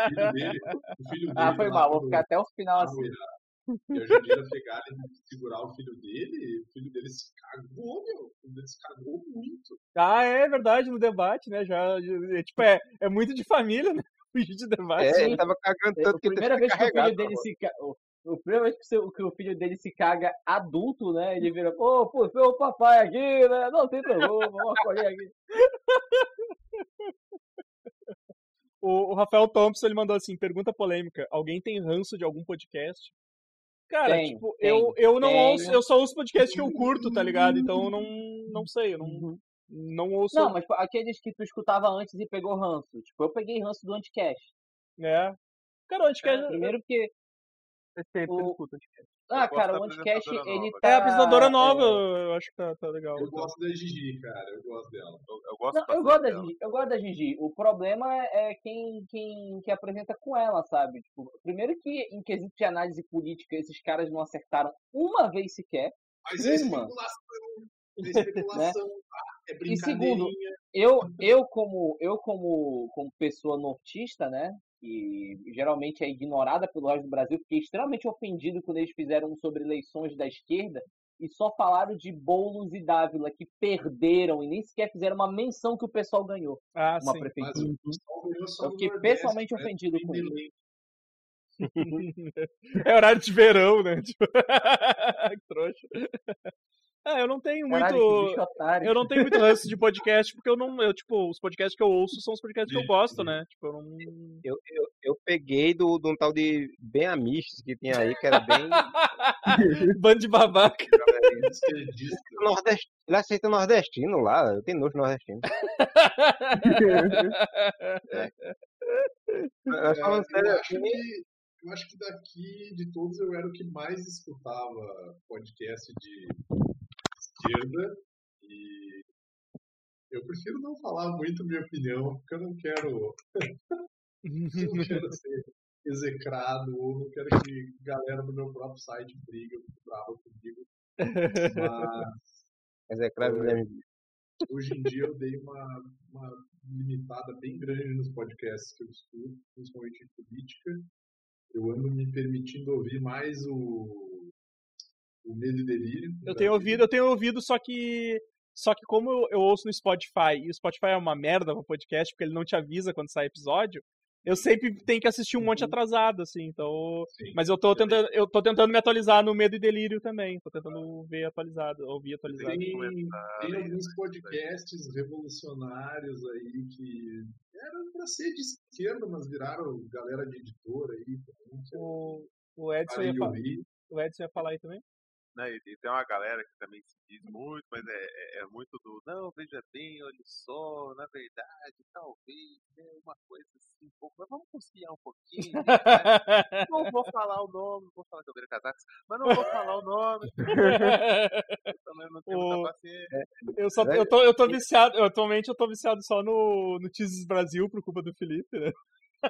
filho dele, o filho dele Ah, foi mal, vou ficar até o final assim. E a Jandira pegar e segurar o filho dele, o filho dele se cagou, meu. O filho dele se cagou muito. Ah, é verdade, no debate, né? Já, é, tipo, é, é muito de família, né? <laughs> De debate. É, ele tava cagando É, tanto a que ele primeira vez que o filho dele se caga. A primeira vez que o, seu- que o filho dele se caga adulto, né? Ele vira, pô, pô, o papai aqui, né? Não tem problema, vamos acolher aqui. <laughs> O, o Rafael Thompson, ele mandou assim, pergunta polêmica, alguém tem ranço de algum podcast? Cara, Tenho, tipo, tenho, eu, eu não tenho. ouço, eu só ouço podcast que eu curto, tá ligado? Então eu não, não sei, eu não, não ouço. Não, mas aqueles que tu escutava antes e pegou ranço. Tipo, eu peguei ranço do Anticast. É. Cara, o Anticast Primeiro porque. É sempre O- escuto. Ah, cara, o Anticast, ele nova. tá. é a apresentadora nova, é, eu acho que tá, tá legal. Eu gosto da Gigi, cara. Eu gosto dela. Eu, eu gosto Não, eu gosto da dela. Gigi, eu gosto da Gigi. O problema é quem, quem que apresenta com ela, sabe? Tipo, primeiro que em quesito de análise política esses caras não acertaram uma vez sequer. Mas é Uma. especulação. É <laughs> especulação, tá? É E segundo. Eu, eu como eu como, como pessoa nortista, né? Que geralmente é ignorada pelo resto do Brasil, fiquei extremamente ofendido quando eles fizeram sobre eleições da esquerda e só falaram de Boulos e Dávila, que perderam e nem sequer fizeram uma menção que o pessoal ganhou. Ah, uma sim. Mas prefeitura. só Eu no fiquei Nordeste, pessoalmente né? ofendido com isso. <laughs> É horário de verão, né? <laughs> Tipo, <laughs> que trouxa. É, eu não tenho muito. Caralho, otário. Eu não tenho muito ranço de podcast, porque eu não. Eu, tipo, os podcasts que eu ouço são os podcasts que eu gosto, né? Tipo, eu não. Eu, eu, eu peguei do, de um tal de bem amistos que tinha aí, que era bem <laughs> Bando de babaca. <laughs> Nordestino. Ele aceita nordestino lá, eu tenho nojo de nordestino. <laughs> Mas É, falando sério, eu, acho que, eu acho que daqui de todos eu era o que mais escutava podcast de esquerda e eu prefiro não falar muito minha opinião, porque eu não quero, <laughs> eu não quero ser execrado ou não quero que galera do meu próprio site briga brava comigo. Mas é claro, Guilherme, hoje em dia eu dei uma, uma limitada bem grande nos podcasts que eu escuto, principalmente em política. Eu ando me permitindo ouvir mais o, o Medo e Delírio. Eu tenho ouvido, eu tenho ouvido, só que. Só que como eu, eu ouço no Spotify, e o Spotify é uma merda pro podcast, porque ele não te avisa quando sai episódio, eu sempre tenho que assistir um monte atrasado, assim, então. Sim. Mas eu tô tentando, eu tô tentando me atualizar no Medo e Delírio também. Tô tentando ver atualizado, ouvir atualizado. Tem, tem alguns podcasts revolucionários aí que eram pra ser de esquerda, mas viraram galera de editora aí. O, o, Edson ia de fa- ouvir. o Edson ia falar aí também? Né, e tem uma galera que também se diz muito, mas é, é- é muito do não, veja bem, olha só, na verdade, talvez, é uma coisa assim, um pouco, mas vamos conciliar um pouquinho. né? Não vou falar o nome, não vou falar que eu virei casaco, mas não vou falar o nome, eu não tenho O- muita paciência. Eu, só, eu, tô, eu tô viciado, eu, atualmente eu tô viciado só no, no Teases Brasil por culpa do Felipe, né?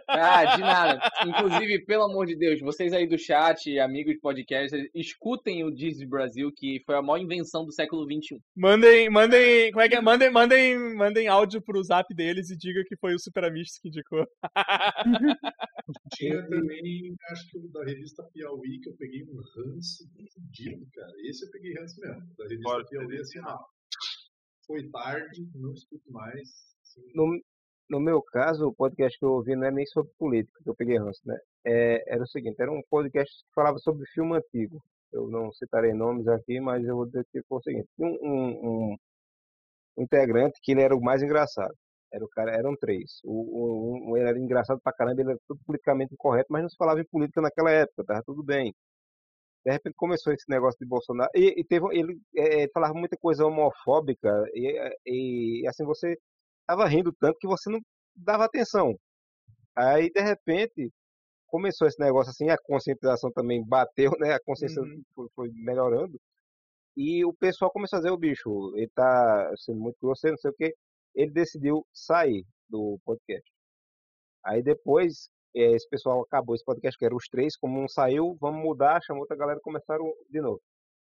Ah, de nada. Inclusive, pelo amor de Deus, vocês aí do chat, amigos de podcast, escutem o Disney Brasil, que foi a maior invenção do século XXI. Mandem, mandem, como é que é? Mandem, mandem, mandem áudio pro zap deles e diga que foi o Super Amistos que indicou. Tinha também, acho que o da revista Piauí, que eu peguei um ranço fudido, cara. Esse eu peguei ranço mesmo. Da revista Bora, Piauí, assim, ó. Foi tarde, não escuto mais. assim, no, no meu caso, o podcast que eu ouvi não é nem sobre política, que eu peguei ranço, né? É, era o seguinte, era um podcast que falava sobre filme antigo. Eu não citarei nomes aqui, mas eu vou dizer que foi o seguinte. Um, um, um integrante que ele era o mais engraçado. Era o cara, eram três. O, ele era engraçado pra caramba, ele era tudo politicamente incorreto, mas não se falava em política naquela época, tava tudo bem. De repente começou esse negócio de Bolsonaro. E, e teve, ele, é, falava muita coisa homofóbica, e, e assim, você tava rindo tanto que você não dava atenção. Aí, de repente, começou esse negócio assim, a conscientização também bateu, né? A consciência Uhum. foi, foi melhorando. E o pessoal começou a dizer, o bicho, ele tá sendo muito grosseiro, não sei o quê. Ele decidiu sair do podcast. Aí depois, eh, esse pessoal acabou esse podcast, que eram os três, como um saiu, vamos mudar, chamou outra galera e começaram de novo.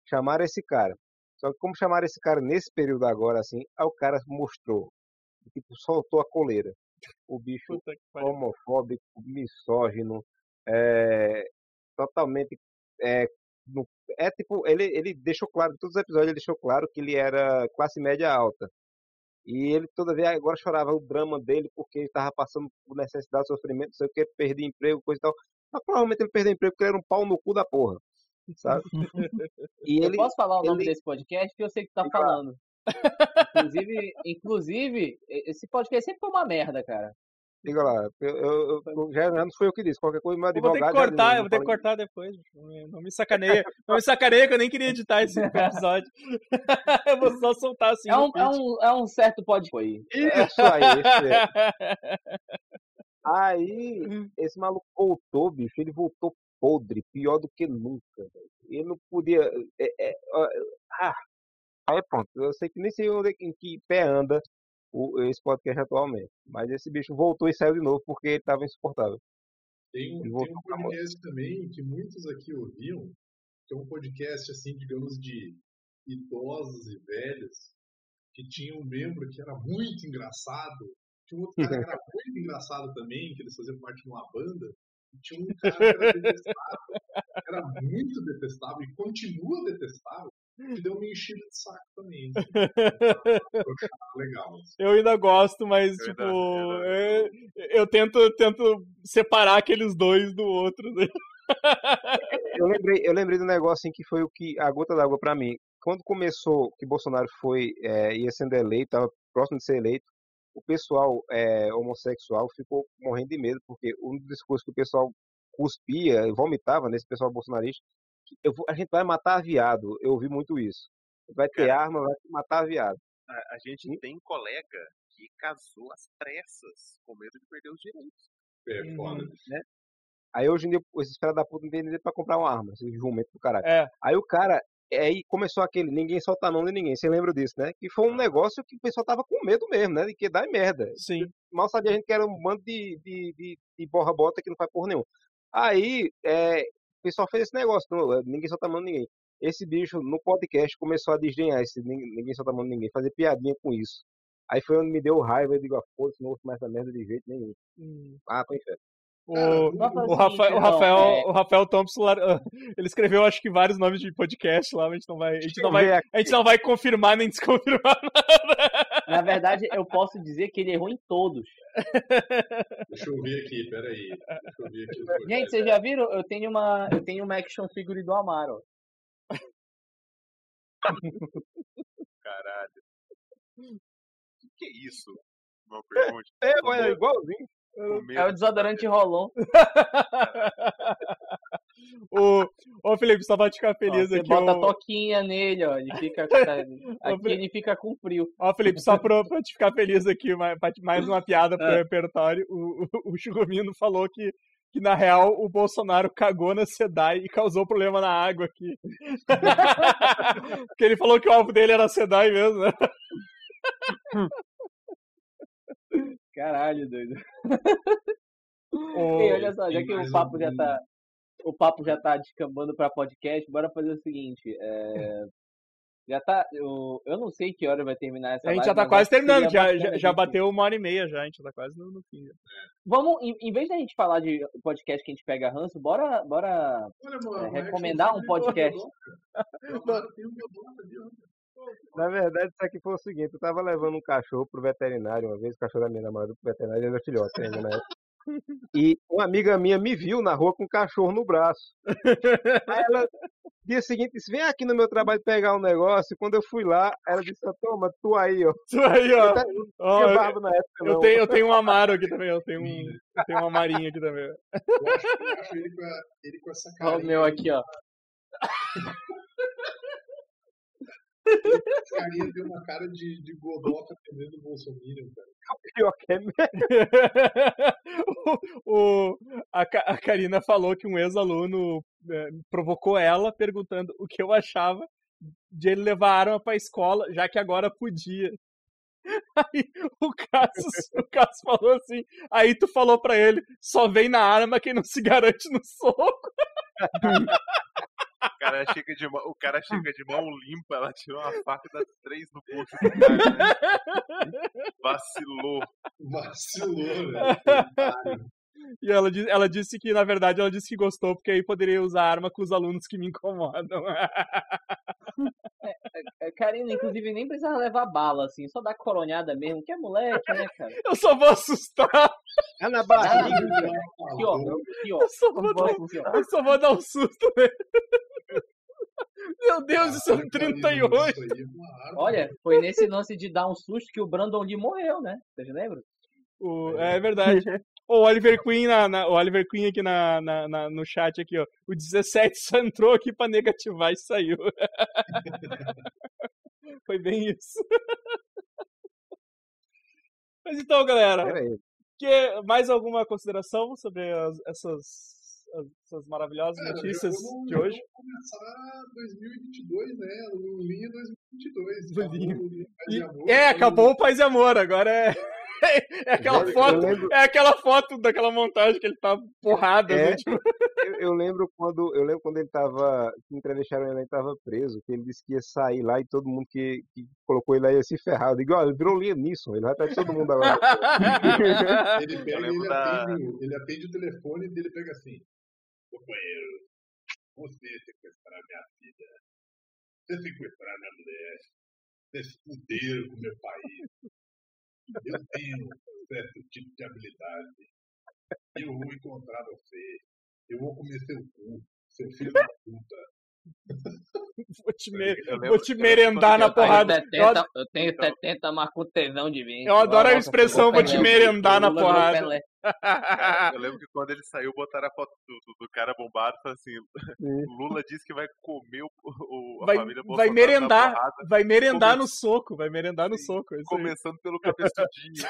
Chamaram esse cara. Só que como chamaram esse cara nesse período agora, assim, aí o cara mostrou, tipo, soltou a coleira. O bicho homofóbico, misógino, é, totalmente. É, no- é tipo, ele, ele deixou claro, em todos os episódios ele deixou claro que ele era classe média alta. E ele toda vez agora chorava o drama dele porque ele estava passando por necessidade, sofrimento, não sei o que, perdi emprego, coisa e tal. Mas provavelmente ele perdeu emprego porque ele era um pau no cu da porra. Sabe? <laughs> E Eu ele. posso falar o nome ele- desse podcast que eu sei que tu tá lá. falando. Inclusive, inclusive, esse podcast sempre foi uma merda, cara. Diga lá, eu, eu- eu- já, não foi eu que disse, qualquer coisa meu Eu vou ter que advogado. cortar, eu vou ter que falei- cortar depois. Não me- sacaneia. Não me sacaneia que eu nem queria editar esse <laughs> episódio. <laughs> eu vou só soltar assim. É um, é um, é um certo podcast aí. Isso aí, esse é. <laughs> Aí, esse maluco voltou, bicho, ele voltou podre, pior do que nunca. Ele não podia. é, é, ah, aí pronto, eu sei que nem sei onde, em que pé anda o, esse podcast atualmente. Mas esse bicho voltou e saiu de novo porque ele tava insuportável. Tem um, tem um podcast também que muitos aqui ouviam, que é um podcast, assim, digamos, de idosos e velhos, que tinha um membro que era muito engraçado, tinha um outro cara que era <laughs> muito engraçado também, que eles faziam parte de uma banda, e tinha um cara que era <laughs> detestável, era muito detestável e continua detestável, que deu uma enchida de saco também. <laughs> Legal. assim. Eu ainda gosto, mas, Verdade, tipo, verdade. é- eu tento, tento separar aqueles dois do outro. né? Eu lembrei, eu lembrei do negócio assim, que foi o que a gota d'água pra mim. Quando começou que Bolsonaro foi é, ia sendo eleito, estava próximo de ser eleito, o pessoal é, homossexual ficou morrendo de medo porque um dos discursos que o pessoal cuspia, vomitava nesse pessoal bolsonarista, eu vou- a gente vai matar viado. Eu ouvi muito isso. Vai ter Cara. arma, vai matar viado. A, a gente tem colega que casou às pressas, com medo de perder os direitos. É foda. Aí hoje em dia esses caras da puta não tem dinheiro pra comprar uma arma, esse jumento do caralho. É, Aí o cara, aí começou aquele ninguém solta a mão de ninguém, você lembra disso, né? Que foi um negócio que o pessoal tava com medo mesmo, né? De que dá merda. sim. Mal sabia a gente que era um bando de, de, de, de borra-bota que não faz porra nenhuma. Aí é, pessoal fez esse negócio, não, é, ninguém solta a mão de ninguém. Esse bicho no podcast começou a desdenhar esse ninguém, solta a mão de ninguém, fazer piadinha com isso. Aí foi onde me deu raiva, eu digo, ah, foda-se, não ouço mais essa merda de jeito nenhum. Hum. Ah, pro inferno. O, o, Rafael, o, Rafael, é- o Rafael Thompson, <laughs> ele escreveu acho que vários nomes de podcast lá, mas a gente não vai, a gente não vai, a gente não vai confirmar nem desconfirmar <laughs> nada. Na verdade, eu posso dizer que ele errou em todos. Deixa eu ver aqui, peraí. Deixa eu ver aqui. Gente, vocês já viram? Eu tenho uma, eu tenho uma action figure do Amaro. Caralho. O que, que é isso? Uma pergunta. É, olha, igualzinho. Com medo. É o desodorante Rolon. O, ô Felipe, só pra te ficar Ó, feliz você aqui. bota o- a toquinha nele, ó. Ele fica. <laughs> Aqui ele fica com frio. Ó, Felipe, só pra, pra te ficar feliz aqui, mais, uma piada pro Ah. repertório. O, o, o falou que, que, na real, o Bolsonaro cagou na SEDAI e causou problema na água aqui. <laughs> Porque ele falou que o alvo dele era a SEDAI mesmo, né? Caralho, doido. Ei, olha só, já que o papo já tá. O papo já tá descambando pra podcast, bora fazer o seguinte. é, Já tá. Eu, eu não sei que hora vai terminar essa a gente live, já tá quase terminando, já, já, já bateu uma hora e meia já, a gente já tá quase no, no fim. já. Vamos, em, em vez da gente falar de podcast que a gente pega ranço, bora, bora Olha, mano, é, recomendar um podcast. ó. Na verdade, isso aqui foi o seguinte, eu tava levando um cachorro pro veterinário uma vez, o cachorro da minha namorada pro veterinário, ele era filhote ainda na época. E uma amiga minha me viu na rua com um cachorro no braço. Aí ela, dia seguinte, disse, vem aqui no meu trabalho pegar um negócio. E quando eu fui lá, ela disse, "Ó, toma, tu aí, ó. Isso aí, ó. Eu até época, tenho, eu tenho um Amaro aqui também, eu tenho um, eu tenho um Amarinho aqui também. Eu acho, eu acho ele, com a- ele com essa Olha cara. o meu aqui, ó. Esse carinha tem uma cara de, de godota atendendo o Bolsonaro, cara. <laughs> Pior que é mesmo. <laughs> o, o- a, a Karina falou que um ex-aluno eh, provocou ela perguntando o que eu achava de ele levar arma pra escola, já que agora podia. <laughs> Aí o Cassius, o Cassius falou assim, aí tu falou pra ele, só vem na arma quem não se garante no soco. O cara chega de mão, o cara chega de mão limpa, ela tirou uma faca das três no bolso do cara. né? <laughs> Vacilou. Vacilou, velho. <laughs> E ela, ela disse que, na verdade, ela disse que gostou, porque aí poderia usar arma com os alunos que me incomodam. É, Karina, inclusive, nem precisava levar bala, assim, só dar coronhada mesmo, que é moleque, né, cara? Eu só vou assustar. É na Ah, barriga. aqui, ó, aqui, ó. Eu só vou dar, eu só vou dar um susto nele. Meu Deus, isso é um 38. Isso aí é. Olha, foi nesse lance de dar um susto que o Brandon Lee morreu, né? Vocês lembram? O- é verdade. O Oliver Queen, na, na- o Oliver Queen aqui na, na- na- no chat aqui, ó. O 17 só entrou aqui pra negativar e saiu. <laughs> Foi bem isso. <laughs> Mas então, galera, que, mais alguma consideração sobre as- essas, as- essas maravilhosas Cara, notícias vamos- de hoje? vamos começar 2022, né? Lulinha 2022. Lulinha. Acabou o Lulinha Paz E- e Amor, é, acabou o Paz e Amor, agora é. É aquela Eu- eu foto, lembro- é aquela foto daquela montagem que ele tá porrada. É. né, tipo, Eu, eu lembro quando eu lembro quando ele tava que entrevistaram ele, ele tava preso, que ele disse que ia sair lá e todo mundo que, que colocou ele lá ia se ferrar. Eu digo, olha, ele virou Liam Neeson, ele vai atrás de todo mundo agora. <laughs> Ele pega e ele, da- atende, o- ele atende o telefone e ele pega assim: Companheiro, você sequestrar minha filha. Vocês sequestraram minha mulher. Vocês fuderam com o meu país. Eu tenho certo tipo de habilidade. Eu vou encontrar você. Eu vou comer seu cu, seu filho da puta. <laughs> Vou te, mer- Eu lembro- vou te merendar na porrada. Eu, 70, ad- eu tenho Então. 70, mas com tesão de vir. eu adoro a expressão vou te merendar na porrada. Pelé. Eu <laughs> lembro que quando ele saiu, botaram a foto do, do- cara bombado e assim: <laughs> Lula disse que vai comer o, o- a Vai, família vai Bolsonaro merendar, na porrada, vai merendar Come- no soco, vai merendar no Sim, soco. é aí. começando pelo cabeçudinho.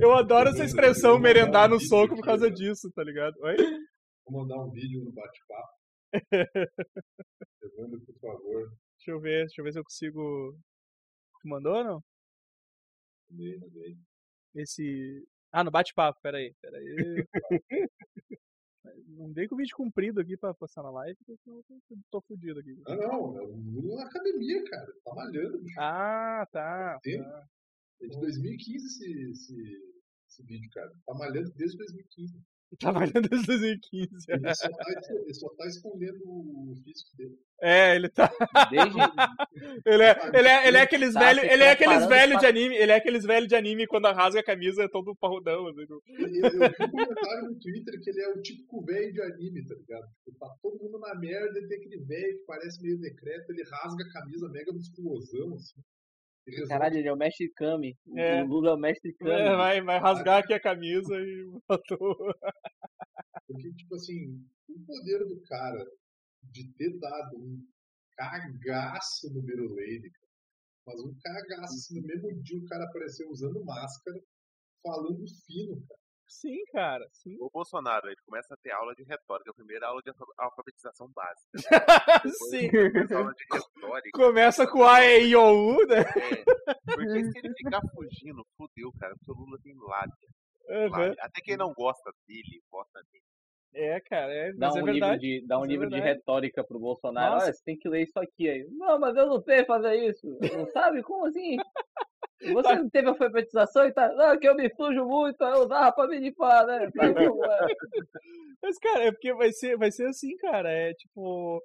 Eu adoro essa expressão merendar no soco por causa disso, tá ligado? Oi? Vou mandar um vídeo no bate-papo. Evandro, por favor. Deixa eu ver, deixa eu ver se eu consigo. Tu mandou ou não? Mandei, mandei. Esse. Ah, no bate-papo, peraí, peraí. <laughs> Não vem com o vídeo comprido aqui pra postar na live, porque senão eu tô- fudido aqui. Ah, não. É o na academia, cara. Tá malhando, bicho. Ah, tá. Tem? tá. É de 2015 esse, esse, esse vídeo, cara. Tá malhando desde 2015. <laughs> Trabalhando desde 2015. Ele só tá, ele só tá escondendo o físico dele. É, ele tá. Desde, <laughs> Ele é, ele é, ele é aqueles Tá velhos. Ele é aqueles velhos de anime. Ele é aqueles velhos de anime quando rasga a camisa é todo parrudão. Assim, Eu, eu vi um comentário no Twitter que ele é o típico velho de anime, tá ligado? Tipo, tá todo mundo na merda e tem aquele velho que parece meio decreto, ele rasga a camisa mega musculosão, assim. Caralho, ele é o mestre Kami. O- É. O Lula é o mestre Kami. é, vai, vai rasgar aqui a camisa e <laughs> botou. Porque, tipo assim, o poder do cara de ter dado um cagaço no Middle Lane, cara, mas um cagaço, assim, no mesmo dia o cara apareceu usando máscara, falando fino, cara. Sim, cara, sim. O Bolsonaro, ele começa a ter aula de retórica, a primeira aula de alfa- alfabetização básica. <laughs> sim. Depois aula de retórica. Começa com A, E, I, O, U, né? É, porque se ele ficar fugindo, fudeu, cara, porque o Lula tem lábia. Lábia. Até quem não gosta dele, vota nele. É, cara, é, Dá mas um, é livro verdade. de, dá um Mas é livro de retórica pro Bolsonaro. Nossa. Olha, você tem que ler isso aqui aí. Não, mas eu não sei fazer isso. Não sabe? Como assim? Você não teve alfabetização e tá. Não, que eu me sujo muito, eu usava pra me limpar, né? Como <laughs> é? Mas, cara, é porque vai ser, vai ser assim, cara. É tipo.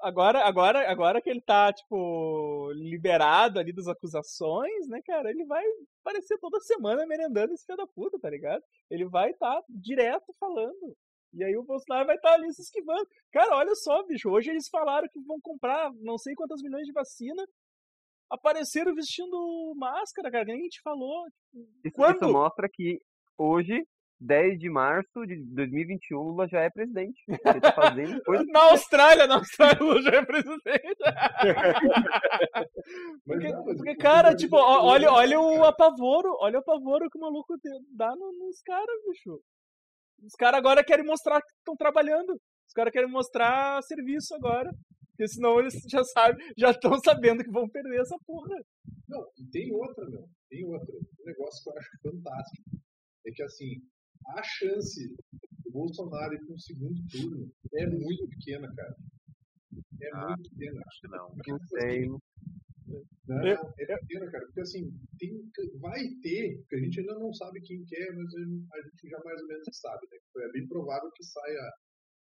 Agora, agora, agora que ele tá, tipo, liberado ali das acusações, né, cara? Ele vai aparecer toda semana merendando esse filho da puta, tá ligado? Ele vai estar direto falando. E aí o Bolsonaro vai estar ali se esquivando. Cara, olha só, bicho. Hoje eles falaram que vão comprar não sei quantas milhões de vacina. Apareceram vestindo máscara, cara. que Nem a gente falou. Isso, Quando? isso mostra que hoje, 10 de março de 2021, Lula já é presidente. <laughs> Ele tá fazendo coisa. Na Austrália, na Austrália, Lula já é presidente. <laughs> Porque, porque, cara, tipo, olha, Lula- olha o apavoro, olha o apavoro que o maluco dá no- nos caras, bicho. Os caras agora querem mostrar que estão trabalhando. Os caras querem mostrar serviço agora. Porque senão eles já sabem, já estão sabendo que vão perder essa porra. Não, e tem outra, meu. Tem outra. Um negócio que eu acho fantástico. É que, assim, a chance do Bolsonaro ir para um segundo turno é muito pequena, cara. É Ah. muito pequena. Acho que não. Porque, Não assim, sei. Não, Eu- é pequena, cara. Porque assim, tem, vai ter, porque a gente ainda não sabe quem que é, mas a gente já mais ou menos sabe, né? É bem provável que saia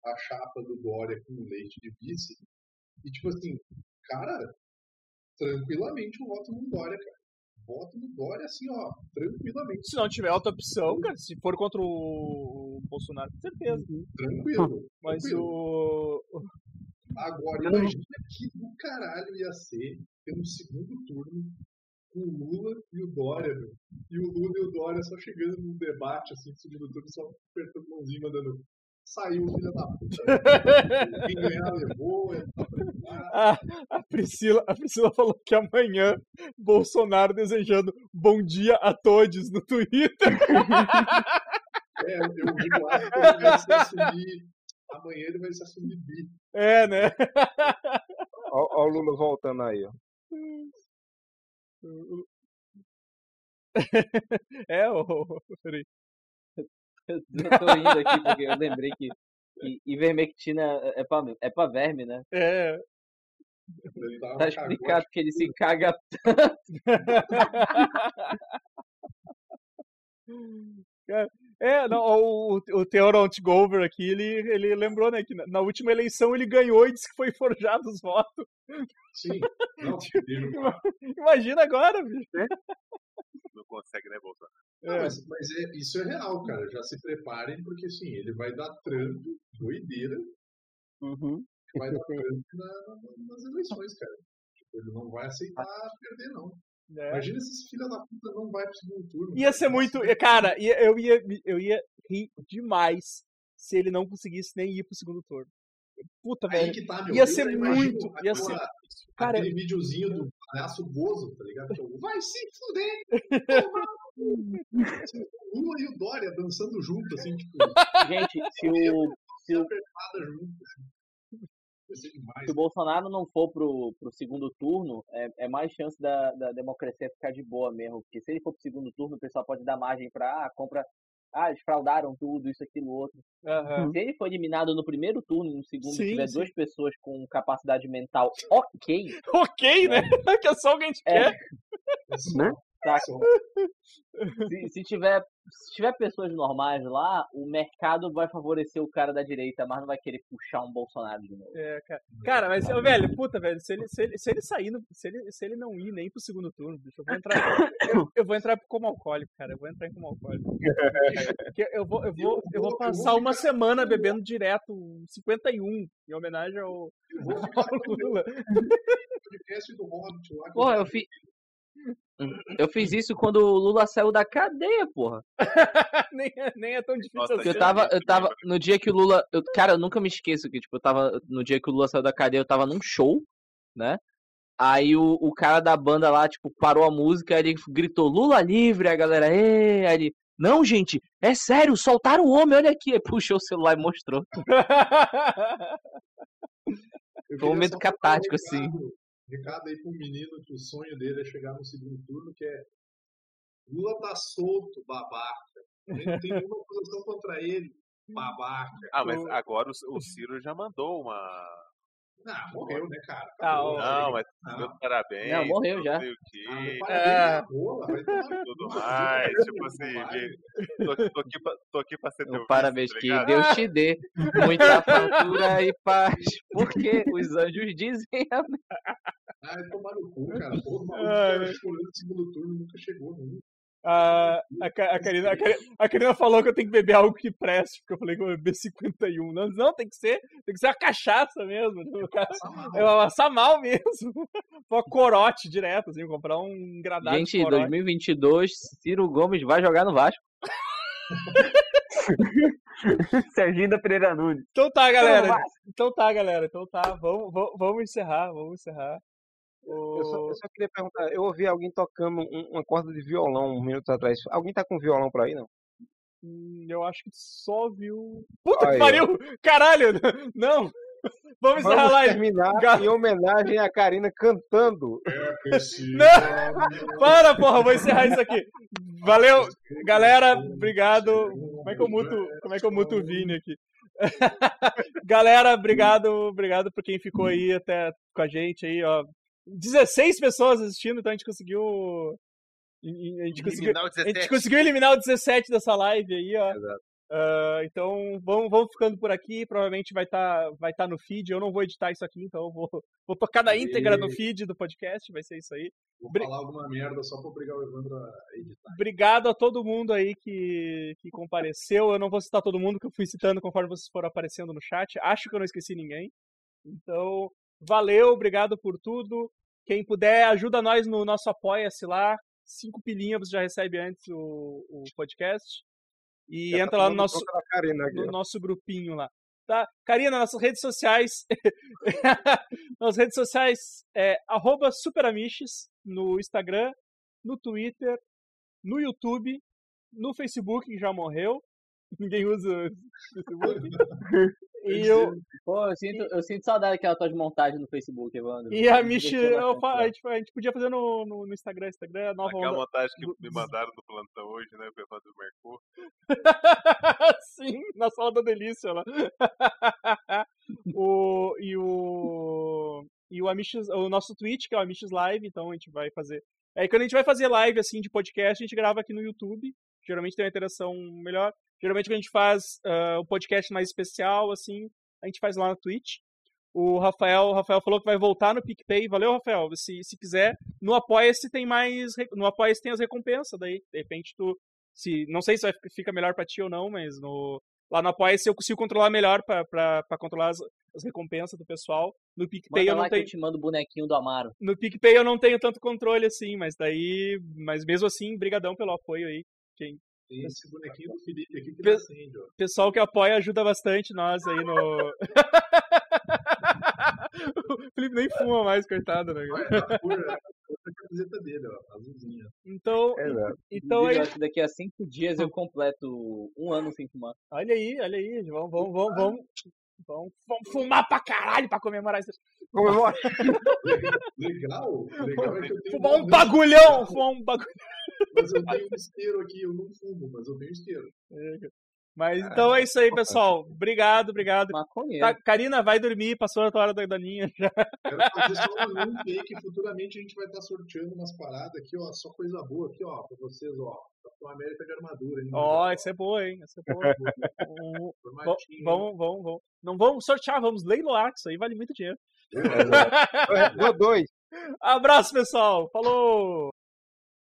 a chapa do Dória com leite de vice. E tipo assim, cara, tranquilamente eu voto no Dória, cara. Voto no Dória assim, ó, tranquilamente. Se não tiver outra opção, cara, se for contra o Bolsonaro, com certeza. Tranquilo. Mas tranquilo. o. Agora, imagina que do caralho ia ser ter um segundo turno com o Lula e o Dória, meu. E o Lula e o Dória só chegando num debate, assim, no segundo turno, só apertando mãozinho, mandando. Saiu, filha da puta. <laughs> Quem ganhar levou, é pra brincar. A, a, Priscila, a Priscila falou que amanhã Bolsonaro desejando bom dia a todos no Twitter. <laughs> É, eu vi lá que ele vai se assumir. Amanhã ele vai se assumir bi. É, né? Ó o Lula voltando aí, ó. É, ô. Peraí. <laughs> Eu tô rindo aqui porque eu lembrei que, que ivermectina é pra, é pra verme, né? É. Tá explicado que ele se <laughs> caga Cara, É, não, o, o Theoront Gover aqui, ele, ele lembrou, né, que na, na última eleição ele ganhou e disse que foi forjado os votos. Sim. Não, <laughs> Imagina agora, bicho. Não consegue, né, Bolsonaro? Não, mas, mas é, isso é real, cara. Já se preparem, porque assim, ele vai dar Trump, doideira, Uhum. vai dar Trump na- nas eleições, cara. Tipo, ele não vai aceitar perder, não. É. Imagina se esse filho da puta não vai pro segundo turno. Ia cara. ser muito. Cara, eu ia, eu ia rir demais se ele não conseguisse nem ir pro segundo turno. Puta, Aí velho. que tá, meu. Ia ser imagino muito, ia aquela- ser- Cara, aquele videozinho do palhaço Bozo, tá ligado? Tipo, vai se fuder! Lula <laughs> e o Dória dançando junto, assim, tipo, Gente, <laughs> se o, se o. Assim. Se o Bolsonaro não for pro, pro segundo turno, é, é mais chance da, da democracia ficar de boa mesmo. Porque se ele for pro segundo turno, o pessoal pode dar margem pra, ah, compra, ah, eles fraudaram tudo, isso, aquilo, outro. aham. Se ele for eliminado no primeiro turno e no segundo Sim, tiver sim. duas pessoas com capacidade mental ok, <laughs> Ok, né? Que é só o que a gente É. quer. É só- Né? <laughs> Se, se tiver se tiver pessoas normais lá, o mercado vai favorecer o cara da direita, mas não vai querer puxar um Bolsonaro de novo. É, cara. Cara, mas, ô, velho, puta, velho, se ele, se ele, se ele sair, no- se, ele, se ele não ir nem pro segundo turno, bicho, eu vou entrar. Eu, eu vou entrar como alcoólico, cara. Eu vou entrar como alcoólico. Porque eu vou, eu vou, eu vou passar uma semana bebendo direto um 51, em homenagem ao, Eu vou ao Lula. no podcast do Hobbit lá. que Porra, eu fiz. <laughs> Eu fiz isso quando o Lula saiu da cadeia, porra. <laughs> nem, é, nem é tão difícil Nossa, assim. eu tava, eu tava, no dia que o Lula. eu- cara, eu nunca me esqueço que, tipo, eu tava. No dia que o Lula saiu da cadeia, eu tava num show, né? Aí o, o cara da banda lá, tipo, parou a música, aí ele gritou Lula livre, a galera, "Ê", aí ele. Não, gente, é sério, soltaram o homem, olha aqui. Aí puxou o celular e mostrou. <laughs> Foi um momento catártico, assim. Recado- aí pro menino que o sonho dele é chegar no segundo turno, que é Lula tá solto, babaca. Não tem nenhuma acusação contra ele, babaca. Ah, mas agora o, o Ciro já mandou uma. Ah, morreu, né, cara? Ah, Acabou, o- Não, né? mas Ah, parabéns. Não, morreu já. Não sei o Ah, É. Tudo mais, tipo assim, tô, tô aqui pra, tô aqui pra ser teu Então, parabéns, vice, tá que? Deus te dê muita <laughs> fartura e paz. Porque os anjos dizem amém. Ah, tomar no cu, cara. <laughs> Pô, o maluco chorando no segundo turno nunca chegou nunca. A, a, a, Karina, a, Karina, a Karina falou que eu tenho que beber algo que preste, porque eu falei que eu vou beber 51. Não, não, tem que ser, tem que ser a cachaça mesmo. né? O cara, eu vou passar mal mesmo. <laughs> Uma corote direto, assim, comprar um engradado de Gente, corote. 2022, Ciro Gomes vai jogar no Vasco. <laughs> Serginho da Pereira Nunes. Então tá, galera. vai. Então tá, galera. Então tá. Vamos, vamos, vamos encerrar. Vamos encerrar. O... Eu só, eu só queria perguntar, eu ouvi alguém tocando um- uma corda de violão uns minutos atrás. Alguém tá com violão por aí, não? Hum, Eu acho que só viu. Puta Aí, que ó. pariu! Caralho! <laughs> Não! Vamos encerrar a live. terminar Ga- em homenagem a Karina cantando. Esse Não! Para, porra, vou encerrar isso aqui. Valeu, galera, obrigado. Como é que eu muto, como é que eu muto o Vini aqui? <laughs> galera, obrigado, obrigado por quem ficou aí até com a gente aí, ó. 16 pessoas assistindo, então a gente conseguiu a gente conseguiu, Eliminar o a gente 17. conseguiu eliminar o 17 dessa live aí, ó. Ah, então vamos, vamos ficando por aqui. Provavelmente vai estar vai tá no feed. Eu não vou editar isso aqui, então eu vou, vou tocar na íntegra no E- feed do podcast. Vai ser isso aí. Vou Bri- falar alguma merda só pra obrigar o Evandro a editar. Obrigado a todo mundo aí que, que compareceu. Eu não vou citar todo mundo que eu fui citando conforme vocês foram aparecendo no chat. Acho que eu não esqueci ninguém. Então, valeu, obrigado por tudo. Quem puder, ajuda nós no nosso Apoia-se lá. Cinco pilinhas você já recebe antes o, o podcast. E Já tá entra lá no nosso, Karina no nosso grupinho lá. Tá? Karina, nossas redes sociais. <laughs> Nas redes sociais é arroba superamiches no Instagram, no Twitter, no YouTube, no Facebook, que já morreu. Ninguém usa o Facebook. <laughs> e, eu, Pô, eu sinto, eu sinto saudade daquela tua montagem no Facebook, Evandro. e a Michi, a, gente, a gente podia fazer no, no, no Instagram, Instagram, a nova Aquela onda. montagem que do- me mandaram no plantão hoje, né? O Evandro Mercur. <laughs> Sim, na sala da delícia lá. <laughs> o, e o. E o Amiches, o nosso Twitch, que é o Amiches Live, então a gente vai fazer. Aí quando a gente vai fazer live assim de podcast, a gente grava aqui no YouTube. Geralmente tem uma interação melhor. Geralmente quando a gente faz uh, um podcast mais especial, assim, a gente faz lá na Twitch. O Rafael, o Rafael falou que vai voltar no PicPay. Valeu, Rafael. Se, se quiser, no Apoia-se tem mais. No Apoia-se tem as recompensas daí. De repente tu. Se, não sei se vai, fica melhor pra ti ou não, mas no, lá no Apoia-se eu consigo controlar melhor pra, pra, pra controlar as, as recompensas do pessoal. No PicPay Manda eu não eu tenho. te mando o bonequinho do Amaro. No PicPay eu não tenho tanto controle assim, mas daí. Mas mesmo assim, brigadão pelo apoio aí. Quem, Tem esse bonequinho do Felipe aqui que Pe- acende, ó. pessoal que apoia ajuda bastante nós aí no. <laughs> o Felipe nem fuma mais, coitado, né? Vai, tá por a a camiseta dele, ó, azulzinha. Então, Exato. então Inclusive, eu é. acho que daqui a cinco dias eu completo um ano sem fumar. Olha aí, olha aí. Vamos, vamos, vamos, vamos. Vamos, vamos fumar pra caralho pra comemorar isso. Comemora. <laughs> Legal, legal é eu Fumar um bagulhão! Fumar um bagulhão. Mas eu tenho um isqueiro aqui, eu não fumo, mas eu tenho isqueiro. Mas então é isso aí, pessoal. Obrigado, obrigado. Maconheiro. Tá, Karina, vai dormir. Passou a tua hora da daninha. Quero fazer só um anúncio aí que futuramente a gente vai estar sorteando umas paradas aqui, ó, só coisa boa aqui, ó, pra vocês, ó. Capitão América de armadura, hein? Ó, isso é boa, hein? Isso é boa. Formatinho. Vamos, vamos, vamos. Não vamos sortear, vamos leiloar, que isso aí vale muito dinheiro. <laughs> Exato. Dou dois. Abraço, pessoal. Falou!